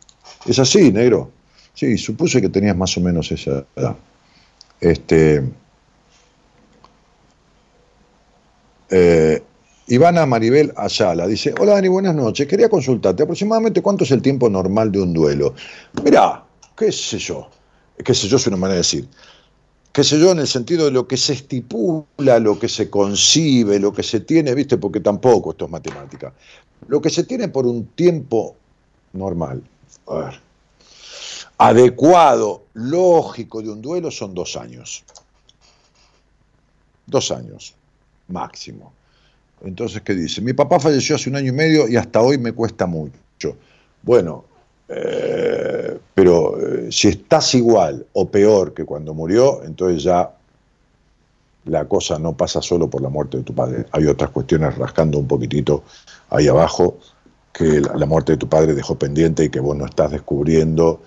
es así, negro. Sí, supuse que tenías más o menos esa edad. Este. Eh, Ivana Maribel Ayala dice: Hola Dani, buenas noches. Quería consultarte aproximadamente cuánto es el tiempo normal de un duelo. Mirá, qué sé yo. Qué sé yo es una manera de decir qué sé yo, en el sentido de lo que se estipula, lo que se concibe, lo que se tiene, ¿viste? Porque tampoco esto es matemática. Lo que se tiene por un tiempo normal, adecuado, lógico de un duelo son dos años. Dos años, máximo. Entonces, ¿qué dice? Mi papá falleció hace un año y medio y hasta hoy me cuesta mucho. Bueno, eh, pero eh, si estás igual o peor que cuando murió, entonces ya la cosa no pasa solo por la muerte de tu padre. Hay otras cuestiones rascando un poquitito ahí abajo que la, muerte de tu padre dejó pendiente y que vos no estás descubriendo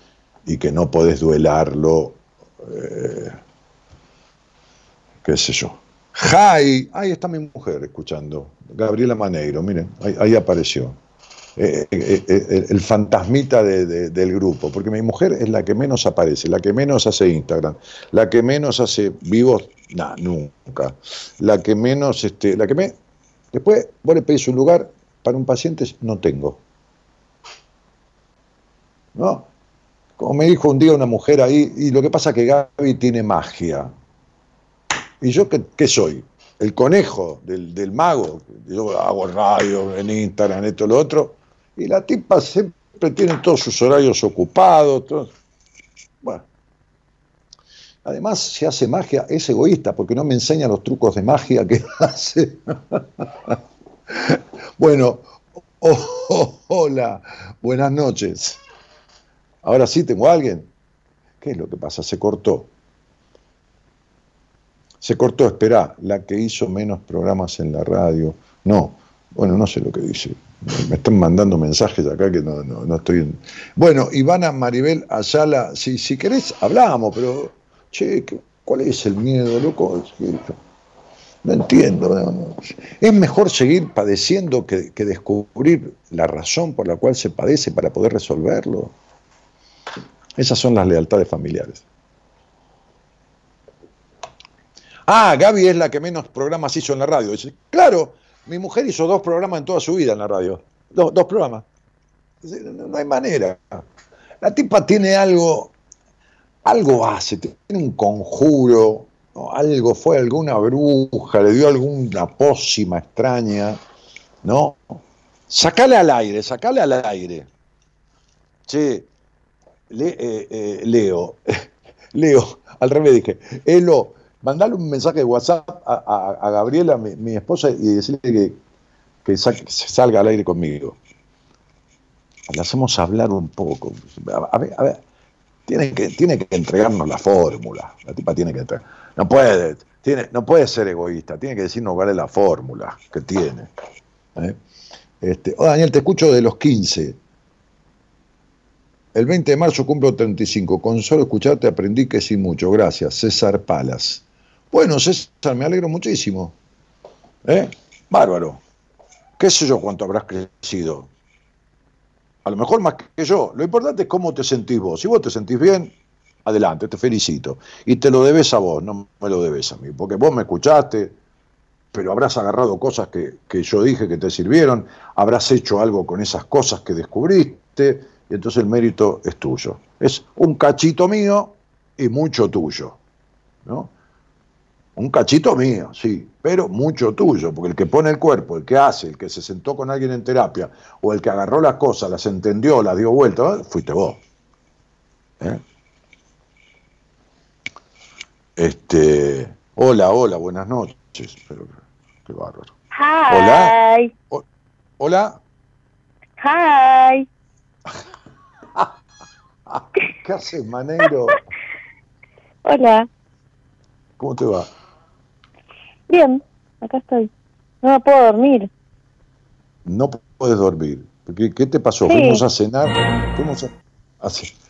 y que no podés duelarlo. Eh, qué sé yo. Jai, ahí está mi mujer escuchando. Gabriela Maneiro, miren, ahí apareció. Eh, eh, eh, el fantasmita del grupo, porque mi mujer es la que menos aparece, la que menos hace Instagram, la que menos hace vivos, nada, nunca, la que menos, este, la que me... Después vos le pedís un lugar para un paciente, no tengo. ¿No? Como me dijo un día una mujer ahí, y lo que pasa es que Gaby tiene magia. ¿Y yo qué, qué soy? El conejo del, del, mago. Yo hago radio en Instagram, esto, lo otro. Y la tipa siempre tiene todos sus horarios ocupados. Bueno. Además, si hace magia, es egoísta, porque no me enseña los trucos de magia que <laughs> hace. bueno, hola, buenas noches. Ahora sí tengo a alguien. ¿Qué es lo que pasa? Se cortó. Se cortó, espera, la que hizo menos programas en la radio. No, bueno, no sé lo que dice. Me están mandando mensajes acá que no, no, estoy. Bueno, Ivana Maribel Ayala, si, si querés, hablamos, pero, che, ¿cuál es el miedo, loco? No entiendo. Es mejor seguir padeciendo que, que, descubrir la razón por la cual se padece para poder resolverlo. Esas son las lealtades familiares. Ah, Gaby es la que menos programas hizo en la radio. Claro, mi mujer hizo dos programas en toda su vida en la radio. Dos, programas. No, hay manera. La tipa tiene algo, algo hace, tiene un conjuro, algo fue alguna bruja, le dio alguna pócima extraña, ¿no? Sacale al aire, sacale al aire. Che, eh, eh, Leo, <laughs> Leo, al revés dije, Elo, mandale un mensaje de WhatsApp a, Gabriela, mi, esposa, y decirle que, salga al aire conmigo. Le hacemos hablar un poco. A ver, a ver, tiene que, tiene que entregarnos la fórmula. La tipa tiene que entregar. No puede, tiene, no puede ser egoísta, tiene que decirnos cuál es la fórmula que tiene. ¿eh? Este, oh, Daniel, te escucho de los 15. El 20 de marzo cumplo 35. Con solo escucharte aprendí que sí mucho. Gracias. César Palas. Bueno, César, me alegro muchísimo. ¿Eh? Bárbaro. ¿Qué sé yo cuánto habrás crecido? A lo mejor más que yo. Lo importante es cómo te sentís vos. Si vos te sentís bien, adelante, te felicito. Y te lo debes a vos, no me lo debes a mí. Porque vos me escuchaste, pero habrás agarrado cosas que, que yo dije que te sirvieron, habrás hecho algo con esas cosas que descubriste, y entonces el mérito es tuyo. Es un cachito mío y mucho tuyo. ¿no? Un cachito mío, sí, pero mucho tuyo, porque el que pone el cuerpo, el que hace, el que se sentó con alguien en terapia, o el que agarró las cosas, las entendió, las dio vuelta, fuiste vos. ¿Eh? Este, hola, hola, buenas noches. Pero, qué bárbaro. Hi. Hola. hola. Hi. <laughs> ¿Qué haces, Manero? <laughs> Hola. ¿Cómo te va? Bien, acá estoy. No me puedo dormir. No puedes dormir. ¿Qué, qué te pasó? Fuimos a cenar. Fuimos a,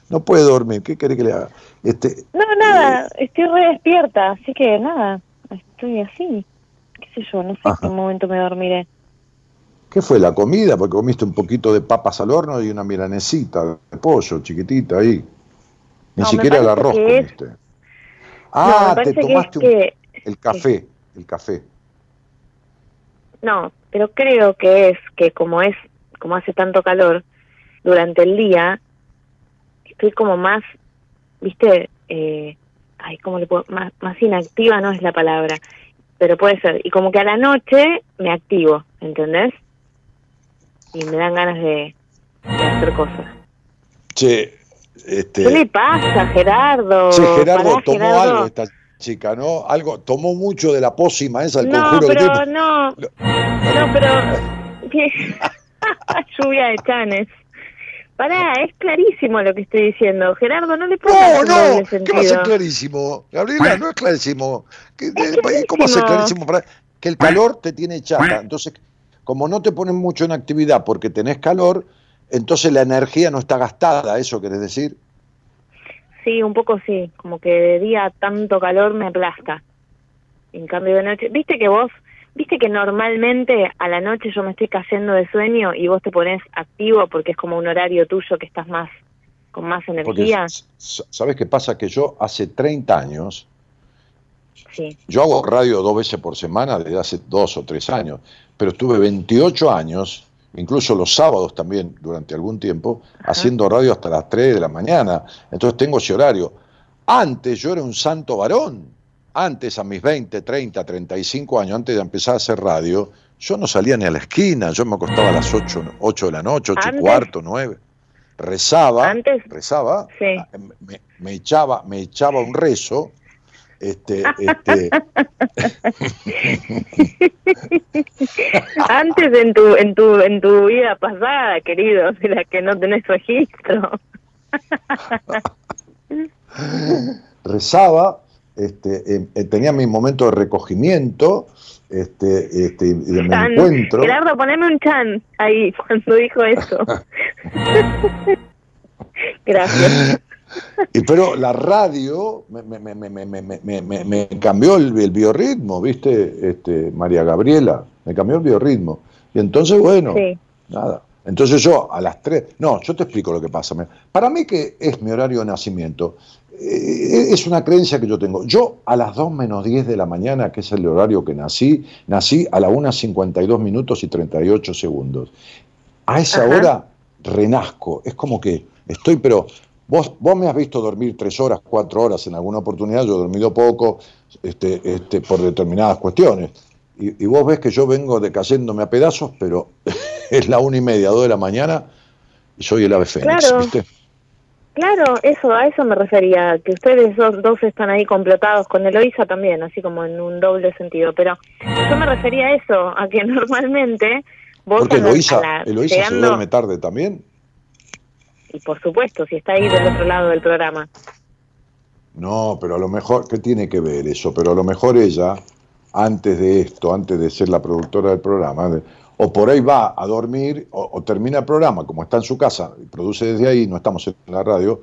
No puede dormir. ¿Qué quiere que le haga? Este, no, nada. Eh, estoy re despierta. Así que nada. Estoy así. ¿Qué sé yo, no sé en qué momento me dormiré. ¿Qué fue la comida? Porque comiste un poquito de papas al horno y una milanesita de pollo chiquitita ahí. Ni siquiera el arroz comiste. Ah, te tomaste el café, el café. No, pero creo que es que como es, como hace tanto calor durante el día, estoy como más, viste, eh, ay, ¿cómo le puedo? Más, más inactiva no es la palabra, pero puede ser. Y como que a la noche me activo, ¿entendés? Y me dan ganas de, hacer cosas. Che, este... ¿Qué le pasa, Gerardo? Che, Gerardo tomó algo esta chica, ¿no? Algo, tomó mucho de la pócima esa, el no, conjuro pero, que No, no, pero... <laughs> <laughs> Lluvia de chanes. Pará, es clarísimo lo que estoy diciendo. Gerardo, no le puedo No, no, ¿qué va a ser clarísimo? Gabriela, no es clarísimo. ¿Cómo va a ser clarísimo? Que el calor te tiene chata. Entonces, como no te pones mucho en actividad porque tenés calor, entonces la energía no está gastada, ¿eso querés decir? Sí, un poco sí. Como que de día tanto calor me aplasta. En cambio de noche, viste que vos Viste que normalmente a la noche yo me estoy cayendo de sueño y vos te pones activo porque es como un horario tuyo que estás más con más energía. ¿Sabes qué pasa? Que yo hace 30 años, sí. yo hago radio dos veces por semana desde hace dos o tres años, pero estuve 28 años, incluso los sábados también durante algún tiempo, haciendo radio hasta las 3 de la mañana. Entonces tengo ese horario. Antes yo era un santo varón antes, a mis 20, 30, 35 años, antes de empezar a hacer radio, yo no salía ni a la esquina, yo me acostaba a las 8, 8 de la noche, 8 y cuarto, 9. Rezaba, rezaba, ah, me, me, echaba, me echaba un rezo, este, este... <laughs> Antes en tu, en tu, en tu vida pasada, querido, de la que no tenés registro. <laughs> Rezaba, este, eh, eh, tenía mi momento de recogimiento este, este, y de mi encuentro. Gerardo, poneme un chan ahí cuando dijo eso. <laughs> Gracias. Y, pero la radio me, me, me, me cambió el, biorritmo, ¿viste? Este, María Gabriela, me cambió el biorritmo. Y entonces, bueno, nada. Entonces yo a las tres, no, yo te explico lo que pasa. Para mí que es mi horario de nacimiento, eh, es una creencia que yo tengo. Yo a las 2 menos 10 de la mañana, que es el horario que nací, nací a la 1.52 minutos y 38 segundos. A esa hora renazco, es como que estoy, pero vos, vos me has visto dormir 3 horas, 4 horas en alguna oportunidad, yo he dormido poco este, este, por determinadas cuestiones. Y, vos ves que yo vengo decayéndome a pedazos, pero <laughs> es la una y media, 2 de la mañana y soy el ave fénix, ¿viste? Claro, eso, a eso me refería, que ustedes dos, dos están ahí complotados con Eloisa también, así como en un doble sentido, pero yo me refería a eso, a que <laughs> normalmente vos... Porque Eloisa, Eloisa se duerme tarde también. Y por supuesto, si está ahí del otro lado del programa. No, pero a lo mejor, ¿qué tiene que ver eso? Pero a lo mejor ella, antes de esto, antes de ser la productora del programa, o por ahí va a dormir o, termina el programa, como está en su casa y produce desde ahí, no estamos en la radio,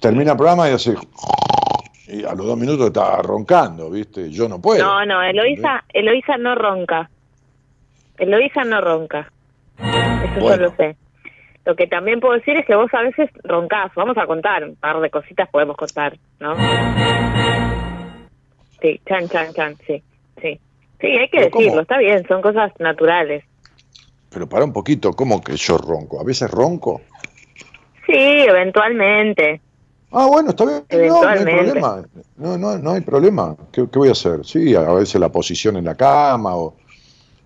termina el programa y hace... Y a los dos minutos está roncando, ¿viste? Yo no puedo. No, no, Eloisa, Eloisa no ronca. Eloisa no ronca. Eso yo lo sé. Lo que también puedo decir es que vos a veces roncás. Vamos a contar, un par de cositas podemos contar, ¿no? Sí, chan, chan, chan, sí, sí. Sí, hay que decirlo, está bien, son cosas naturales. Pero para un poquito, ¿cómo que yo ronco? ¿A veces ronco? Sí, eventualmente. Ah, bueno, está bien. No, no hay problema. No, no, no hay problema. ¿Qué, voy a hacer? Sí, a veces la posición en la cama o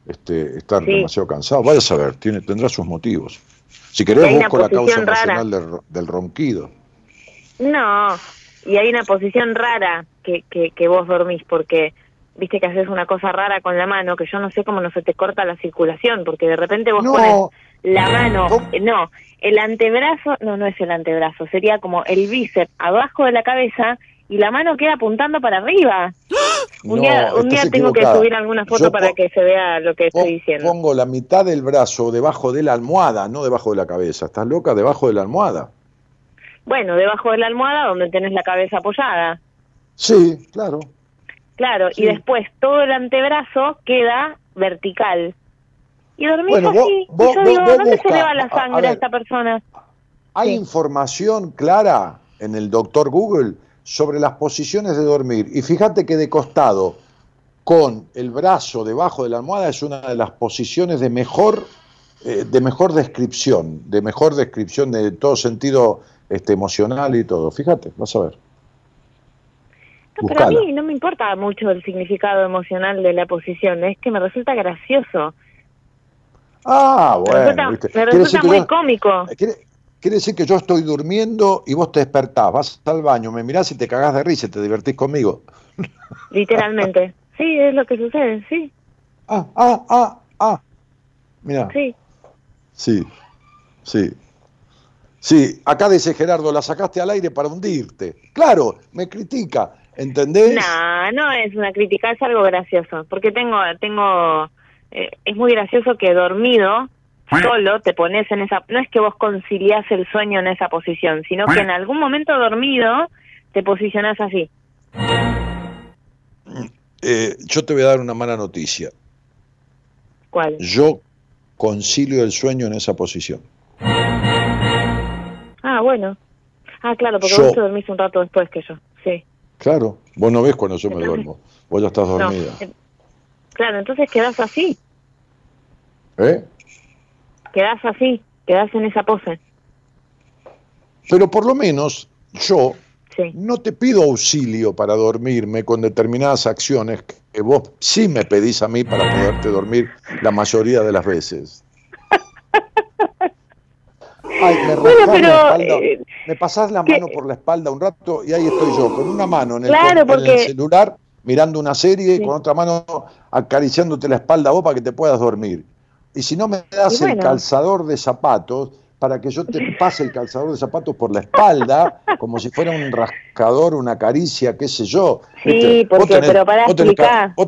este, estar demasiado cansado. Vaya a saber, tiene, tendrá sus motivos. Si querés, busco la causa emocional del, del, ronquido. No, y hay una posición rara que, que, que vos dormís, porque viste que haces una cosa rara con la mano, que yo no sé cómo no se te corta la circulación, porque de repente vos pones la mano, eh, no, el antebrazo, no, no es el antebrazo, sería como el bíceps abajo de la cabeza y la mano queda apuntando para arriba. Un día, un día tengo que subir alguna foto para que se vea lo que estoy diciendo. Pongo la mitad del brazo debajo de la almohada, no debajo de la cabeza. ¿Estás loca? Debajo de la almohada. Bueno, debajo de la almohada donde tenés la cabeza apoyada. Sí, claro. Claro, y después todo el antebrazo queda vertical. Y dormís Bueno, así. vos- y yo vos- digo, vos ¿dónde busca- se le va la a- a sangre a, esta persona? Hay Sí. información clara en el doctor Google sobre las posiciones de dormir. Y fíjate que de costado, con el brazo debajo de la almohada, es una de las posiciones de mejor, eh, de mejor descripción, de mejor descripción de todo sentido este, emocional y todo. Fíjate, vas a ver. No, pero a mí no me importa mucho el significado emocional de la posición, es que me resulta gracioso. Ah, Me bueno. resulta, ¿viste? me resulta muy yo- cómico. Quiere, quiere decir que yo estoy durmiendo y vos te despertás, vas al baño, me mirás y te cagás de risa y te divertís conmigo. Literalmente. <laughs> Sí, es lo que sucede, sí, Ah, ah, ah, ah. Mira, sí. sí, sí. Sí, acá dice Gerardo, la sacaste al aire para hundirte. Claro, me critica, ¿entendés? No, no es una crítica, es algo gracioso, porque tengo, tengo, eh, es muy gracioso que dormido, solo te pones en esa, no es que vos conciliás el sueño en esa posición, sino que en algún momento dormido te posicionás así. Eh, yo te voy a dar una mala noticia. ¿Cuál? Yo concilio el sueño en esa posición. Ah, bueno. Ah, claro, porque Yo- vos te dormís un rato después que yo, sí. Claro, vos no ves cuando yo me duermo. Vos ya estás dormida. eh, claro, entonces quedás así, ¿Eh? Quedás así, quedás en esa pose, Pero por lo menos yo sí. no te pido auxilio para dormirme con determinadas acciones que vos sí me pedís a mí para poderte dormir la mayoría de las veces. <laughs> Ay, me Bueno, pero, la espalda, eh, me pasás la que- mano por la espalda un rato y ahí estoy yo, con una mano en el, Claro, con- en porque- el celular mirando una serie y con otra mano acariciándote la espalda a vos para que te puedas dormir. Y si no me das el calzador de zapatos, para que yo te pase el calzador de zapatos por la espalda, <laughs> como si fuera un rascador, una caricia, qué sé yo. Sí, porque- pero tenés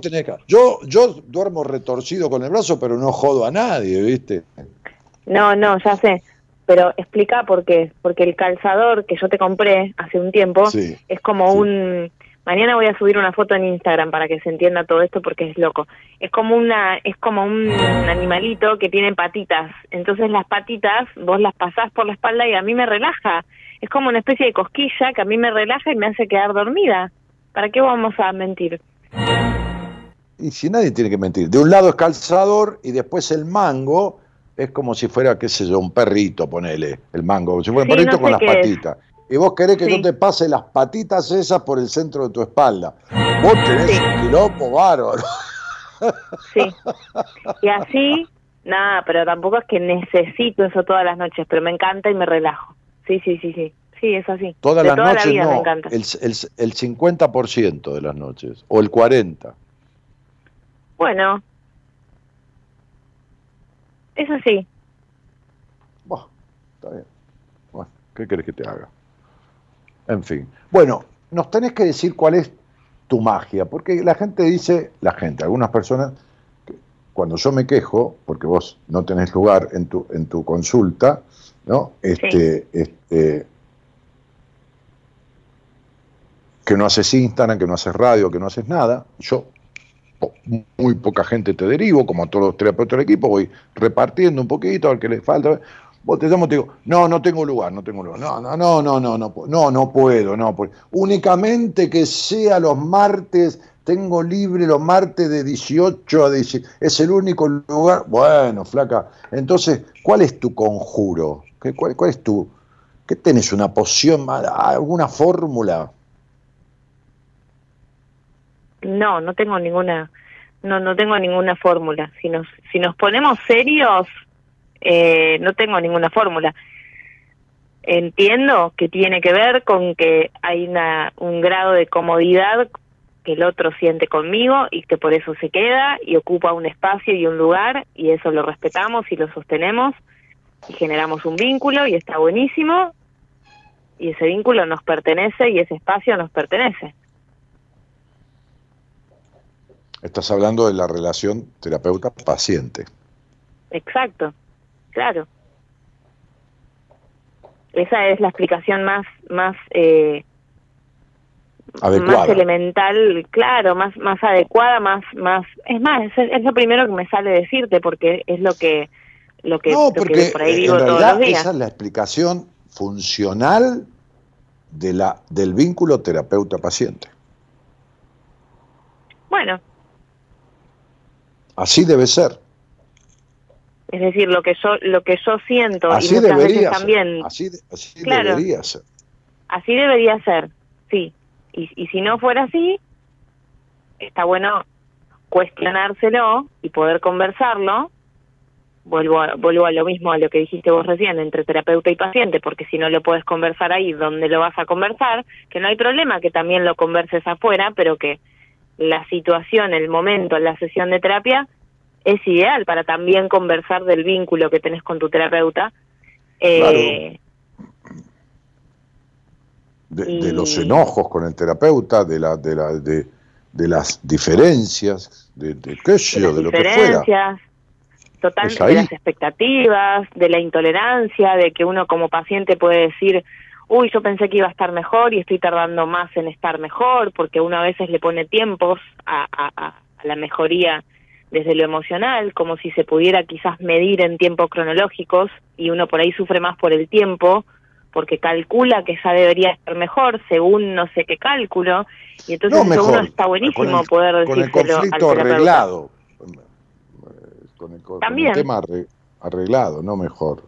tenés ca- yo, yo duermo retorcido con el brazo, pero no jodo a nadie, ¿viste? No, no, ya sé. Pero explica por qué. Porque el calzador que yo te compré hace un tiempo Sí. es como sí. un... Mañana voy a subir una foto en Instagram para que se entienda todo esto porque es loco. Es como una, es como un animalito que tiene patitas. Entonces las patitas vos las pasás por la espalda y a mí me relaja. Es como una especie de cosquilla que a mí me relaja y me hace quedar dormida. ¿Para qué vamos a mentir? Y si nadie tiene que mentir. De un lado es calzador y después el mango es como si fuera, qué sé yo, un perrito, ponele, el mango, como si fuera un Sí, perrito no con las es. Y vos querés que Sí. yo te pase las patitas esas por el centro de tu espalda. Vos tenés Sí. un quilombo bárbaro. Sí. Y así, nada, pero tampoco es que necesito eso todas las noches, pero me encanta y me relajo. Sí, sí, sí, sí. Sí, es así. Todas de las toda noches la vida me no, encanta. el, el, el 50% de las noches, o el 40%. Bueno. Es así. Buah, está bien. Bueno, ¿qué querés que te haga? En fin. Bueno, nos tenés que decir cuál es tu magia, porque la gente dice, la gente, algunas personas, que cuando yo me quejo, porque vos no tenés lugar en tu, en tu consulta, ¿no? Este, este, que no haces Instagram, que no haces radio, que no haces nada, yo po- muy poca gente te derivo, como a todos los terapeutas del equipo, voy repartiendo un poquito al que le falta. Vos te te digo, no, no tengo lugar, no tengo lugar. No, no, no, no, no, no, no, no puedo, no puedo. Únicamente que sea los martes, tengo libre los martes de 18 a 19. Es el único lugar. Bueno, flaca. Entonces, ¿cuál es tu conjuro? ¿Qué, cuál, cuál es tu. ¿Qué tenés? ¿Una poción? ¿Alguna fórmula? No, no tengo ninguna, no, no tengo ninguna fórmula. Si nos ponemos serios, eh, no tengo ninguna fórmula. Entiendo que tiene que ver con que hay una, un grado de comodidad que el otro siente conmigo y que por eso se queda y ocupa un espacio y un lugar y eso lo respetamos y lo sostenemos y generamos un vínculo y está buenísimo y ese vínculo nos pertenece y ese espacio nos pertenece. Estás hablando de la relación terapeuta-paciente. Exacto, claro. Esa es la explicación más, más, eh, más elemental, claro, más más adecuada, más más es más es, lo primero que me sale decirte porque es lo que lo que, no, porque por ahí vivo en realidad Esa es la explicación funcional de la del vínculo terapeuta paciente. Bueno. Así debe ser. Es decir, lo que yo lo que yo siento así y debería también así, debería ser. Así debería ser, sí. Y, y si no fuera así, está bueno cuestionárselo y poder conversarlo. Vuelvo a, vuelvo a lo mismo a lo que dijiste vos recién, entre terapeuta y paciente, porque si no lo puedes conversar ahí, ¿dónde lo vas a conversar? Que no hay problema que también lo converses afuera, pero que la situación, el momento, la sesión de terapia es ideal para también conversar del vínculo que tenés con tu terapeuta. Eh, de, los enojos con el terapeuta, de la, de la, de, de las diferencias, de, de qué sé yo, de, lo que fuera. Totalmente de las expectativas, de la intolerancia, de que uno como paciente puede decir, uy, yo pensé que iba a estar mejor y estoy tardando más en estar mejor, porque uno a veces le pone tiempos a, a, a la mejoría desde lo emocional, como si se pudiera quizás medir en tiempos cronológicos y uno por ahí sufre más por el tiempo porque calcula que ya debería estar mejor según no sé qué cálculo. Y entonces uno está buenísimo poder decírselo con el conflicto arreglado. Con el, tema arreglado no mejor.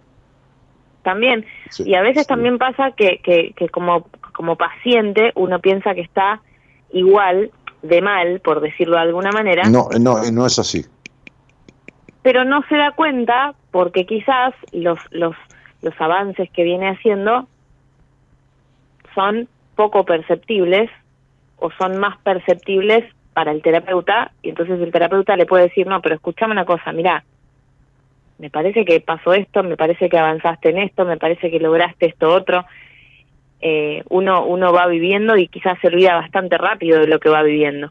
También. Y a veces también pasa que, que, que como como paciente uno piensa que está igual de mal, por decirlo de alguna manera. No, no, no es así. Pero no se da cuenta porque quizás los, los, los avances que viene haciendo son poco perceptibles o son más perceptibles para el terapeuta y entonces el terapeuta le puede decir, no, pero escúchame una cosa, mira, me parece que pasó esto, me parece que avanzaste en esto, me parece que lograste esto otro eh, uno, uno va viviendo y quizás se olvida bastante rápido de lo que va viviendo.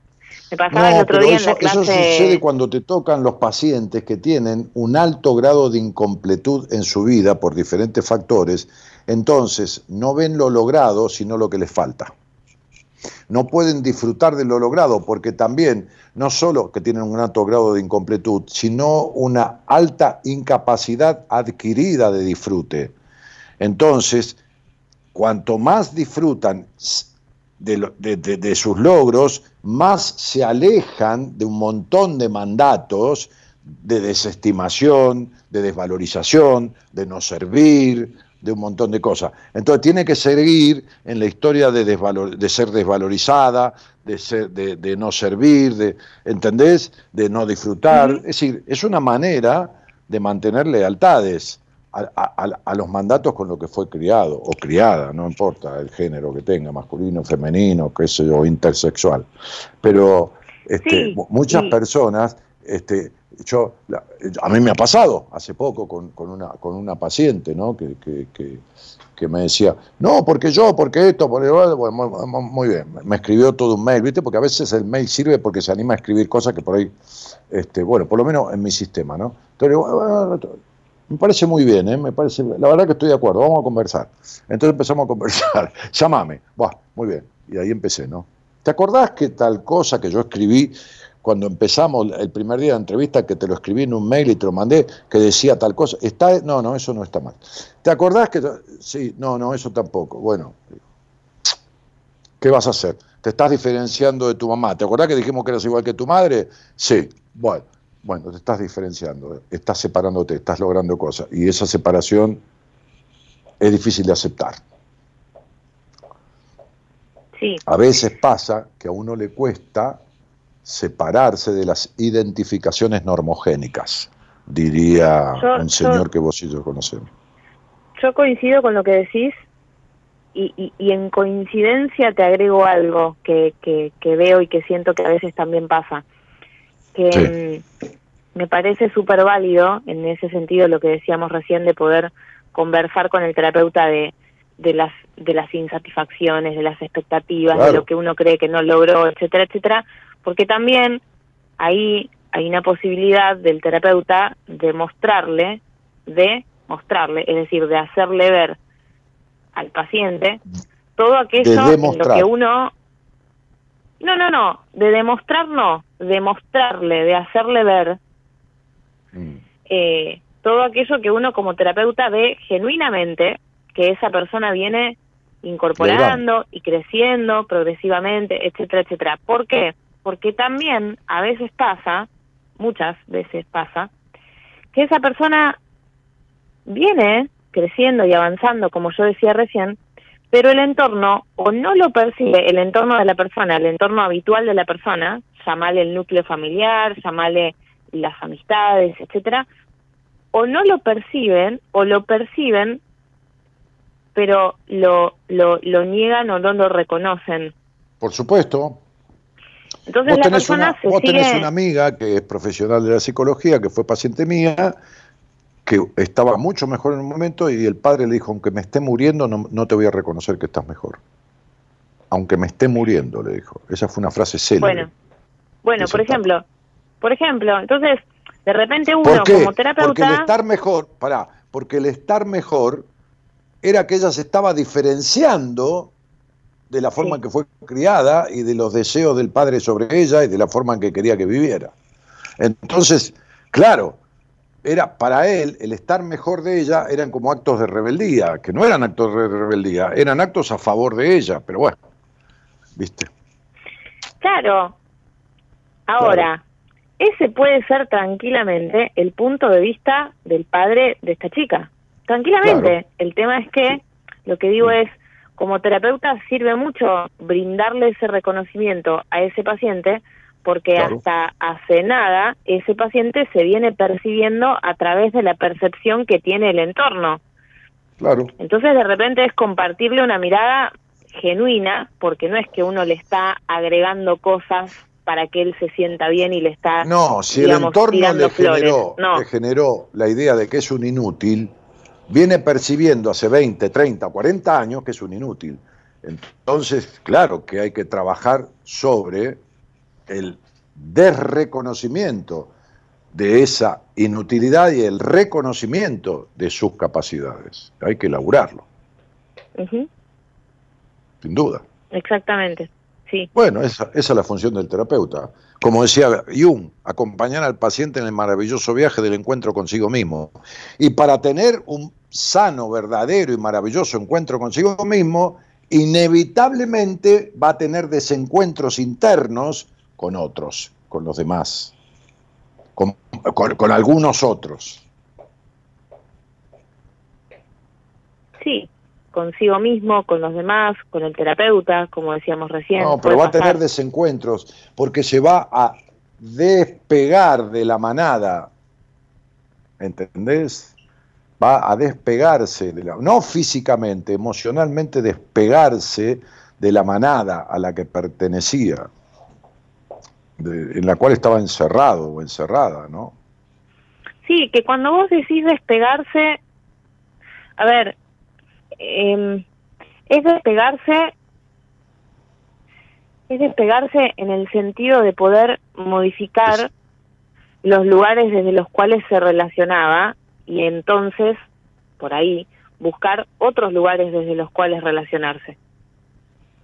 Me pasaba el otro día eso, en la clase... Eso sucede cuando te tocan los pacientes que tienen un alto grado de incompletud en su vida por diferentes factores, entonces no ven lo logrado, sino lo que les falta. No pueden disfrutar de lo logrado porque también no solo que tienen un alto grado de incompletud, sino una alta incapacidad adquirida de disfrute. Entonces, cuanto más disfrutan de, sus logros, más se alejan de un montón de mandatos de desestimación, de desvalorización, de no servir, de un montón de cosas. Entonces tiene que seguir en la historia de, de ser desvalorizada, de, ser, de, no servir, de, ¿entendés? De no disfrutar. Es decir, es una manera de mantener lealtades a, los mandatos con lo que fue criado o criada, no importa el género que tenga, masculino, femenino, qué sé yo, intersexual. Pero este, muchas personas, este, yo, a mí me ha pasado hace poco con, con, una, con una paciente, ¿no? Que, que, que, me decía, no, porque yo, porque esto, porque bueno, muy bien, me escribió todo un mail, ¿viste? Porque a veces el mail sirve porque se anima a escribir cosas que por ahí, este, bueno, por lo menos en mi sistema, ¿no? Entonces, me parece muy bien, ¿eh? me parece, la verdad que estoy de acuerdo, vamos a conversar. Entonces empezamos a conversar, <laughs> llámame, va, muy bien, y ahí empecé, ¿no? ¿Te acordás que tal cosa que yo escribí cuando empezamos el primer día de entrevista, que te lo escribí en un mail y te lo mandé, que decía tal cosa? ¿Está? No, no, eso no está mal. ¿Te acordás que.? Sí, no, no, eso tampoco. Bueno, ¿qué vas a hacer? ¿Te estás diferenciando de tu mamá? ¿Te acordás que dijimos que eras igual que tu madre? Sí, bueno bueno, te estás diferenciando, estás separándote, estás logrando cosas. Y esa separación es difícil de aceptar. Sí. A veces pasa que a uno le cuesta separarse de las identificaciones normogénicas, diría un señor que vos y yo conocemos. Yo coincido con lo que decís y, y, en coincidencia te agrego algo que, que, que, veo y que siento que a veces también pasa. Que mm, me parece súper válido en ese sentido lo que decíamos recién de poder conversar con el terapeuta de, de las de las insatisfacciones, de las expectativas, de lo que uno cree que no logró, etcétera, etcétera, porque también ahí hay una posibilidad del terapeuta de mostrarle, de mostrarle, es decir, de hacerle ver al paciente todo aquello en lo que uno No, no, no, de demostrar no, de mostrarle, de hacerle ver mm. eh, todo aquello que uno como terapeuta ve genuinamente que esa persona viene incorporando y creciendo progresivamente, etcétera, etcétera. ¿Por qué? Porque también a veces pasa, muchas veces pasa, que esa persona viene creciendo y avanzando, como yo decía recién, pero el entorno o no lo percibe, el entorno de la persona, el entorno habitual de la persona, llamale el núcleo familiar, llamale las amistades, etcétera, o no lo perciben o lo perciben pero lo, lo, lo niegan o no lo reconocen. Por supuesto. Entonces vos, tenés, una, vos tenés una amiga que es profesional de la psicología, que fue paciente mía, que estaba mucho mejor en un momento y el padre le dijo, aunque me esté muriendo, no, no te voy a reconocer que estás mejor. Aunque me esté muriendo, le dijo. Esa fue una frase célebre. Bueno, bueno por ejemplo, por ejemplo, entonces, de repente uno como terapeuta... Porque el estar mejor, pará, porque el estar mejor era que ella se estaba diferenciando de la forma en que fue criada y de los deseos del padre sobre ella y de la forma en que quería que viviera. Entonces, claro, era para él el estar mejor de ella eran como actos de rebeldía, que no eran actos de rebeldía, eran actos a favor de ella, pero bueno, ¿viste? Claro. Ahora, ese puede ser tranquilamente el punto de vista del padre de esta chica. Tranquilamente. El tema es que lo que digo es, como terapeuta sirve mucho brindarle ese reconocimiento a ese paciente porque hasta hace nada ese paciente se viene percibiendo a través de la percepción que tiene el entorno. Claro. Entonces de repente es compartirle una mirada genuina, porque no es que uno le está agregando cosas para que él se sienta bien y le está No, si el entorno le generó, le generó la idea de que es un inútil, viene percibiendo hace 20, 30, 40 años que es un inútil. Entonces, claro que hay que trabajar sobre el desreconocimiento de esa inutilidad y el reconocimiento de sus capacidades. Hay que elaborarlo. Sin duda. Exactamente, sí. Bueno, esa, esa, es la función del terapeuta. Como decía Jung, acompañar al paciente en el maravilloso viaje del encuentro consigo mismo. Y para tener un sano, verdadero y maravilloso encuentro consigo mismo, inevitablemente va a tener desencuentros internos con otros, con los demás, con, algunos otros. Sí, consigo mismo, con los demás, con el terapeuta, como decíamos recién. No, pero va a tener desencuentros porque se va a despegar de la manada. ¿Entendés? Va a despegarse, de la, no físicamente, emocionalmente despegarse de la manada a la que pertenecía en la cual estaba encerrado o encerrada, ¿no? Sí, que cuando vos decís despegarse, a ver, eh, es despegarse, es despegarse en el sentido de poder modificar los lugares desde los cuales se relacionaba y entonces, por ahí, buscar otros lugares desde los cuales relacionarse.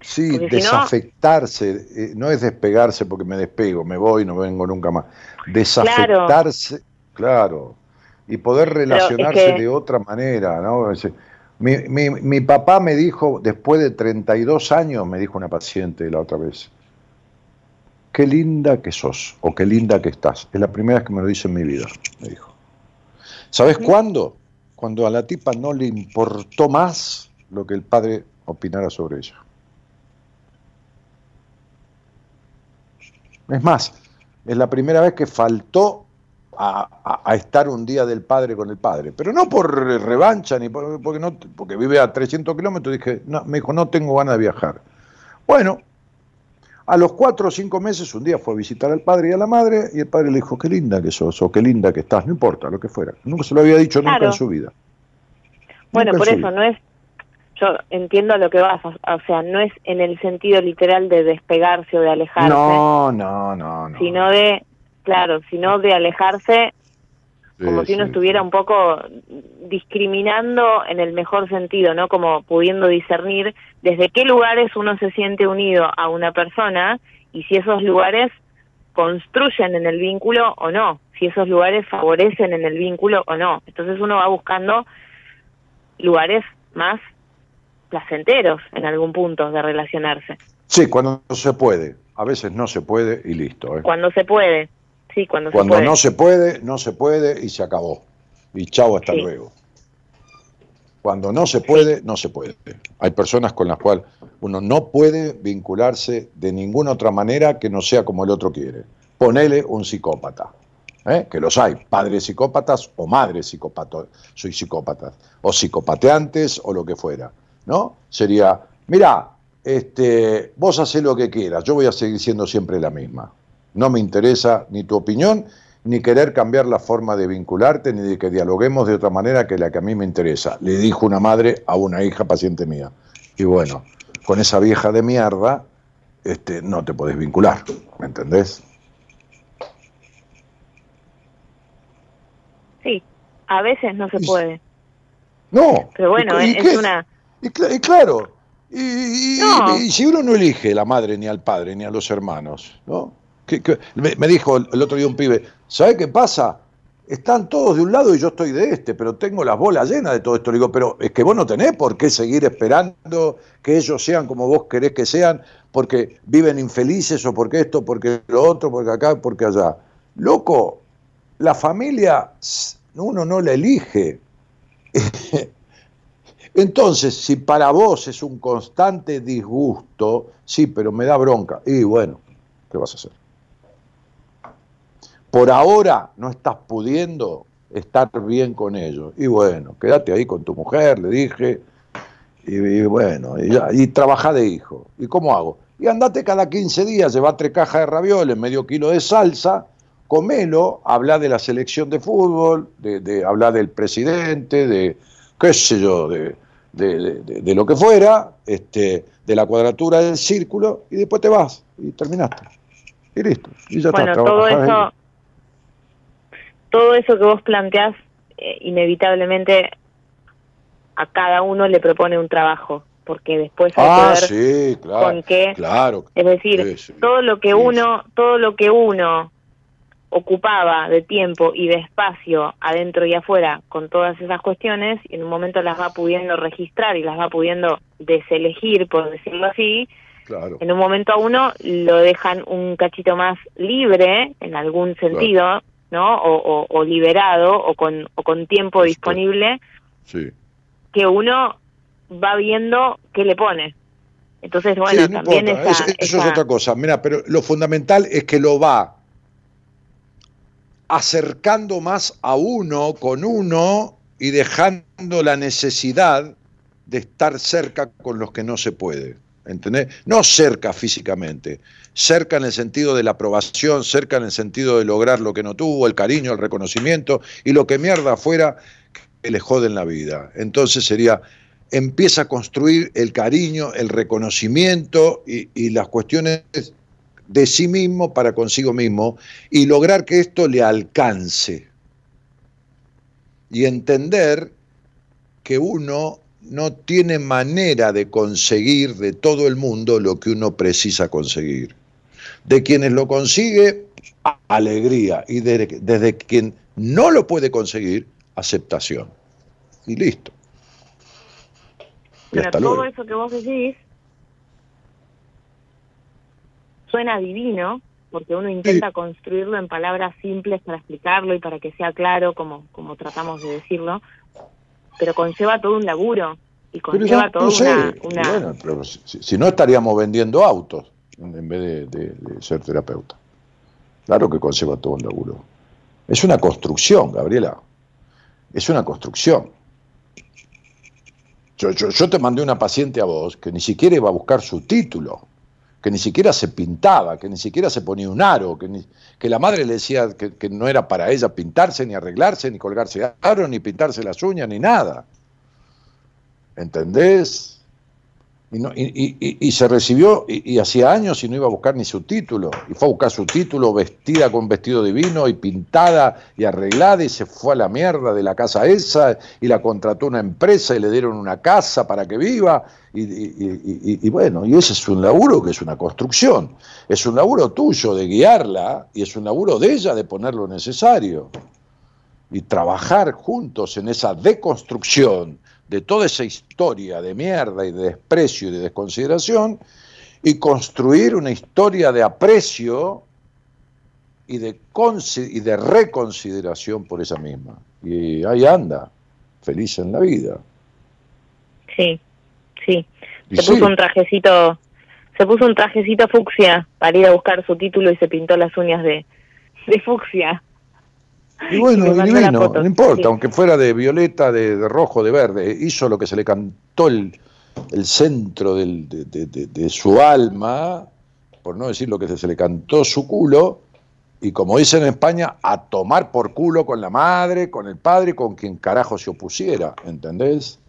Sí, desafectarse, eh, no, es despegarse porque me despego, me voy, no vengo nunca más. Desafectarse, claro, y poder relacionarse de otra manera, ¿no? Mi, mi, mi, papá me dijo, después de 32 años, me dijo una paciente la otra vez, qué linda que sos, o qué linda que estás. Es la primera vez que me lo dice en mi vida, me dijo. ¿Sabes cuándo? Cuando a la tipa no le importó más lo que el padre opinara sobre ella. Es más, es la primera vez que faltó a, estar un día del padre con el padre, pero no por revancha ni porque no porque vive a 300 kilómetros. Dije, no, me dijo, no tengo ganas de viajar. Bueno, a los cuatro o cinco meses, un día fue a visitar al padre y a la madre, y el padre le dijo, qué linda que sos, o qué linda que estás, no importa lo que fuera. Nunca se lo había dicho nunca en su vida. Bueno, por eso no es yo entiendo a lo que vas, o sea, no es en el sentido literal de despegarse o de alejarse. No, no, no, no. Sino de, claro, sino de alejarse como si uno estuviera un poco discriminando en el mejor sentido, ¿no? Como pudiendo discernir desde qué lugares uno se siente unido a una persona y si esos lugares construyen en el vínculo o no, si esos lugares favorecen en el vínculo o no. Entonces uno va buscando lugares más placenteros en algún punto de relacionarse. Sí, cuando se puede. A veces no se puede y listo. ¿eh? Cuando se puede. Sí, cuando, se puede. no se puede, no se puede y se acabó. Y chao, hasta luego. Cuando no se puede, no se puede. Hay personas con las cuales uno no puede vincularse de ninguna otra manera que no sea como el otro quiere. Ponele un psicópata. ¿eh? que los hay, padres psicópatas o madres psicópatas, soy psicópatas, o psicopateantes o lo que fuera, ¿no? Sería, mira, este, vos haces lo que quieras, yo voy a seguir siendo siempre la misma. No me interesa ni tu opinión, ni querer cambiar la forma de vincularte, ni de que dialoguemos de otra manera que la que a mí me interesa. Le dijo una madre a una hija paciente mía. Y bueno, con esa vieja de mierda, este, no te podés vincular, ¿me entendés? Sí, a veces no se puede. No. Pero bueno, es, una... Y, claro, y, si uno no elige la madre, ni al padre, ni a los hermanos, ¿no? me, dijo el, otro día un pibe, ¿sabe qué pasa? Están todos de un lado y yo estoy de este, pero tengo las bolas llenas de todo esto. Le digo, pero es que vos no tenés por qué seguir esperando que ellos sean como vos querés que sean, porque viven infelices o porque esto, porque lo otro, porque acá, porque allá. Loco, la familia uno no la elige. <laughs> Entonces, si para vos es un constante disgusto, sí, pero me da bronca, y bueno, ¿qué vas a hacer? Por ahora no estás pudiendo estar bien con ellos. Y bueno, quédate ahí con tu mujer, le dije, y, bueno, y, y trabaja de hijo. ¿Y cómo hago? Y andate cada 15 días, lleva tres cajas de ravioles, medio kilo de salsa, comelo, habla de la selección de fútbol, de, de habla del presidente, de qué sé yo, de, de, lo que fuera, este, de la cuadratura del círculo, y después te vas y terminaste. Y listo. Y ya bueno, todo eso, todo eso que vos planteás, eh, inevitablemente a cada uno le propone un trabajo porque después hay ah, que ver con qué claro, es decir todo lo que uno todo lo que uno ocupaba de tiempo y de espacio adentro y afuera con todas esas cuestiones y en un momento las va pudiendo registrar y las va pudiendo deselegir, por decirlo así, en un momento a uno lo dejan un cachito más libre en algún sentido, ¿no? O, liberado o con, o con tiempo disponible que uno va viendo qué le pone. Entonces, bueno, también eso, eso es otra cosa. Mira, pero lo fundamental es que lo va acercando más a uno con uno y dejando la necesidad de estar cerca con los que no se puede. ¿Entendés? No cerca físicamente, cerca en el sentido de la aprobación, cerca en el sentido de lograr lo que no tuvo, el cariño, el reconocimiento y lo que mierda fuera que le joden la vida. Entonces sería, empieza a construir el cariño, el reconocimiento y, y las cuestiones de sí mismo para consigo mismo y lograr que esto le alcance. Y entender que uno no tiene manera de conseguir de todo el mundo lo que uno precisa conseguir. De quienes lo consigue, alegría. Y desde quien no lo puede conseguir, aceptación. Y listo. Y todo eso que vos decís suena divino, porque uno intenta construirlo en palabras simples para explicarlo y para que sea claro, como, como tratamos de decirlo, pero conlleva todo un laburo y conlleva todo una... Bueno, pero si, no estaríamos vendiendo autos en vez de, ser terapeuta. Claro que conlleva todo un laburo. Es una construcción, Gabriela. Es una construcción. Yo, yo, yo te mandé una paciente a vos que ni siquiera iba a buscar su título que ni siquiera se pintaba, que ni siquiera se ponía un aro, que, que la madre le decía que, no era para ella pintarse, ni arreglarse, ni colgarse aro, ni pintarse las uñas, ni nada. ¿Entendés? Y, se recibió y, hacía años y no iba a buscar ni su título. Y fue a buscar su título vestida con vestido divino y pintada y arreglada y se fue a la mierda de la casa esa y la contrató una empresa y le dieron una casa para que viva. Y, bueno, y ese es un laburo que es una construcción. Es un laburo tuyo de guiarla y es un laburo de ella de poner lo necesario. Y trabajar juntos en esa deconstrucción de toda esa historia de mierda y de desprecio y de desconsideración y construir una historia de aprecio y de, y de reconsideración por esa misma. Y ahí anda, feliz en la vida. Sí, sí. se puso un trajecito, se puso un trajecito fucsia para ir a buscar su título y se pintó las uñas de, de fucsia. Y bueno, <laughs> no importa, aunque fuera de violeta, de, rojo, de verde, hizo lo que se le cantó el, centro de, su alma, por no decir lo que se le cantó su culo, y como dicen en España, a tomar por culo con la madre, con el padre, con quien carajo se opusiera, ¿entendés?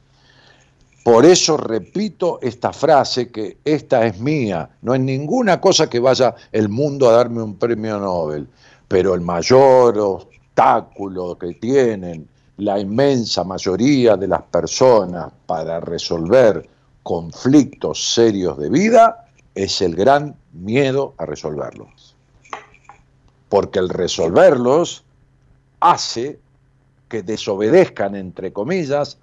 Por eso repito esta frase que esta es mía, no es ninguna cosa que vaya el mundo a darme un premio Nobel, pero el mayor obstáculo que tienen la inmensa mayoría de las personas para resolver conflictos serios de vida es el gran miedo a resolverlos. Porque el resolverlos hace que desobedezcan, entre comillas,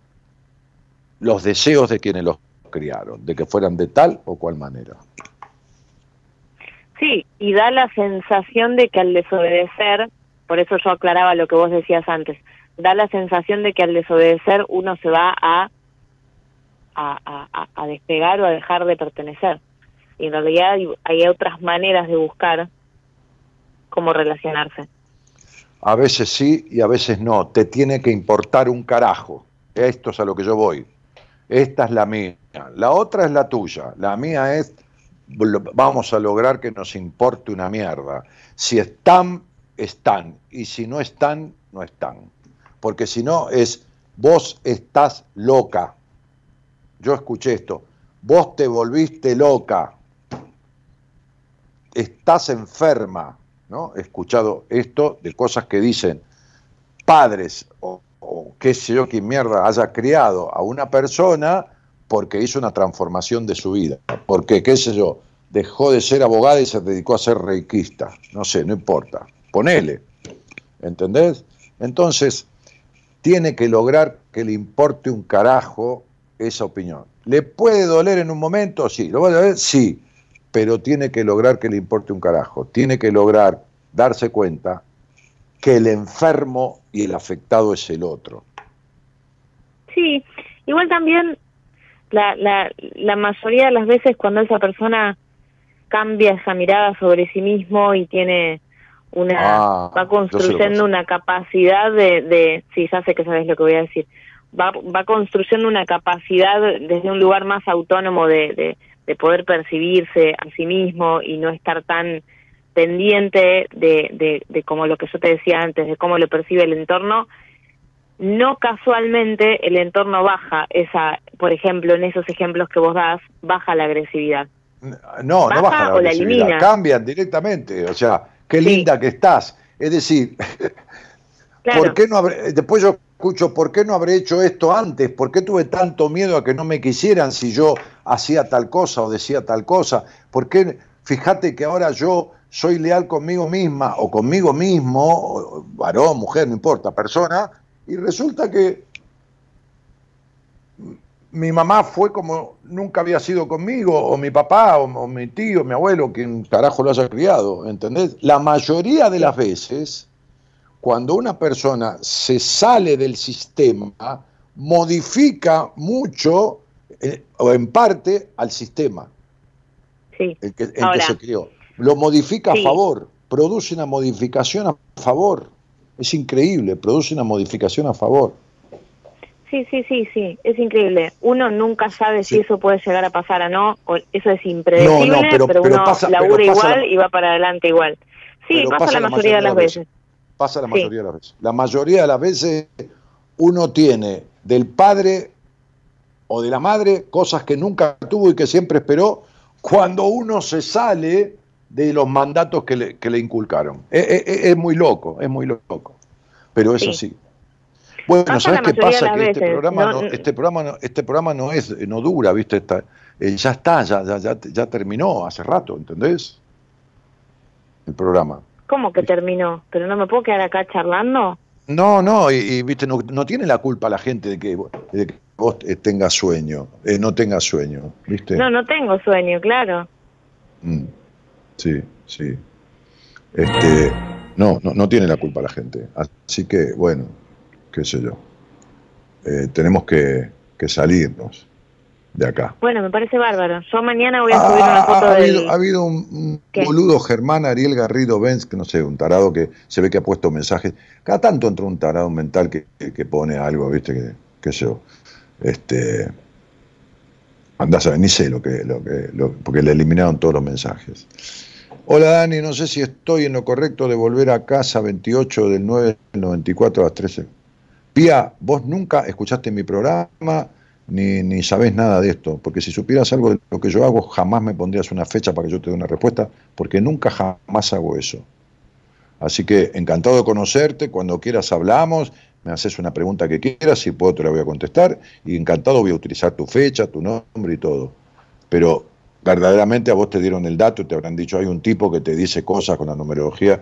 los deseos de quienes los criaron, de que fueran de tal o cual manera. Sí, y da la sensación de que al desobedecer por eso yo aclaraba lo que vos decías antes, da la sensación de que al desobedecer uno se va a, a, despegar o a dejar de pertenecer. Y en realidad hay, otras maneras de buscar cómo relacionarse. A veces sí y a veces no. Te tiene que importar un carajo. Esto es a lo que yo voy. Esta es la mía. La otra es la tuya. La mía es, vamos a lograr que nos importe una mierda. Si están están, y si no están, no están. Porque si no es, vos estás loca. Yo escuché esto, vos te volviste loca, estás enferma, ¿no? He escuchado esto de cosas que dicen padres o, qué sé yo, qué mierda haya criado a una persona porque hizo una transformación de su vida. Porque, qué sé yo, dejó de ser abogada y se dedicó a ser reikista. No sé, no importa ponele. ¿Entendés? Entonces, tiene que lograr que le importe un carajo esa opinión. ¿Le puede doler en un momento? Sí. ¿Lo va a doler? Sí. Pero tiene que lograr que le importe un carajo. Tiene que lograr darse cuenta que el enfermo y el afectado es el otro. Sí, igual también la, la, la mayoría de las veces cuando esa persona cambia esa mirada sobre sí mismo y tiene una ah, va construyendo una capacidad de, de sí ya sé que sabes lo que voy a decir. Va va construyendo una capacidad desde un lugar más autónomo de, de, de poder percibirse a sí mismo y no estar tan pendiente de, de, de como lo que yo te decía antes de cómo lo percibe el entorno. No casualmente el entorno baja esa por ejemplo en esos ejemplos que vos das baja la agresividad. No no baja la agresividad cambian directamente o sea qué linda que estás. Es decir, <laughs> ¿por qué no después yo escucho, ¿por qué no habré hecho esto antes? ¿Por qué tuve tanto miedo a que no me quisieran si yo hacía tal cosa o decía tal cosa? ¿Por qué, fíjate que ahora yo soy leal conmigo misma o conmigo mismo, varón, mujer, no importa, persona, y resulta que mi mamá fue como nunca había sido conmigo, o mi papá, o, mi tío, mi abuelo, quien carajo lo haya criado, ¿entendés? La mayoría de las veces, cuando una persona se sale del sistema, modifica mucho, eh, o en parte, al sistema. Sí. El que, se crió. Lo modifica a favor, produce una modificación a favor. Es increíble, produce una modificación a favor. Sí, sí, sí, sí, es increíble. Uno nunca sabe si eso puede llegar a pasar o no, eso es impredecible, pero, uno labura igual y va para adelante igual. Sí, pasa, la, mayoría de las veces. Pasa la mayoría de las veces. La mayoría de las veces uno tiene del padre o de la madre cosas que nunca tuvo y que siempre esperó cuando uno se sale de los mandatos que le, que le inculcaron. Es, muy loco, es muy loco, pero es así. Bueno, ¿sabes qué pasa? Que este programa, no, este, programa no, este programa no es, no dura, ¿viste? Está, eh, ya está, ya, ya, ya, ya terminó hace rato, ¿entendés? El programa. ¿Cómo que terminó? ¿Pero no me puedo quedar acá charlando? No, no, y, viste, no, no, tiene la culpa la gente de que, de que vos eh, tengas sueño, eh, no tengas sueño, ¿viste? No, no tengo sueño, claro. Mm, sí, sí. Este, no, no, no tiene la culpa la gente. Así que, bueno, qué sé yo. Eh, tenemos que, que salirnos de acá. Bueno, me parece bárbaro. Yo mañana voy a subir una foto ha, habido, ha habido un, boludo Germán Ariel Garrido Benz, que no sé, un tarado que se ve que ha puesto mensajes. Cada tanto entra un tarado mental que, que, pone algo, ¿viste? Que, qué sé yo. Este, andás a ver, ni sé lo que, lo que porque le eliminaron todos los mensajes. Hola Dani, no sé si estoy en lo correcto de volver a casa 28 del 9 del 94 a las 13. Pía, vos nunca escuchaste mi programa ni, ni sabés nada de esto, porque si supieras algo de lo que yo hago, jamás me pondrías una fecha para que yo te dé una respuesta, porque nunca jamás hago eso. Así que encantado de conocerte, cuando quieras hablamos, me haces una pregunta que quieras, si puedo te la voy a contestar, y encantado voy a utilizar tu fecha, tu nombre y todo. Pero verdaderamente a vos te dieron el dato y te habrán dicho, hay un tipo que te dice cosas con la numerología,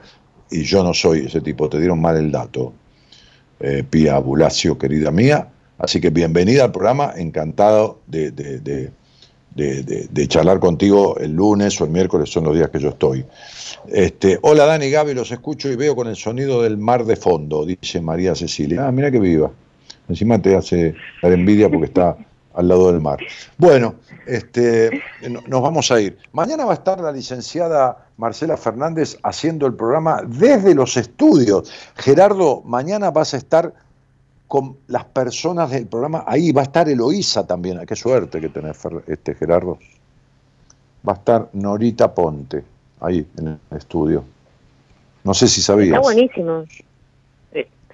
y yo no soy ese tipo, te dieron mal el dato eh, Pía Bulacio, querida mía. Así que bienvenida al programa, encantado de, de, charlar contigo el lunes o el miércoles, son los días que yo estoy. Este, Hola Dani, Gaby, los escucho y veo con el sonido del mar de fondo, dice María Cecilia. Ah, mira que viva. Encima te hace dar envidia porque está al lado del mar. Bueno, este, nos vamos a ir. Mañana va a estar la licenciada Marcela Fernández haciendo el programa desde los estudios. Gerardo, mañana vas a estar con las personas del programa. Ahí va a estar Eloísa también. Qué suerte que tenés, este, Gerardo. Va a estar Norita Ponte ahí en el estudio. No sé si sabías. Está buenísimo.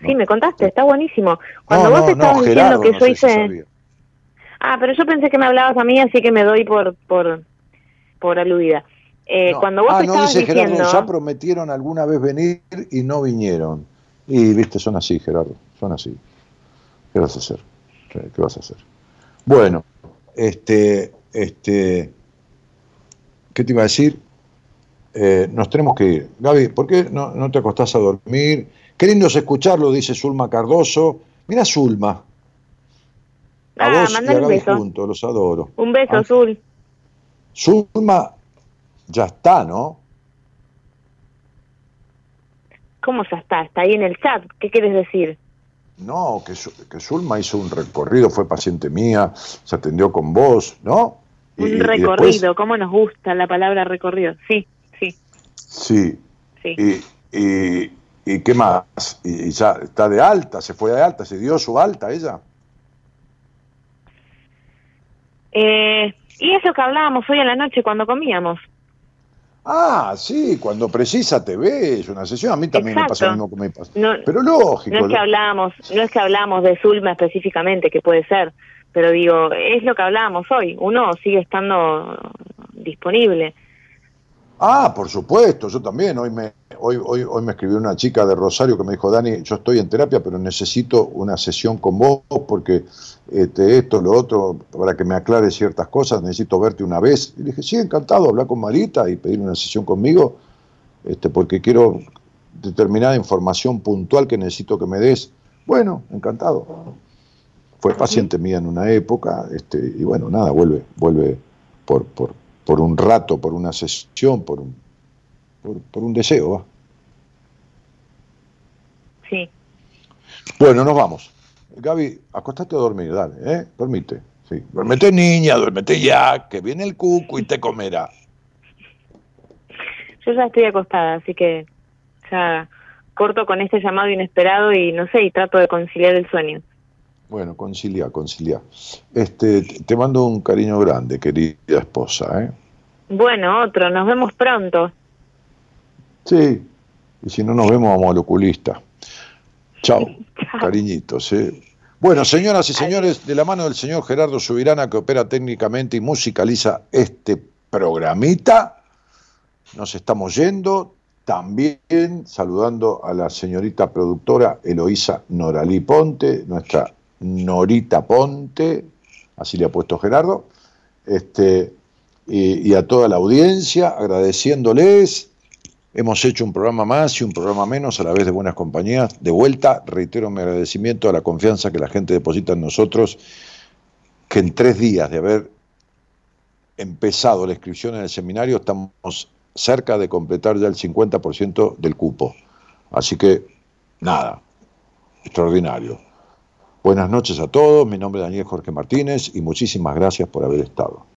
Sí, me contaste, está buenísimo. Cuando vos estabas diciendo que yo hice... Ah, pero yo pensé que me hablabas a mí, así que me doy por, por, por aludida. Eh, cuando vos ah, no, dice Gerardo, ya prometieron alguna vez venir y no vinieron. Y, viste, son así, Gerardo, son así. ¿Qué vas a hacer? ¿Qué, vas a hacer? Bueno, este, este, ¿qué te iba a decir? Eh, nos tenemos que ir. Gaby, ¿por qué no, no te acostás a dormir? Qué lindo es escucharlo, dice Zulma Cardoso. Mira Zulma. A ah, vos y a Gaby juntos, los adoro. Un beso, Zul. Zulma ya está, ¿no? ¿Cómo ya está? Está ahí en el chat. ¿Qué quieres decir? No, que, que Zulma hizo un recorrido, fue paciente mía, se atendió con vos, ¿no? un recorrido, ¿cómo nos gusta la palabra recorrido? Sí, sí. Sí. sí. Y, y, qué más? Y, ya está de alta, se fue de alta, se dio su alta ella. Eh, y eso que hablábamos hoy en la noche cuando comíamos. Ah, sí, cuando precisa te ves una sesión. A mí también me pasa lo mismo que me pasa. pero lógico. No es que hablamos, no es que hablamos de Zulma específicamente, que puede ser, pero digo, es lo que hablábamos hoy. Uno sigue estando disponible. Ah, por supuesto, yo también. Hoy me, hoy, hoy, hoy me escribió una chica de Rosario que me dijo, Dani, yo estoy en terapia, pero necesito una sesión con vos porque este, esto, lo otro, para que me aclare ciertas cosas, necesito verte una vez. Y le dije, sí, encantado, hablar con Marita y pedir una sesión conmigo, este, porque quiero determinada información puntual que necesito que me des. Bueno, encantado. Fue paciente mía en una época, este, y bueno, nada, vuelve, vuelve por, por, por un rato, por una sesión, por un, por, un deseo. Sí. Bueno, nos vamos. Gaby, acostate a dormir, dale, ¿eh? Dormite. Sí. Duérmete, niña, duérmete ya, que viene el cuco y te comerá. Yo ya estoy acostada, así que ya corto con este llamado inesperado y no sé, y trato de conciliar el sueño. Bueno, concilia, concilia. Este, te mando un cariño grande, querida esposa, ¿eh? Bueno, otro, nos vemos pronto. Sí, y si no nos vemos, vamos al oculista. Chao, <laughs> cariñitos, ¿eh? Bueno, señoras y señores, de la mano del señor Gerardo Subirana, que opera técnicamente y musicaliza este programita, nos estamos yendo. También saludando a la señorita productora Eloísa Noralí Ponte, nuestra Norita Ponte, así le ha puesto Gerardo, este, y, y a toda la audiencia, agradeciéndoles Hemos hecho un programa más y un programa menos a la vez de buenas compañías. De vuelta, reitero mi agradecimiento a la confianza que la gente deposita en nosotros, que en tres días de haber empezado la inscripción en el seminario estamos cerca de completar ya el 50% del cupo. Así que, nada, extraordinario. Buenas noches a todos, mi nombre es Daniel Jorge Martínez y muchísimas gracias por haber estado.